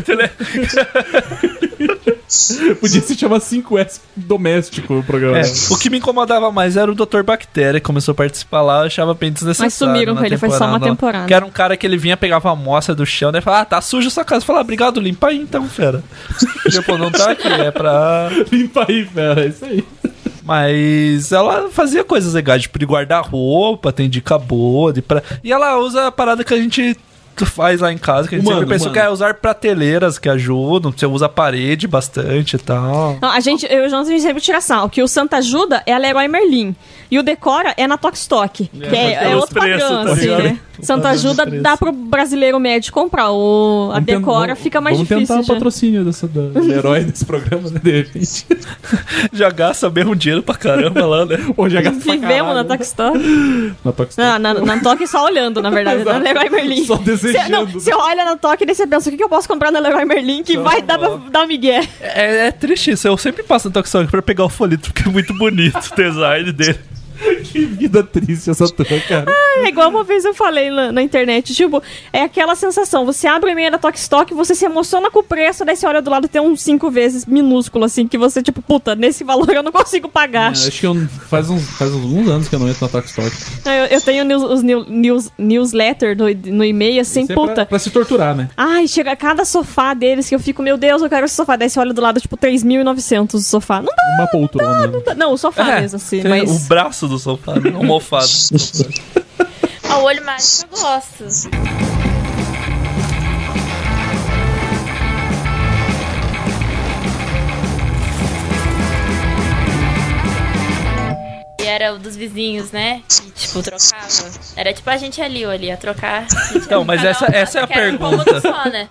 Podia se chamar 5S doméstico o programa. É, o que me incomodava mais era o Dr. Bactéria, que começou a participar lá, eu achava bem desnecessário. Mas sumiram com ele, foi só uma temporada. Que era um cara que ele vinha, pegava a amostra do chão, daí falava, ah, tá suja essa casa. Falava, ah, obrigado, limpa aí então, fera. tipo, não tá aqui, é pra... limpa aí, fera, é isso aí. Mas ela fazia coisas legais, tipo, de guardar roupa, tem dica boa, de pra... E ela usa a parada que a gente faz lá em casa, que a gente Humano, sempre pensou humano. que é usar prateleiras que ajudam, você usa a parede bastante e tal. Não, a gente, eu e o Jonas, a gente sempre tira sal. Que o Santa Ajuda é a Leroy Merlin. E o Decora é na Tokstok. Que é, é outro preços, padrão, tá assim, né? Santa Ajuda dá pro brasileiro médio comprar. O, a Vamos Decora vamos- fica mais vamos difícil. tentar o patrocínio dessa, da, do herói desse programa, né? De repente. Já gasta mesmo dinheiro pra caramba lá, né? Pô, já gasta pra Vivemos na. Tokstok. Na Tokstok. Não, na, na Toque só olhando, na verdade. na. Leroy Merlin. Só desejando. não, você olha na Toque e você pensa, o que, que eu posso comprar na Leroy Merlin que vai dar, pra, dar um migué? É, é triste isso, eu sempre passo no Tokstok pra pegar o folheto, porque é muito bonito o design dele. Que vida triste essa tua, cara. É igual uma vez eu falei na, na internet, tipo, é aquela sensação, você abre o e-mail da Tokstok, você se emociona com o preço, daí você olha do lado e tem um cinco vezes minúsculo, assim, que você, tipo, puta, nesse valor eu não consigo pagar. É, acho que eu, faz, uns, faz uns anos que eu não entro na Tokstok. Eu, eu tenho news, os new- news, newsletter no, no e-mail, assim, Isso é puta. Pra, pra se torturar, né? Ai, chega cada sofá deles que eu fico, meu Deus, eu quero esse sofá. Daí você olha do lado, tipo, 3.900 o sofá. Não dá, Uma poltrona. não dá. Não, o sofá mesmo, assim, mas... O braço do sofá, né? almofado. Ah, o olho mágico eu gosto. Era o dos vizinhos, né? Que, tipo, trocava. Era tipo a gente ali, ali, ia trocar. Então, mas essa, essa é a um pergunta. só, né?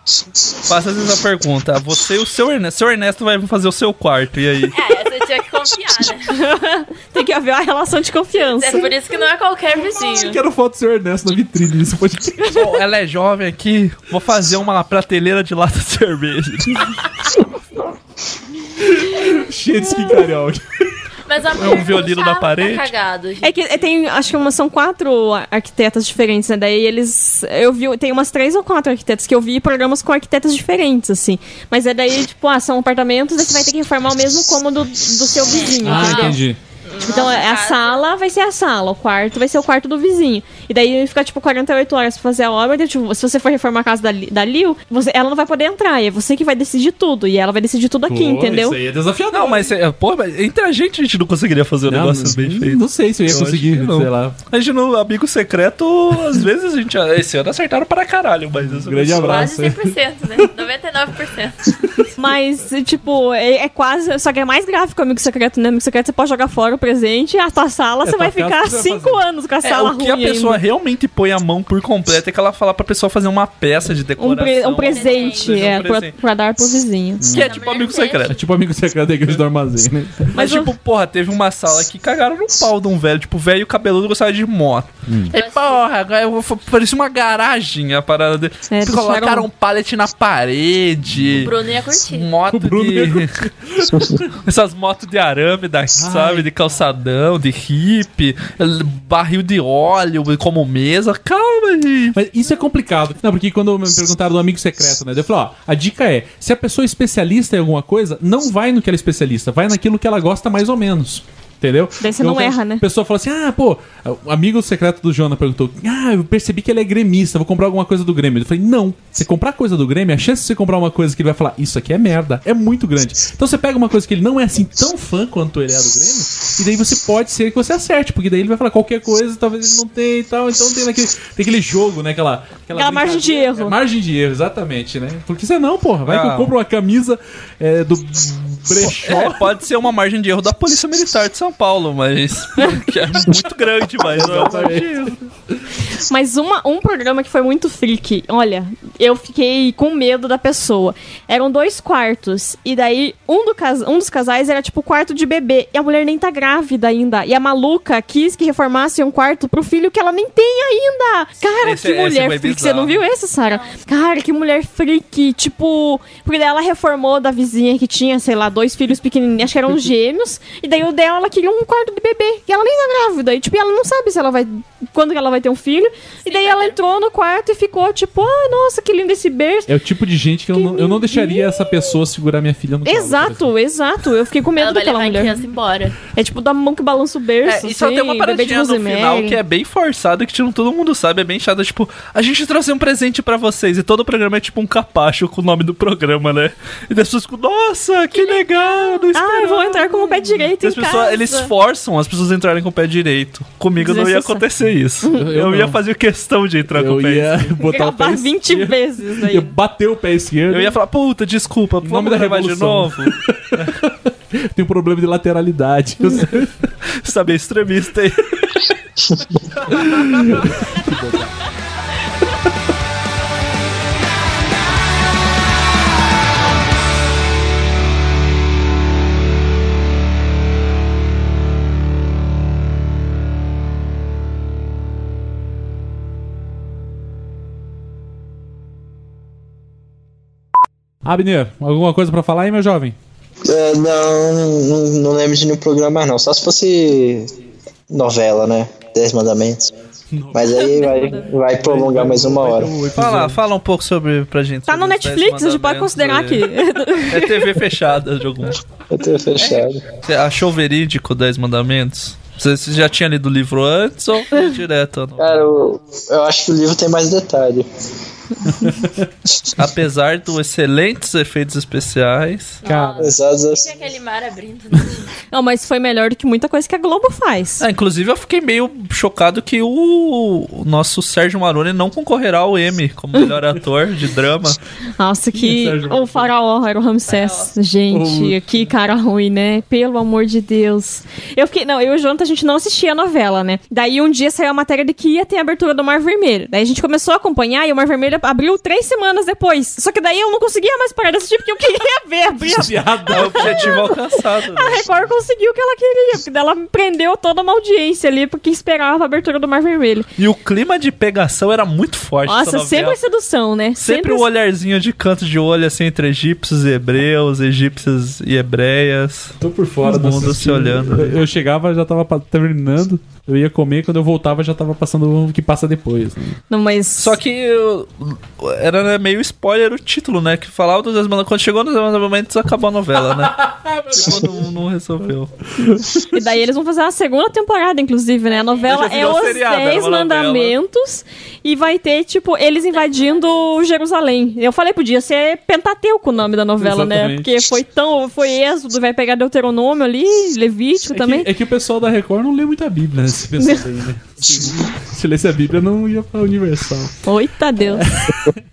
Faça essa pergunta. Você e o seu Ernesto. Seu Ernesto vai fazer o seu quarto, e aí? É, você tinha que confiar, né? Tem que haver uma relação de confiança. É por isso que não é qualquer vizinho. Quero foto do seu Ernesto na vitrine desse podcast. Bom, ela é jovem aqui, vou fazer uma prateleira de lata de cerveja. Cheio de esquincalhão. Mas a É um violino tá- na parede? Tá cagado. É que tem, acho que uma, são quatro arquitetas diferentes, né? Daí eles. Eu vi, tem umas três ou quatro arquitetas que eu vi programas com arquitetas diferentes, assim. Mas é daí, tipo, ah, são apartamentos, você vai ter que reformar o mesmo cômodo do seu vizinho. Ah, entendeu? entendi. Tipo, então, é a sala vai ser a sala, o quarto vai ser o quarto do vizinho. E daí fica, tipo, 48 horas pra fazer a obra. tipo, se você for reformar a casa da, da Lil, você, ela não vai poder entrar. E é você que vai decidir tudo. E ela vai decidir tudo aqui, Pô, entendeu? Isso aí é desafiador. Não, mas, é, pô, mas entre a gente, a gente não conseguiria fazer o Não, negócio não- bem feito. Não sei se eu ia Eu conseguir, não. sei lá. A gente no amigo secreto, às vezes a gente. Esse ano acertaram para caralho, mas. essa Grande abraço. Quase 100%, né? 99%. Mas, tipo, é, é quase. Só que é mais que o amigo secreto, né? Amigo secreto você pode jogar fora presente, a tua sala, É, você vai ficar você vai cinco anos com a É, sala o que a ruim pessoa ainda. realmente põe a mão por completo é que ela fala pra pessoa fazer uma peça de Um, decoração. pre- um presente, Um é, pra, presente. pra dar pro vizinho. Que é tipo amigo secreto. É tipo amigo secreto da igreja do armazém, né? Mas, tipo, porra, teve uma sala que cagaram no pau de um velho. Tipo, velho cabeludo gostava de moto. E, porra, agora eu vou, parecia uma garagem a parada dele. É, Colocaram deixaram- um pallet na parede. O Bruno ia curtir. Moto de. Essas motos de arame, da, sabe? De calçadão, de hippie, barril de óleo como mesa. Calma, gente. Mas isso é complicado. Não, porque quando me perguntaram do amigo secreto, né? Eu falei, ó, a dica é: se a pessoa é especialista em alguma coisa, não vai no que ela é especialista, vai naquilo que ela gosta mais ou menos. Entendeu? Daí você Então, não erra, né? A pessoa fala assim: ah, pô, o amigo secreto do Jona perguntou: ah, eu percebi que ele é gremista, vou comprar alguma coisa do Grêmio. Eu falei: não, você comprar coisa do Grêmio, a chance de você comprar uma coisa que ele vai falar, isso aqui é merda, é muito grande. Então você pega uma coisa que ele não é assim tão fã quanto ele é do Grêmio, e daí você pode ser que você acerte, porque daí ele vai falar qualquer coisa, talvez ele não tenha e tal. Então tem aquele, tem aquele jogo, né? Aquela, Aquela margem de erro. É, margem de erro, exatamente, né? Porque senão, porra, vai que eu Ah. compro uma camisa é, do brechó. É, pode ser uma margem de erro da Polícia Militar de São Paulo, mas. que é muito grande, mas não é. Mas uma, um programa que foi muito freak, olha, eu fiquei com medo da pessoa. Eram dois quartos, e daí um, do cas um dos casais era tipo quarto de bebê, e a mulher nem tá grávida ainda. E a maluca quis que reformasse um quarto pro filho que ela nem tem ainda. Cara, Esse- que esse mulher freak. Você não bizarro. viu esse, Sara? Cara, que mulher freak. Tipo, porque daí ela reformou da vizinha que tinha, sei lá, dois filhos pequenininhos, acho que eram gêmeos, e daí o dela ela queria um quarto de bebê, e ela nem tá grávida. E tipo, ela não sabe se ela vai. Quando que ela vai ter um filho. e daí ela entrou no quarto e ficou tipo, ah, nossa, que lindo esse berço. É o tipo de gente que eu não, eu não deixaria essa pessoa segurar minha filha no colo. Exato, exato. Eu fiquei com medo Ela vai daquela mulher. criança embora. É tipo da mão que balança o berço. É, e só assim, tem uma de paradinha no final que é bem forçada, que tipo, todo mundo sabe, é bem chata. Tipo, a gente trouxe um presente pra vocês. E todo o programa é tipo um capacho com o nome do programa, né? E as pessoas ficam, nossa, que legal! Não Ah, eu vou entrar com o pé direito E as pessoas, casa. eles forçam as pessoas a entrarem com o pé direito. Comigo não ia Desnecessário. Acontecer isso. Eu- Eu, eu ia fazer questão de entrar com Eu o pé ia esquerdo. botar o pé Gravar 20 esquerdo. vezes Eu aí. bater o pé esquerdo. Eu ia falar, puta, desculpa, nome vamos da gravar de revolução. novo. Tem um problema de lateralidade. Saber extremista aí. Abner, alguma coisa pra falar aí, meu jovem? É, não, não, não lembro de nenhum programa não. Só se fosse novela, né? Dez mandamentos. Mas aí vai, vai prolongar mais uma hora. Fala, fala um pouco sobre pra gente. Tá no Netflix, Dez a gente pode Mandamentos considerar aí. que. É TV fechada de algum. Eu tenho fechado. Você achou verídico Dez Mandamentos? Você você já tinha lido o livro antes ou foi direto? Cara, eu, eu acho que o livro tem mais detalhe. Apesar dos excelentes efeitos especiais. Cara, Tinha aquele mar abrindo. Não, mas foi melhor do que muita coisa que a Globo faz. Ah, inclusive eu fiquei meio chocado que o, o nosso Sérgio Maroni não concorrerá ao Emmy como melhor ator de drama. Nossa, que. Sérgio O faraó era o Ramsés. Gente, O- que cara ruim, né? Pelo amor de Deus. Eu fiquei. Não, eu e o Jonathan, a gente não assistia a novela, né? Daí um dia saiu a matéria de que ia ter a abertura do Mar Vermelho. Daí a gente começou a acompanhar e o Mar Vermelho abriu três semanas depois. Só que daí eu não conseguia mais parar de assistir porque eu queria ver abrir. O objetivo alcançado. né? A Record conseguiu o que ela queria, porque ela prendeu toda uma audiência ali, porque esperava a abertura do Mar Vermelho. E o clima de pegação era muito forte. Nossa, sempre sedução, né? Sempre o olharzinho de canto de olho, assim, entre egípcios e hebreus, egípcias e hebreias. Tô por fora Todo do mundo se olhando. Eu, eu chegava, já tava terminando. Eu ia comer, quando eu voltava já tava passando o que passa depois. Né? Não, mas. Só que eu- era né, meio spoiler o título, né? Que falava dos desmandamentos. Quando chegou nos desmandamentos, acabou a novela, né? não, não resolveu. E daí eles vão fazer uma segunda temporada, inclusive, né? A novela é Os seriado, Dez uma novela. Mandamentos e vai ter, tipo, eles invadindo Jerusalém. Eu falei, podia ser Pentateuco o nome da novela, né? Exatamente. Porque foi tão. Foi Êxodo, vai pegar Deuteronômio ali, Levítico É também. que, é que o pessoal da Record não lê muita Bíblia, né? Aí, né? Se, se lesse a Bíblia, não ia pra Universal. Oita Deus.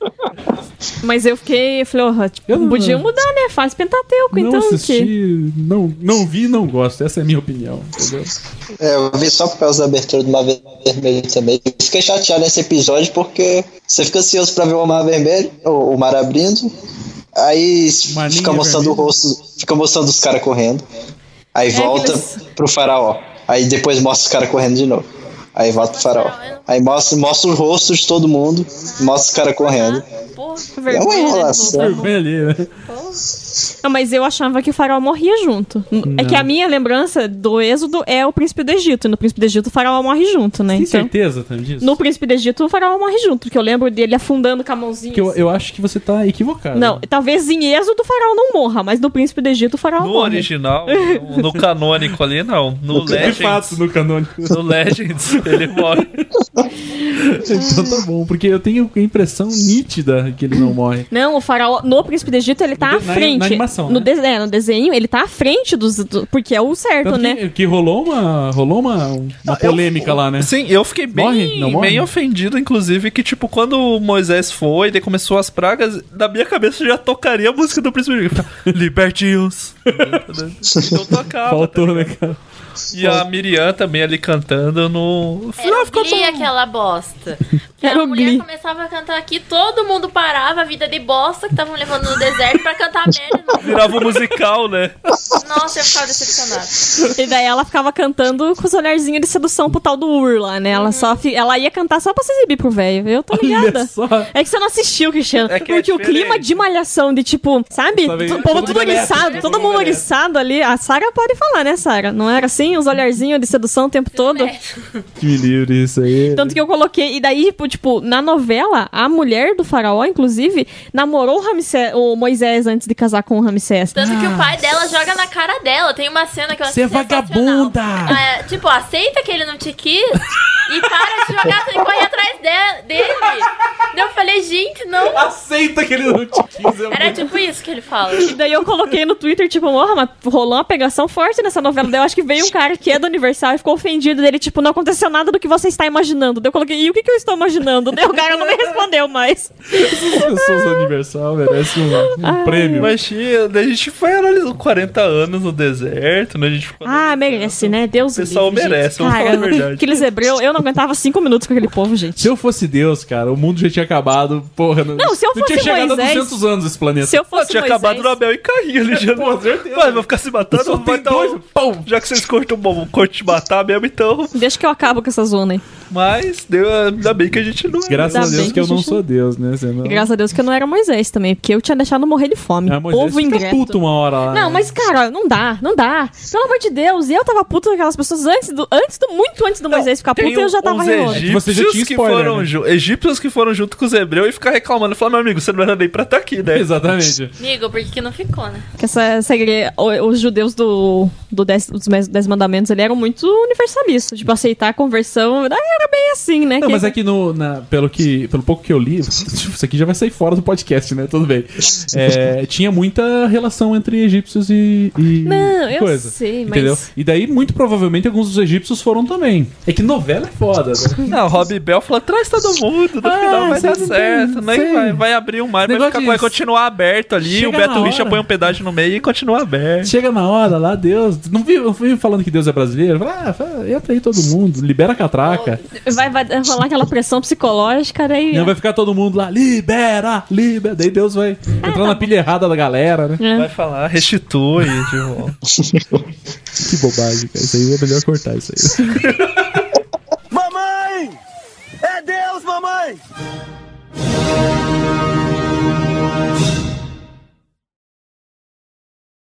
Mas eu fiquei, eu falei, oh, tipo, não- podia mudar, né? Faz Pentateuco, não então. assisti, Que... não, não vi não gosto. Essa é a minha opinião, entendeu? É, eu vi só por causa da abertura do Mar Vermelho também. Eu fiquei chateado nesse episódio porque você fica ansioso pra ver o Mar Vermelho, o, o mar abrindo. Aí fica mostrando o rosto, fica mostrando os caras correndo. Aí volta aqueles- pro faraó. Aí depois mostra os caras correndo de novo. Aí volta pro faraó. Aí mostra, mostra os rostos de todo mundo, mostra os caras correndo. É uma enrolação. Vermelho ali, né? Não, mas eu achava que o faraó morria junto. É que a minha lembrança do Êxodo é o príncipe do Egito. E no príncipe do Egito o faraó morre junto, né? Tem Então, certeza também disso? no príncipe do Egito o faraó morre junto, porque eu lembro dele afundando com a mãozinha. Que eu, eu acho que você tá equivocado. Não, talvez em Êxodo o faraó não morra, mas no príncipe do Egito o faraó No morre. original, no, no canônico ali, não. No De Legends. fato, no canônico. No Legends, ele morre. então tá bom, porque eu tenho a impressão nítida que ele não morre. Não, o faraó no príncipe do Egito ele tá No à de- na- frente. Na animação, no, né? de- é, no desenho ele tá à frente dos. do- porque é o certo, Tanto né? que, que rolou uma, rolou uma, uma polêmica lá, né? Sim, eu fiquei bem, Morre? Não morre? bem ofendido, inclusive, que, tipo, quando o Moisés foi, daí começou as pragas, na minha cabeça já tocaria a música do Príncipe Egito. Libertinhos. então tocava. Faltou, né, cara? E a Miriam também ali cantando no. Era o Glee aquela bosta. Porque Era a mulher Glee. começava a cantar aqui, todo mundo parava a vida de bosta que estavam levando no deserto pra cantar merda. Virava um musical, né? Nossa, eu ficava decepcionada. E daí ela ficava cantando com os olharzinhos de sedução pro tal do Ur lá, né? Ela só fi- ela ia cantar só pra se exibir pro velho. Eu tô ligada. É que você não assistiu, Cristiano. É que é porque o diferente. clima de malhação, de tipo, sabe? Sabe, O povo todo tudo é oriçado, todo mundo é oriçado ali. A Sara pode falar, né, Sara? Não era assim? Os olharzinhos de sedução o tempo todo? Que livre isso aí. Tanto que eu coloquei. E daí, tipo, tipo, na novela, a mulher do faraó, inclusive, namorou o, o Moisés antes de casar com o Ramsés. Tanto que o pai dela joga na cara dela. Tem uma cena que eu Você é vagabunda! É, tipo, aceita que ele não te quis e para de jogar e corre atrás de- dele. Eu falei, gente, não. Aceita que ele não te quis. é Era muito- tipo isso que ele fala. E daí eu coloquei no Twitter, tipo, porra, mas rolou uma pegação forte nessa novela. Daí eu acho que veio um cara que é do Universal e ficou ofendido dele, tipo, não aconteceu nada do que você está imaginando. Daí eu coloquei, e o que, que eu estou imaginando? Daí o cara não me respondeu mais. As pessoas do Universal merecem um, um prêmio. Mas daí a gente foi analisando 40 anos no deserto, né? A gente ficou. Ah, merece, né? Deus O pessoal livre, gente. merece, vamos Cara, falar a verdade. Aqueles hebreus, eu não aguentava cinco minutos com aquele povo, gente. Se eu fosse Deus, cara, o mundo já tinha acabado. Porra, Não, se eu não tinha fosse chegado Moisés- a 200 anos esse planeta. Se eu fosse tinha Moisés- acabado no Abel e Caim ali já. Pô, certeza. Vai, vai ficar se matando, Só vai tem dar dois, um- Já que vocês cortam bom, corte matar mesmo, então. Deixa que eu acabo com essa zona aí. Mas deu, ainda bem que a gente não é. Graças a Deus que eu que a não gente sou Deus, né? Senão... E graças a Deus que eu não era Moisés também, porque eu tinha deixado morrer de fome. Ah, Moisés povo fica ingreto. puto uma hora lá. Não, né? mas cara, não dá, não dá. Pelo amor de Deus, e eu tava puto com aquelas pessoas antes do, antes do muito antes do Moisés ficar puto, Tem eu já tava uns revolta. egípcios Você já tinha que spoiler, foram né? egípcios que foram junto com os hebreus e ficar reclamando. Falar, meu amigo, você não era nem pra estar aqui, né? Exatamente. Amigo, por que que não ficou, né? Que essa, essa igreja, os judeus do, do dez, dos Dez- Dez mandamentos, eles eram muito universalistas. Tipo, aceitar a conversão. Ah, era bem assim, né? Não, Que- mas é que no, na- pelo, que, pelo pouco que eu li, isso aqui já vai sair fora do podcast, né? Tudo bem. É, tinha muita relação entre egípcios e, e Não, eu coisa. sei, mas- Entendeu? E daí, muito provavelmente, alguns dos egípcios foram também. É que novela é foda, né? Não, Rob Bell falou: traz todo mundo, no Ah, final vai dar certo. Nem sei. vai, vai abrir um mar, vai, ficar- vai continuar aberto ali. Chega o Beto Richa põe um pedágio no meio e continua aberto. Chega na hora lá, Deus. Não vi, não vi falando que Deus é brasileiro? Fala, ah, fala, entra aí todo mundo, libera a catraca. Vai, vai rolar aquela pressão psicológica, daí. Não vai ficar todo mundo lá, libera, libera. Daí Deus vai entrar na pilha errada da galera, né? É. Vai falar, restitui de volta. Que bobagem, cara. Isso aí é melhor cortar isso aí. Mamãe! É Deus, mamãe!